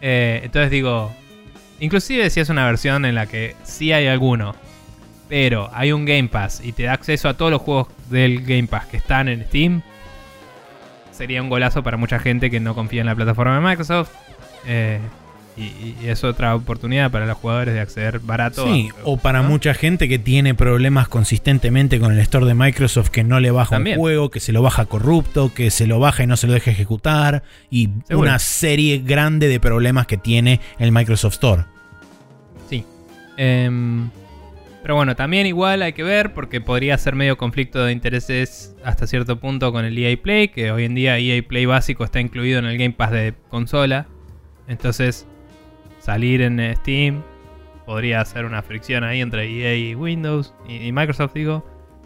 Eh, entonces digo, inclusive si es una versión en la que sí hay alguno, pero hay un Game Pass y te da acceso a todos los juegos del Game Pass que están en Steam, sería un golazo para mucha gente que no confía en la plataforma de Microsoft. Eh, y, y es otra oportunidad para los jugadores de acceder barato. Sí, a o para ¿no? mucha gente que tiene problemas consistentemente con el store de Microsoft, que no le baja También. un juego, que se lo baja corrupto, que se lo baja y no se lo deja ejecutar, y Seguro. una serie grande de problemas que tiene el Microsoft Store. Sí. Em, pero bueno, también igual hay que ver porque podría ser medio conflicto de intereses hasta cierto punto con el EA Play, que hoy en día EA Play básico está incluido en el Game Pass de consola. Entonces, salir en Steam podría ser una fricción ahí entre EA y Windows y, y Microsoft, digo.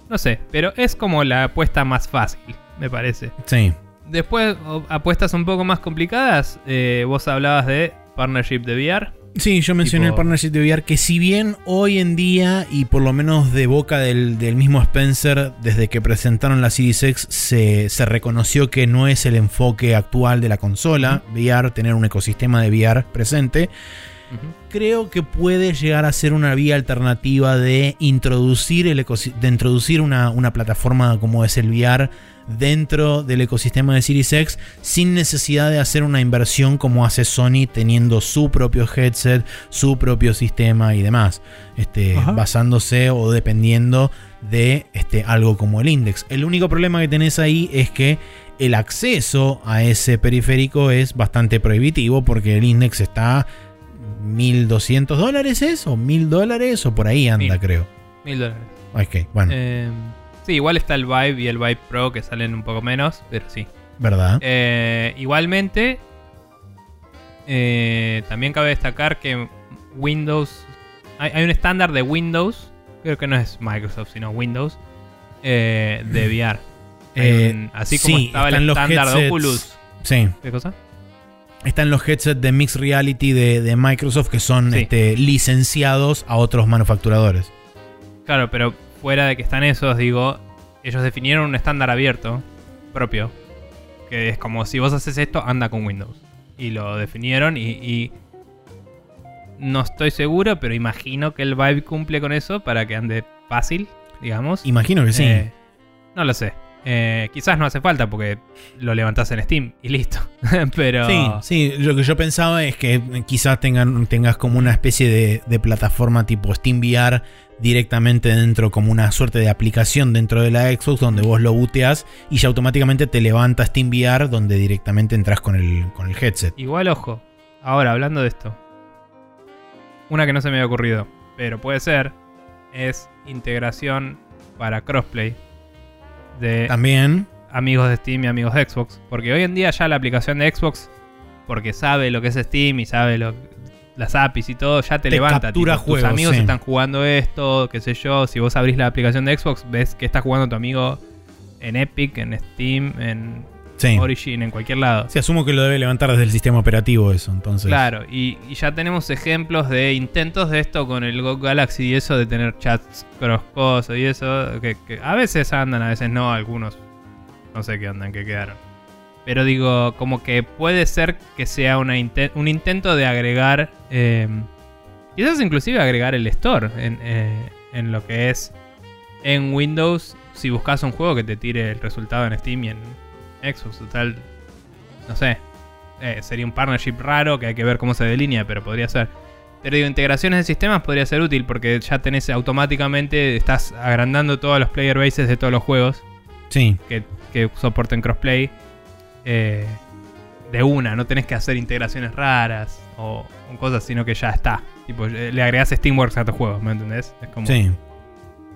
No sé, pero es como la apuesta más fácil, me parece. Sí. Después, apuestas un poco más complicadas. eh, vos hablabas de partnership de VR. Sí, yo mencioné Tipo- el partnership de VR que si bien hoy en día y por lo menos de boca del, del mismo Spencer desde que presentaron la Series X se, se reconoció que no es el enfoque actual de la consola VR, tener un ecosistema de VR presente, creo que puede llegar a ser una vía alternativa de introducir, el de introducir una, una plataforma como es el VR dentro del ecosistema de Series X sin necesidad de hacer una inversión como hace Sony teniendo su propio headset, su propio sistema y demás, este, basándose o dependiendo de este, algo como el Index. El único problema que tenés ahí es que el acceso a ese periférico es bastante prohibitivo porque el Index está 1200 dólares es o 1000 dólares o por ahí anda Mil. creo. Mil dólares. Ok, bueno. Eh, Sí, igual está el Vive y el Vive Pro que salen un poco menos, pero sí. ¿Verdad? Eh, igualmente, eh, también cabe destacar que Windows. Hay, hay un estándar de Windows, creo que no es Microsoft, sino Windows, de VR. Así como sí, estaba el estándar de. Oculus. Sí. ¿Qué cosa? Están los headsets de Mixed Reality de, de Microsoft que son Sí. este, licenciados a otros manufacturadores. Claro, pero fuera de que están esos, digo, ellos definieron un estándar abierto propio. Que es como si vos haces esto, anda con Windows. Y lo definieron y, y no estoy seguro, pero imagino que el Vive cumple con eso para que ande fácil, digamos. Imagino que sí. Eh, no lo sé. Eh, quizás no hace falta porque lo levantás en Steam y listo. pero Sí, sí, lo que yo pensaba es que quizás tengan, tengas como una especie de, de plataforma tipo SteamVR directamente dentro, como una suerte de aplicación dentro de la Xbox donde vos lo booteas y ya automáticamente te levanta SteamVR donde directamente entras con el, con el headset. Igual, ojo. Ahora, hablando de esto. Una que no se me había ocurrido, pero puede ser, es integración para crossplay de También, amigos de Steam y amigos de Xbox. Porque hoy en día ya la aplicación de Xbox, porque sabe lo que es Steam y sabe lo, las APIs y todo, ya te, Te levanta. captura tipo, juegos, tus amigos sí. están jugando esto, qué sé yo. Si vos abrís la aplicación de Xbox, ves que está jugando tu amigo en Epic, en Steam, en sí. Origin, en cualquier lado. Sí, asumo que lo debe levantar desde el sistema operativo eso, entonces. Claro, y, y ya tenemos ejemplos de intentos de esto con el Go Galaxy y eso, de tener chats cross y eso, que, que a veces andan, a veces no, algunos no sé qué andan, que quedaron. Pero digo, como que puede ser que sea una un intento de agregar, eh, quizás inclusive agregar el store en, eh, en lo que es en Windows, si buscas un juego que te tire el resultado en Steam y en Xbox, total, no sé, eh, sería un partnership raro que hay que ver cómo se delinea, pero podría ser. Pero digo, integraciones de sistemas podría ser útil porque ya tenés automáticamente, estás agrandando todos los player bases de todos los juegos Sí. que, que soporten crossplay eh, de una, no tenés que hacer integraciones raras o, cosas, sino que ya está. Tipo, eh, le agregás Steamworks a tu juego, ¿me entendés? Es como, Sí.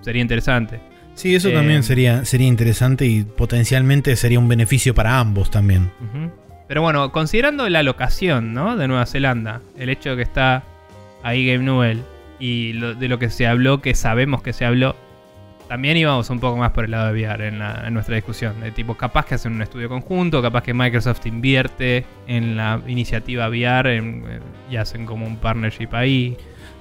sería interesante. Sí, eso Eh, también sería, sería interesante y potencialmente sería un beneficio para ambos también. Pero bueno, considerando la locación ¿no? de Nueva Zelanda, el hecho de que está ahí Game Newell y lo- de lo que se habló, que sabemos que se habló, también íbamos un poco más por el lado de VR en, la- en nuestra discusión. De tipo, capaz que hacen un estudio conjunto, capaz que Microsoft invierte en la iniciativa VR en- eh, y hacen como un partnership ahí.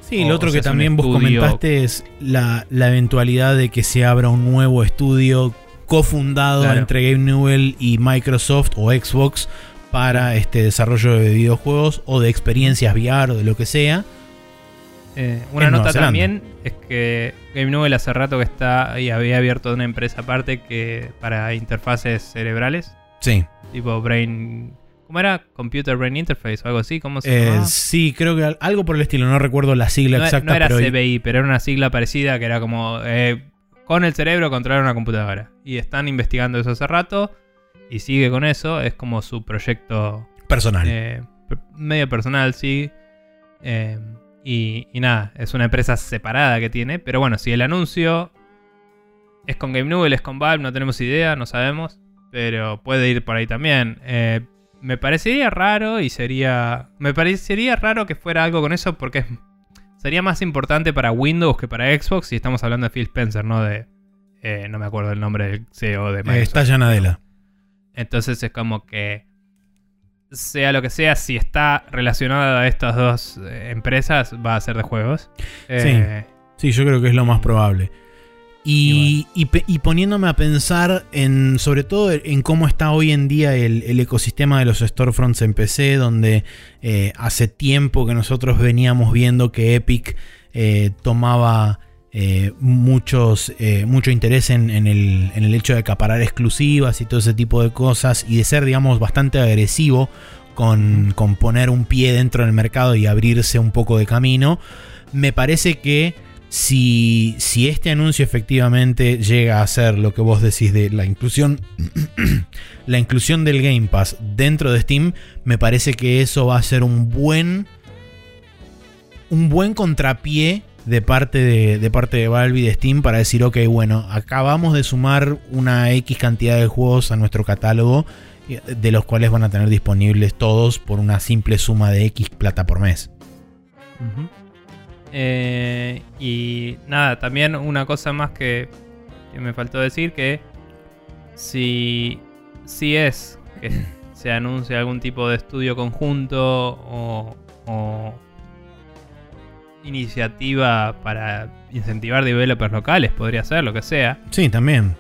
Sí, lo otro que también vos comentaste es la, la eventualidad de que se abra un nuevo estudio cofundado Claro. entre Game Newell y Microsoft o Xbox para este desarrollo de videojuegos o de experiencias VR o de lo que sea. Eh, una En nota también es que Game Newell hace rato que está y había abierto una empresa aparte que para interfaces cerebrales. Sí. Tipo Brain. ¿Cómo era? Computer Brain Interface o algo así. ¿Cómo se Eh, sí, creo que al- algo por el estilo, no recuerdo la sigla No, exacta, no era pero CBI, pero era una sigla parecida que era como eh, con el cerebro controlar una computadora. Y están investigando eso hace rato y sigue con eso. Es como su proyecto personal. eh, medio personal, sí. Y, y nada, es una empresa separada que tiene. Pero bueno, si el anuncio es con Game Newell, es con Valve, no tenemos idea, no sabemos. Pero puede ir por ahí también. Eh, me parecería raro y sería. Me parecería raro que fuera algo con eso porque sería más importante para Windows que para Xbox. Si estamos hablando de Phil Spencer, no de. eh, no me acuerdo el nombre del CEO de Eh, Microsoft. está Yanadela. Entonces es como que, sea lo que sea, si está relacionado a estas dos eh, empresas, va a ser de juegos. Eh, Sí, yo creo que es lo más probable. Y, y poniéndome a pensar en, sobre todo en cómo está hoy en día el, el ecosistema de los storefronts en PC, donde eh, hace tiempo que nosotros veníamos viendo que Epic eh, tomaba eh, muchos, mucho interés en, en el, en el hecho de acaparar exclusivas y todo ese tipo de cosas y de ser, digamos, bastante agresivo con, con poner un pie dentro del mercado y abrirse un poco de camino. Me parece que si, si este anuncio efectivamente llega a ser lo que vos decís de la inclusión, la inclusión del Game Pass dentro de Steam, me parece que eso va a ser un buen, un buen contrapié de parte de, parte de Valve y de Steam para decir, ok, bueno, acabamos de sumar una X cantidad de juegos a nuestro catálogo, eh, de los cuales van a tener disponibles todos por una simple suma de X plata por mes. Eh, y nada, también una cosa más que, que me faltó decir, que si, si es que se anuncia algún tipo de estudio conjunto o, o iniciativa para incentivar developers locales, podría ser, lo que sea. Sí, también.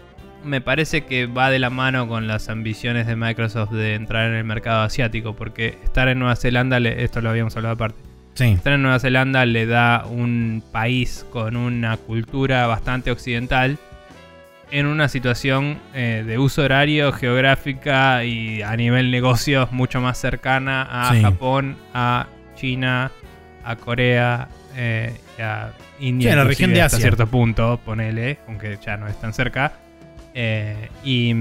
Me parece que va de la mano con las ambiciones de Microsoft de entrar en el mercado asiático, porque estar en Nueva Zelanda, esto lo habíamos hablado aparte, Sí, estar en Nueva Zelanda le da un país con una cultura bastante occidental en una situación eh, de uso horario, geográfica y a nivel negocios mucho más cercana a Sí. Japón, a China, a Corea, eh, y a India. Sí, a la región de hasta cierto punto, ponele, aunque ya no es tan cerca. Eh, y,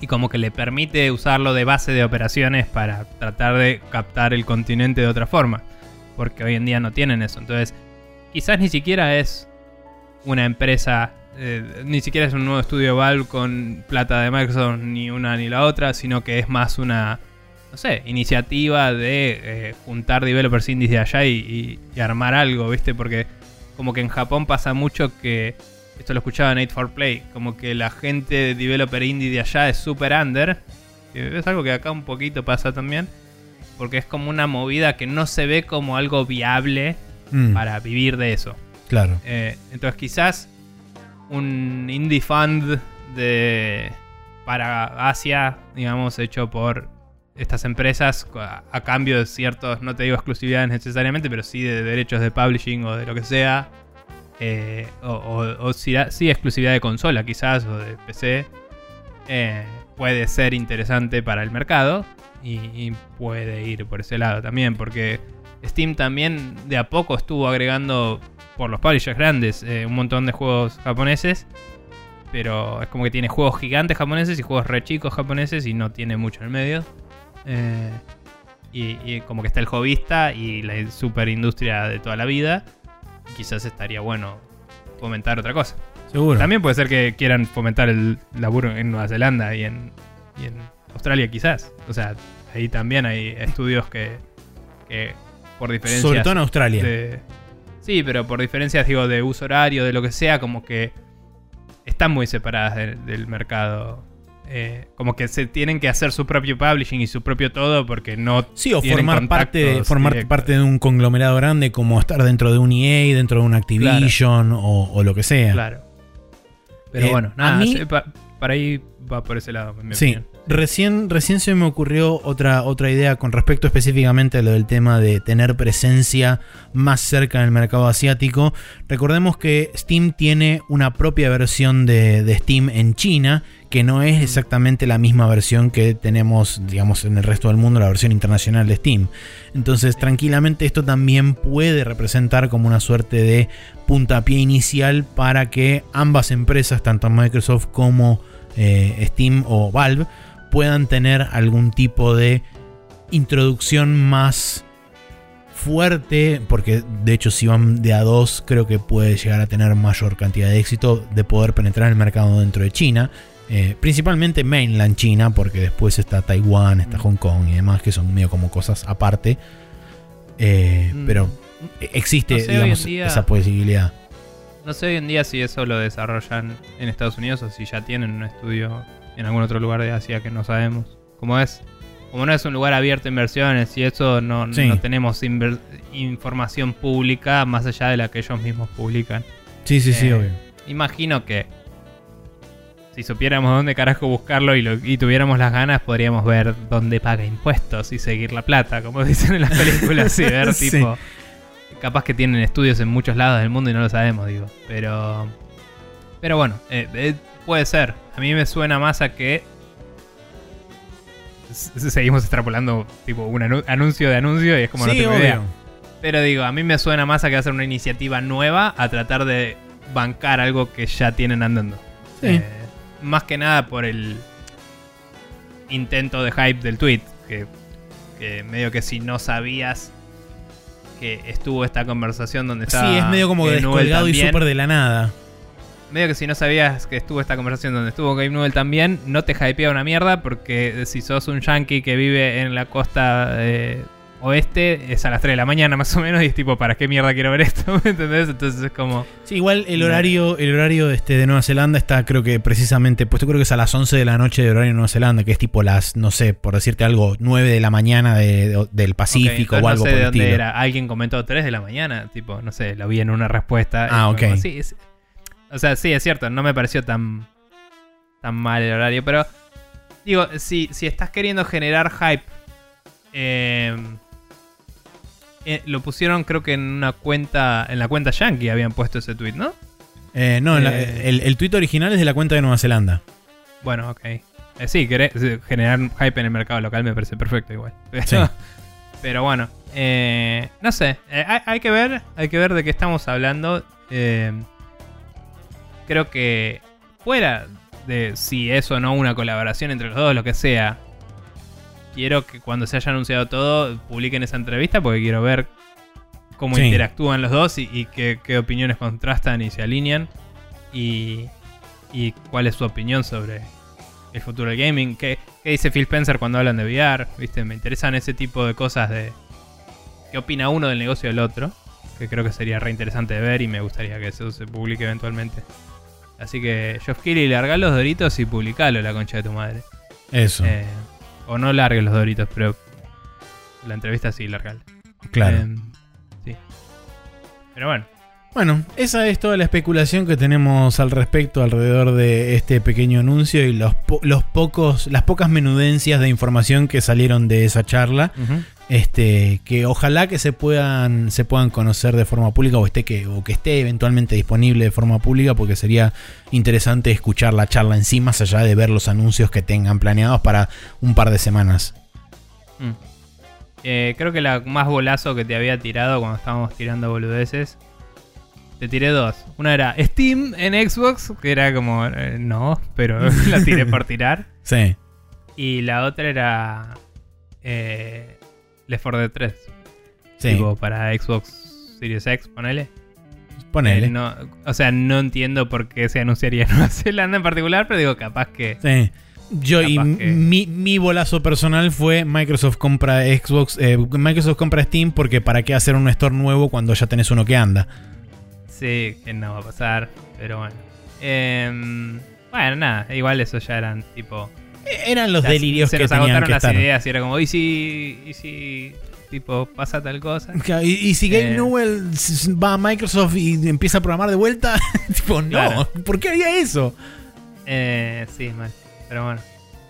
y como que le permite usarlo de base de operaciones para tratar de captar el continente de otra forma. Porque hoy en día no tienen eso. Entonces, quizás ni siquiera es una empresa, eh, ni siquiera es un nuevo estudio Valve con plata de Microsoft, ni una ni la otra, sino que es más una, no sé, iniciativa de eh, juntar developers indies de allá y, y- armar algo, ¿viste? Porque como que en Japón pasa mucho que, esto lo escuchaba en 8 for Play, como que la gente de developer indie de allá es super under, es algo que acá un poquito pasa también, porque es como una movida que no se ve como algo viable Mm, para vivir de eso. claro. Eh, entonces quizás un indie fund de para Asia, digamos, hecho por estas empresas a, a cambio de ciertos, no te digo exclusividades necesariamente, pero sí de derechos de publishing o de lo que sea. eh, o o- o sí, sí exclusividad de consola quizás o de PC. eh, puede ser interesante para el mercado y, puede ir por ese lado también, porque Steam también de a poco estuvo agregando por los publishers grandes eh, un montón de juegos japoneses. Pero es como que tiene juegos gigantes japoneses y juegos re chicos japoneses y no tiene mucho en el medio. Eh, y, como que está el hobbyista y la super industria de toda la vida. Quizás estaría bueno fomentar otra cosa. Seguro. También puede ser que quieran fomentar el laburo en Nueva Zelanda y en, y en Australia quizás. O sea, ahí también hay estudios que, que por diferencias... Sobre todo en Australia. de- sí, pero por diferencias, digo, de uso horario, de lo que sea, como que están muy separadas de- del mercado. Eh, como que se tienen que hacer su propio publishing y su propio todo porque no Sí, o formar parte, contactos formar directos. parte de un conglomerado grande como estar dentro de un EA, dentro de un Activision o, o lo que sea. Claro. Pero Eh, bueno, nada, mí- para ahí va por ese lado, en mi Sí, opinión. Recién, recién se me ocurrió otra, otra idea con respecto específicamente a lo del tema de tener presencia más cerca en el mercado asiático. Recordemos que Steam tiene una propia versión de, de Steam en China, que no es exactamente la misma versión que tenemos, digamos, en el resto del mundo, la versión internacional de Steam. Entonces, tranquilamente esto también puede representar como una suerte de puntapié inicial para que ambas empresas, tanto Microsoft como eh, Steam o Valve, puedan tener algún tipo de introducción más fuerte, porque de hecho si van de a dos creo que puede llegar a tener mayor cantidad de éxito de poder penetrar el mercado dentro de China. Eh, principalmente mainland China, porque después está Taiwán, está Mm. Hong Kong y demás, que son medio como cosas aparte. Eh, Mm. Pero existe, No sé, hoy digamos, día- esa posibilidad. No sé hoy en día si eso lo desarrollan en Estados Unidos o si ya tienen un estudio en algún otro lugar de Asia que no sabemos. Como es, como no es un lugar abierto a inversiones y eso no, Sí. no tenemos información pública más allá de la que ellos mismos publican. Sí, sí, sí, Eh, obvio. Imagino que si supiéramos dónde carajo buscarlo y, lo- y tuviéramos las ganas, podríamos ver dónde paga impuestos y seguir la plata, como dicen en las películas, y ver Sí. tipo. Capaz que tienen estudios en muchos lados del mundo y no lo sabemos, digo. Pero. Pero bueno, eh, eh, puede ser. A mí me suena más a que. Seguimos extrapolando tipo un anu- anuncio de anuncio y es como no tengo obvio. idea. Pero digo, a mí me suena más a que va a ser una iniciativa nueva a tratar de bancar algo que ya tienen andando. Sí. Eh, más que nada por el intento de hype del tweet. Que, que medio que si no sabías que estuvo esta conversación donde estaba. Sí, es medio como Newell descolgado y súper de la nada. Medio que si no sabías que estuvo esta conversación donde estuvo Gabe Newell también, no te hypea una mierda porque si sos un yankee que vive en la costa eh, oeste, es a las 3 de la mañana más o menos y es tipo, ¿para qué mierda quiero ver esto? ¿Me entendés? Entonces es como... Sí, igual el horario, el horario este, de Nueva Zelanda está creo que precisamente, puesto creo que es a las 11 de la noche de horario de Nueva Zelanda, que es tipo las, no sé, por decirte algo, 9 de la mañana de- de- del Pacífico Ok, o algo no sé por de el dónde estilo. era. Alguien comentó 3 de la mañana, tipo, no sé, lo vi en una respuesta. Ah, fue como, ok. sí, es- o sea, sí, es cierto, no me pareció tan, tan mal el horario, pero digo, si, si estás queriendo generar hype, eh, eh, lo pusieron creo que en una cuenta, en la cuenta Yankee habían puesto ese tweet, ¿no? Eh, no, la- Eh. el, el tweet original es de la cuenta de Nueva Zelanda. Bueno, ok. Eh, sí, queré- sí, generar hype en el mercado local me parece perfecto igual. Pero, Sí. pero bueno, no sé. hay, hay que ver, hay que ver de qué estamos hablando. Eh, creo que fuera de si es o no una colaboración entre los dos, lo que sea. Quiero que cuando se haya anunciado todo, publiquen esa entrevista porque quiero ver cómo Sí. interactúan los dos y, y qué, qué opiniones contrastan y se alinean. Y, y cuál es su opinión sobre el futuro del gaming. ¿Qué, qué dice Phil Spencer cuando hablan de VR? ¿Viste? Me interesan ese tipo de cosas de qué opina uno del negocio del otro. Que creo que sería re interesante de ver y me gustaría que eso se publique eventualmente. Así que, Geoff Keighley, larga los doritos y publicalo, la concha de tu madre. Eso, Eh, o no largues los doritos, pero la entrevista sí, largala. claro. Eh, sí. Pero bueno. Bueno, esa es toda la especulación que tenemos al respecto alrededor de este pequeño anuncio y los, po- los pocos, las pocas menudencias de información que salieron de esa charla. Este, que ojalá que se puedan, se puedan conocer de forma pública o esté que, o que esté eventualmente disponible de forma pública, porque sería interesante escuchar la charla en sí, más allá de ver los anuncios que tengan planeados para un par de semanas. Mm. Eh, creo que la más bolazo que te había tirado cuando estábamos tirando boludeces. Te tiré dos. Una era Steam en Xbox, que era como, eh, no, pero la tiré por tirar. Sí, Y la otra era eh, Left 4 Dead 3. sí, Tipo para Xbox Series X, ponele. ponele. Eh, no, o sea, no entiendo por qué se anunciaría en Nueva Zelanda en particular, pero digo, capaz que... Sí. Yo y que- mi, mi bolazo personal fue Microsoft compra Xbox, eh, Microsoft compra Steam porque para qué hacer un store nuevo cuando ya tenés uno que anda. Sí, que no va a pasar, pero bueno. Em, bueno, nada, igual eso ya eran tipo... Eran los las- delirios se que nos agotaron que las estar. ideas y era como, ¿y si, y si tipo pasa tal cosa? Y, y si Gabe Eh. Newell va a Microsoft y empieza a programar de vuelta, tipo, no, Claro. ¿por qué haría eso? Eh, sí, mal, pero bueno.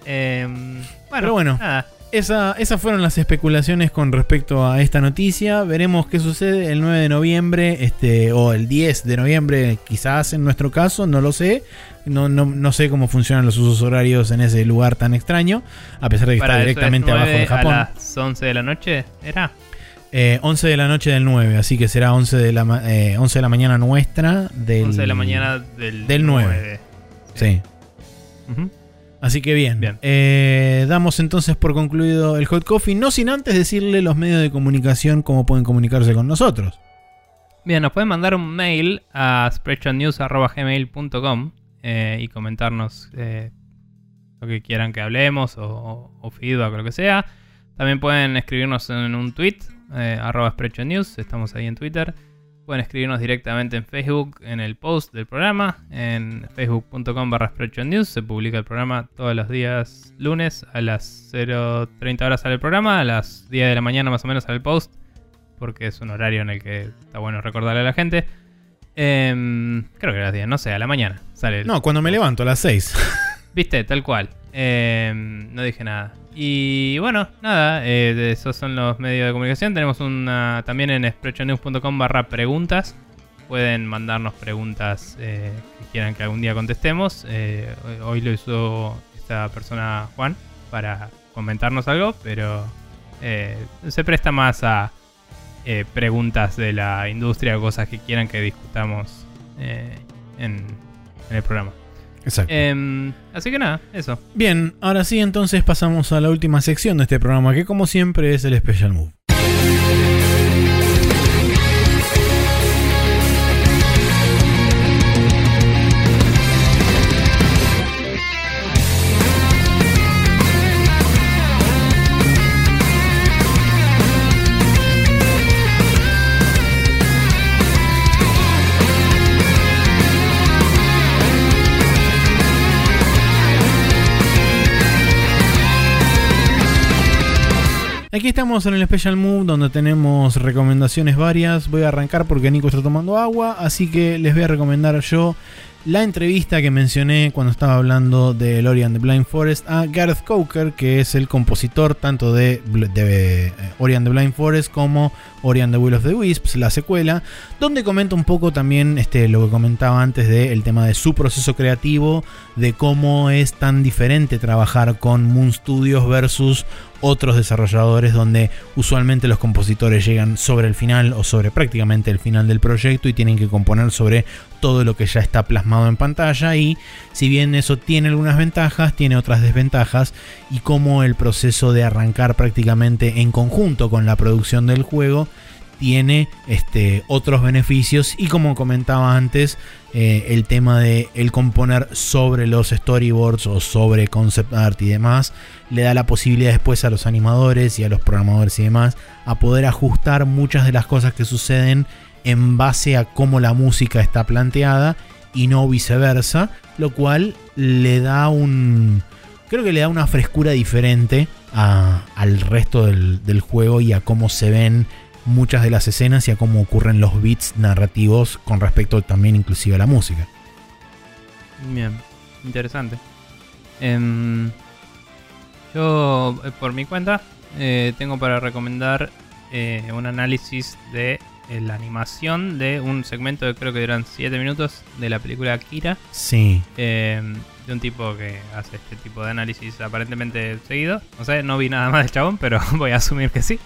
Em, bueno, Pero bueno. nada. Esa, esas fueron las especulaciones con respecto a esta noticia. Veremos qué sucede el 9 de noviembre este, o el 10 de noviembre, quizás en nuestro caso, no lo sé. No, no, no sé cómo funcionan los usos horarios en ese lugar tan extraño, a pesar de que Para está es directamente abajo de 9 Japón. A las 11 de la noche, ¿era? Eh, 11 de la noche del 9, así que será 11 de la, eh, 11 de la mañana nuestra del 11 de la mañana del, del 9. Sí. Así que bien. Bien. Eh, damos entonces por concluido el Hot Coffee, no sin antes decirle los medios de comunicación cómo pueden comunicarse con nosotros. Bien, nos pueden mandar un mail a spreadshotnews.gmail.com eh, y comentarnos eh, lo que quieran que hablemos o, o- o feedback o lo que sea. También pueden escribirnos en un tweet, eh, arroba spreadshotnews, estamos ahí en Twitter. Pueden escribirnos directamente en Facebook, en el post del programa, en facebook.com barra spreadshotnews. Se publica el programa todos los días lunes a las 0.30 horas sale el programa, a las 10 de la mañana más o menos sale el post porque es un horario en el que está bueno recordarle a la gente. Em, creo que a las 10, no sé, a la mañana sale. el- No, cuando me levanto a las 6. Viste, tal cual. Em, no dije nada. Y bueno, nada, eh, esos son los medios de comunicación. Tenemos una también en sprechonews.com barra preguntas. Pueden mandarnos preguntas eh, que quieran que algún día contestemos. Eh, hoy lo hizo esta persona Juan para comentarnos algo, pero eh, se presta más a eh, preguntas de la industria o cosas que quieran que discutamos eh, en, en el programa. Exacto. Em, así que nada, eso. Bien, ahora sí entonces pasamos a la última sección de este programa, que como siempre es el Special Move. Aquí estamos en el Special Move donde tenemos recomendaciones varias. Voy a arrancar porque Nico está tomando agua, así que les voy a recomendar yo la entrevista que mencioné cuando estaba hablando de Ori and the Blind Forest a Gareth Coker, que es el compositor tanto de, de eh, Ori and the Blind Forest como Ori and the Will of the Wisps, la secuela, donde comenta un poco también este, lo que comentaba antes del tema de su proceso creativo, de cómo es tan diferente trabajar con Moon Studios versus otros desarrolladores donde usualmente los compositores llegan sobre el final o sobre prácticamente el final del proyecto y tienen que componer sobre todo lo que ya está plasmado en pantalla. Y si bien eso tiene algunas ventajas, tiene otras desventajas y cómo el proceso de arrancar prácticamente en conjunto con la producción del juego tiene este, otros beneficios. Y como comentaba antes, eh, el tema de el componer sobre los storyboards o sobre concept art y demás, le da la posibilidad después a los animadores y a los programadores y demás a poder ajustar muchas de las cosas que suceden en base a cómo la música está planteada y no viceversa, lo cual le da un... Creo que le da una frescura diferente al resto del, del juego y a cómo se ven muchas de las escenas y a cómo ocurren los beats narrativos con respecto también inclusive a la música. Bien, interesante. Em, yo, eh, por mi cuenta, eh, tengo para recomendar eh, un análisis de la animación de un segmento que creo que duran 7 minutos de la película Akira. Sí. Em, de un tipo que hace este tipo de análisis aparentemente seguido. No sé, no vi nada más del chabón, pero voy a asumir que sí.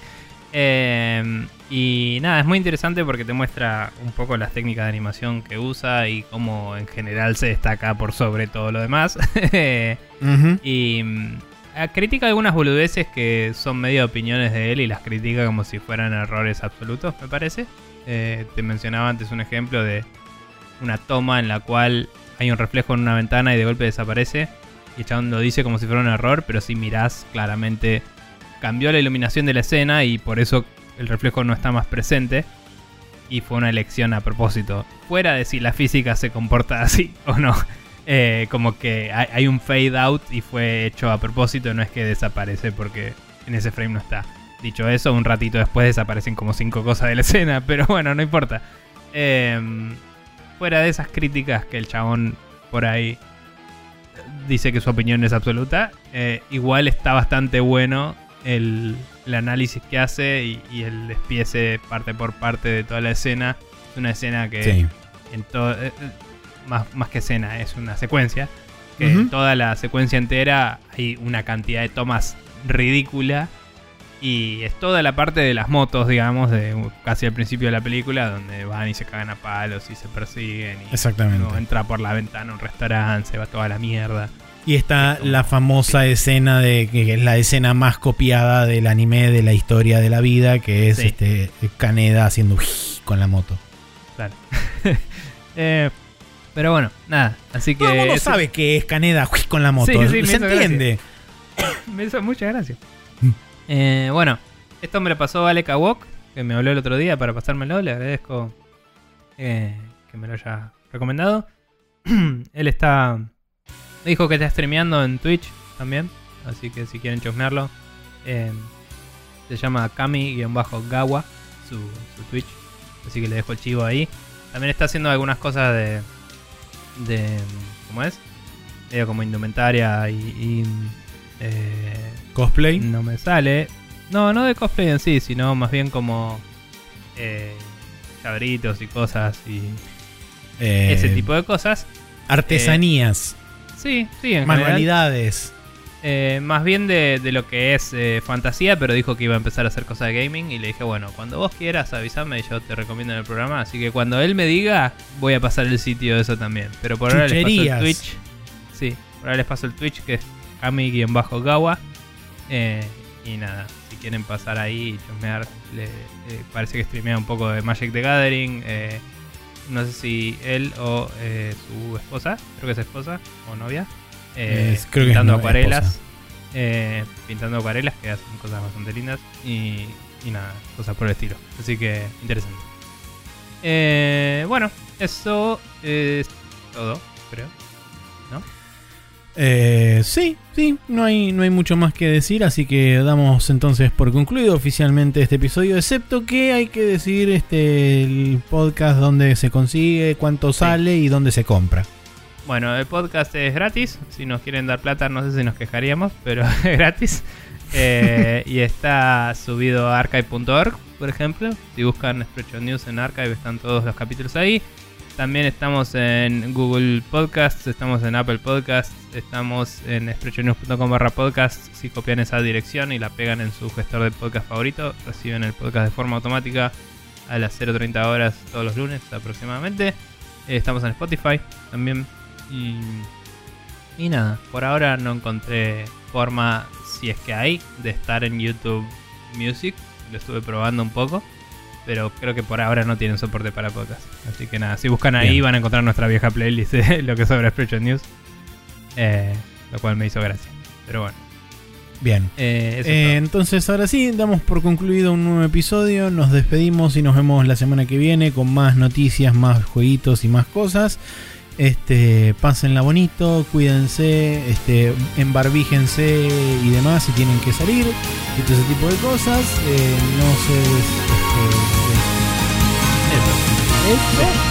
Em, y nada, es muy interesante porque te muestra un poco las técnicas de animación que usa y cómo en general se destaca por sobre todo lo demás. Y mm, critica algunas boludeces que son medio opiniones de él y las critica como si fueran errores absolutos, me parece. Eh, te mencionaba antes un ejemplo de una toma en la cual hay un reflejo en una ventana y de golpe desaparece. Y el lo dice como si fuera un error, pero si mirás claramente cambió la iluminación de la escena y por eso el reflejo no está más presente. Y fue una elección a propósito. Fuera de si la física se comporta así o no. Eh, como que hay, un fade out y fue hecho a propósito, no es que desaparece porque en ese frame no está. Dicho eso, un ratito después desaparecen como cinco cosas de la escena, pero bueno, no importa. Em, fuera de esas críticas que el chabón por ahí dice que su opinión es absoluta, eh, igual está bastante bueno el, análisis que hace y, el despiece parte por parte de toda la escena. Es una escena que en todo... Más, más, que escena, es una secuencia. Que en toda la secuencia entera hay una cantidad de tomas ridícula. Y es toda la parte de las motos, digamos, de casi al principio de la película, donde van y se cagan a palos y se persiguen. Y Exactamente. entra por la ventana a un restaurante, se va toda la mierda. Y está la famosa escena de que es la escena más copiada del anime de la historia de la vida, que es este Kaneda haciendo con la moto. Claro. Eh, pero bueno, nada. Así que. Todo el mundo sabe que es Kaneda con la moto. Se entiende. me hizo mucha gracia. Mm. Eh, bueno, esto me lo pasó Alec Wok, que me habló el otro día para pasármelo. Le agradezco eh, que me lo haya recomendado. Él está Dijo que está streameando en Twitch también. Así que si quieren chusmearlo. Eh, se llama Kami-Gawa, su, Twitch. Así que le dejo el chivo ahí. También está haciendo algunas cosas de. De ¿Cómo es? Medio como indumentaria y. Eh, ¿Cosplay? No me sale. No, no de cosplay en sí, sino más bien como. Eh, y cosas y. Eh, ese tipo de cosas. Artesanías. Sí, sí, en Manualidades. Eh, más bien de, lo que es eh, fantasía, pero dijo que iba a empezar a hacer cosas de gaming y le dije, bueno, cuando vos quieras avísame y yo te recomiendo en el programa. Así que cuando él me diga, voy a pasar el sitio de eso también. Pero por ahora les paso el Twitch. Sí, por ahora les paso el Twitch que es Kami-Gawa. Eh, y nada, si quieren pasar ahí y chusmear, le, parece que streamea un poco de Magic the Gathering. Eh, no sé si él o eh, su esposa, creo que es esposa o novia, eh, pintando acuarelas. Eh, pintando acuarelas que hacen cosas bastante lindas y, y nada, cosas por el estilo. Así que interesante. bueno, eso es todo, creo. ¿No? Eh, sí, sí, no hay, no hay mucho más que decir, así que damos entonces por concluido oficialmente este episodio, excepto que hay que decir este el podcast dónde se consigue, cuánto sale y dónde se compra. Bueno, el podcast es gratis. Si nos quieren dar plata, no sé si nos quejaríamos, pero es gratis. Eh, y está subido a archive.org, por ejemplo. Si buscan Spreadshot News en Archive, están todos los capítulos ahí. También estamos en Google Podcasts, estamos en Apple Podcasts, estamos en spreadshotnews.com barra podcast. Si copian esa dirección y la pegan en su gestor de podcast favorito, reciben el podcast de forma automática a las 0.30 horas todos los lunes aproximadamente. Eh, estamos en Spotify también. Y, y nada, por ahora no encontré forma, si es que hay, de estar en YouTube Music. Lo estuve probando un poco. Pero creo que por ahora no tienen soporte para podcast. Así que nada, si buscan ahí Bien. van a encontrar nuestra vieja playlist de lo que es sobre Spreadshot News. Eh, lo cual me hizo gracia. Pero bueno. Bien. eh, Eh, entonces ahora sí, damos por concluido un nuevo episodio, nos despedimos y nos vemos la semana que viene con más noticias, más jueguitos y más cosas. Este, pásenla bonito, cuídense, este, embarbíjense y demás si tienen que salir y todo ese tipo de cosas. Eh, no se este.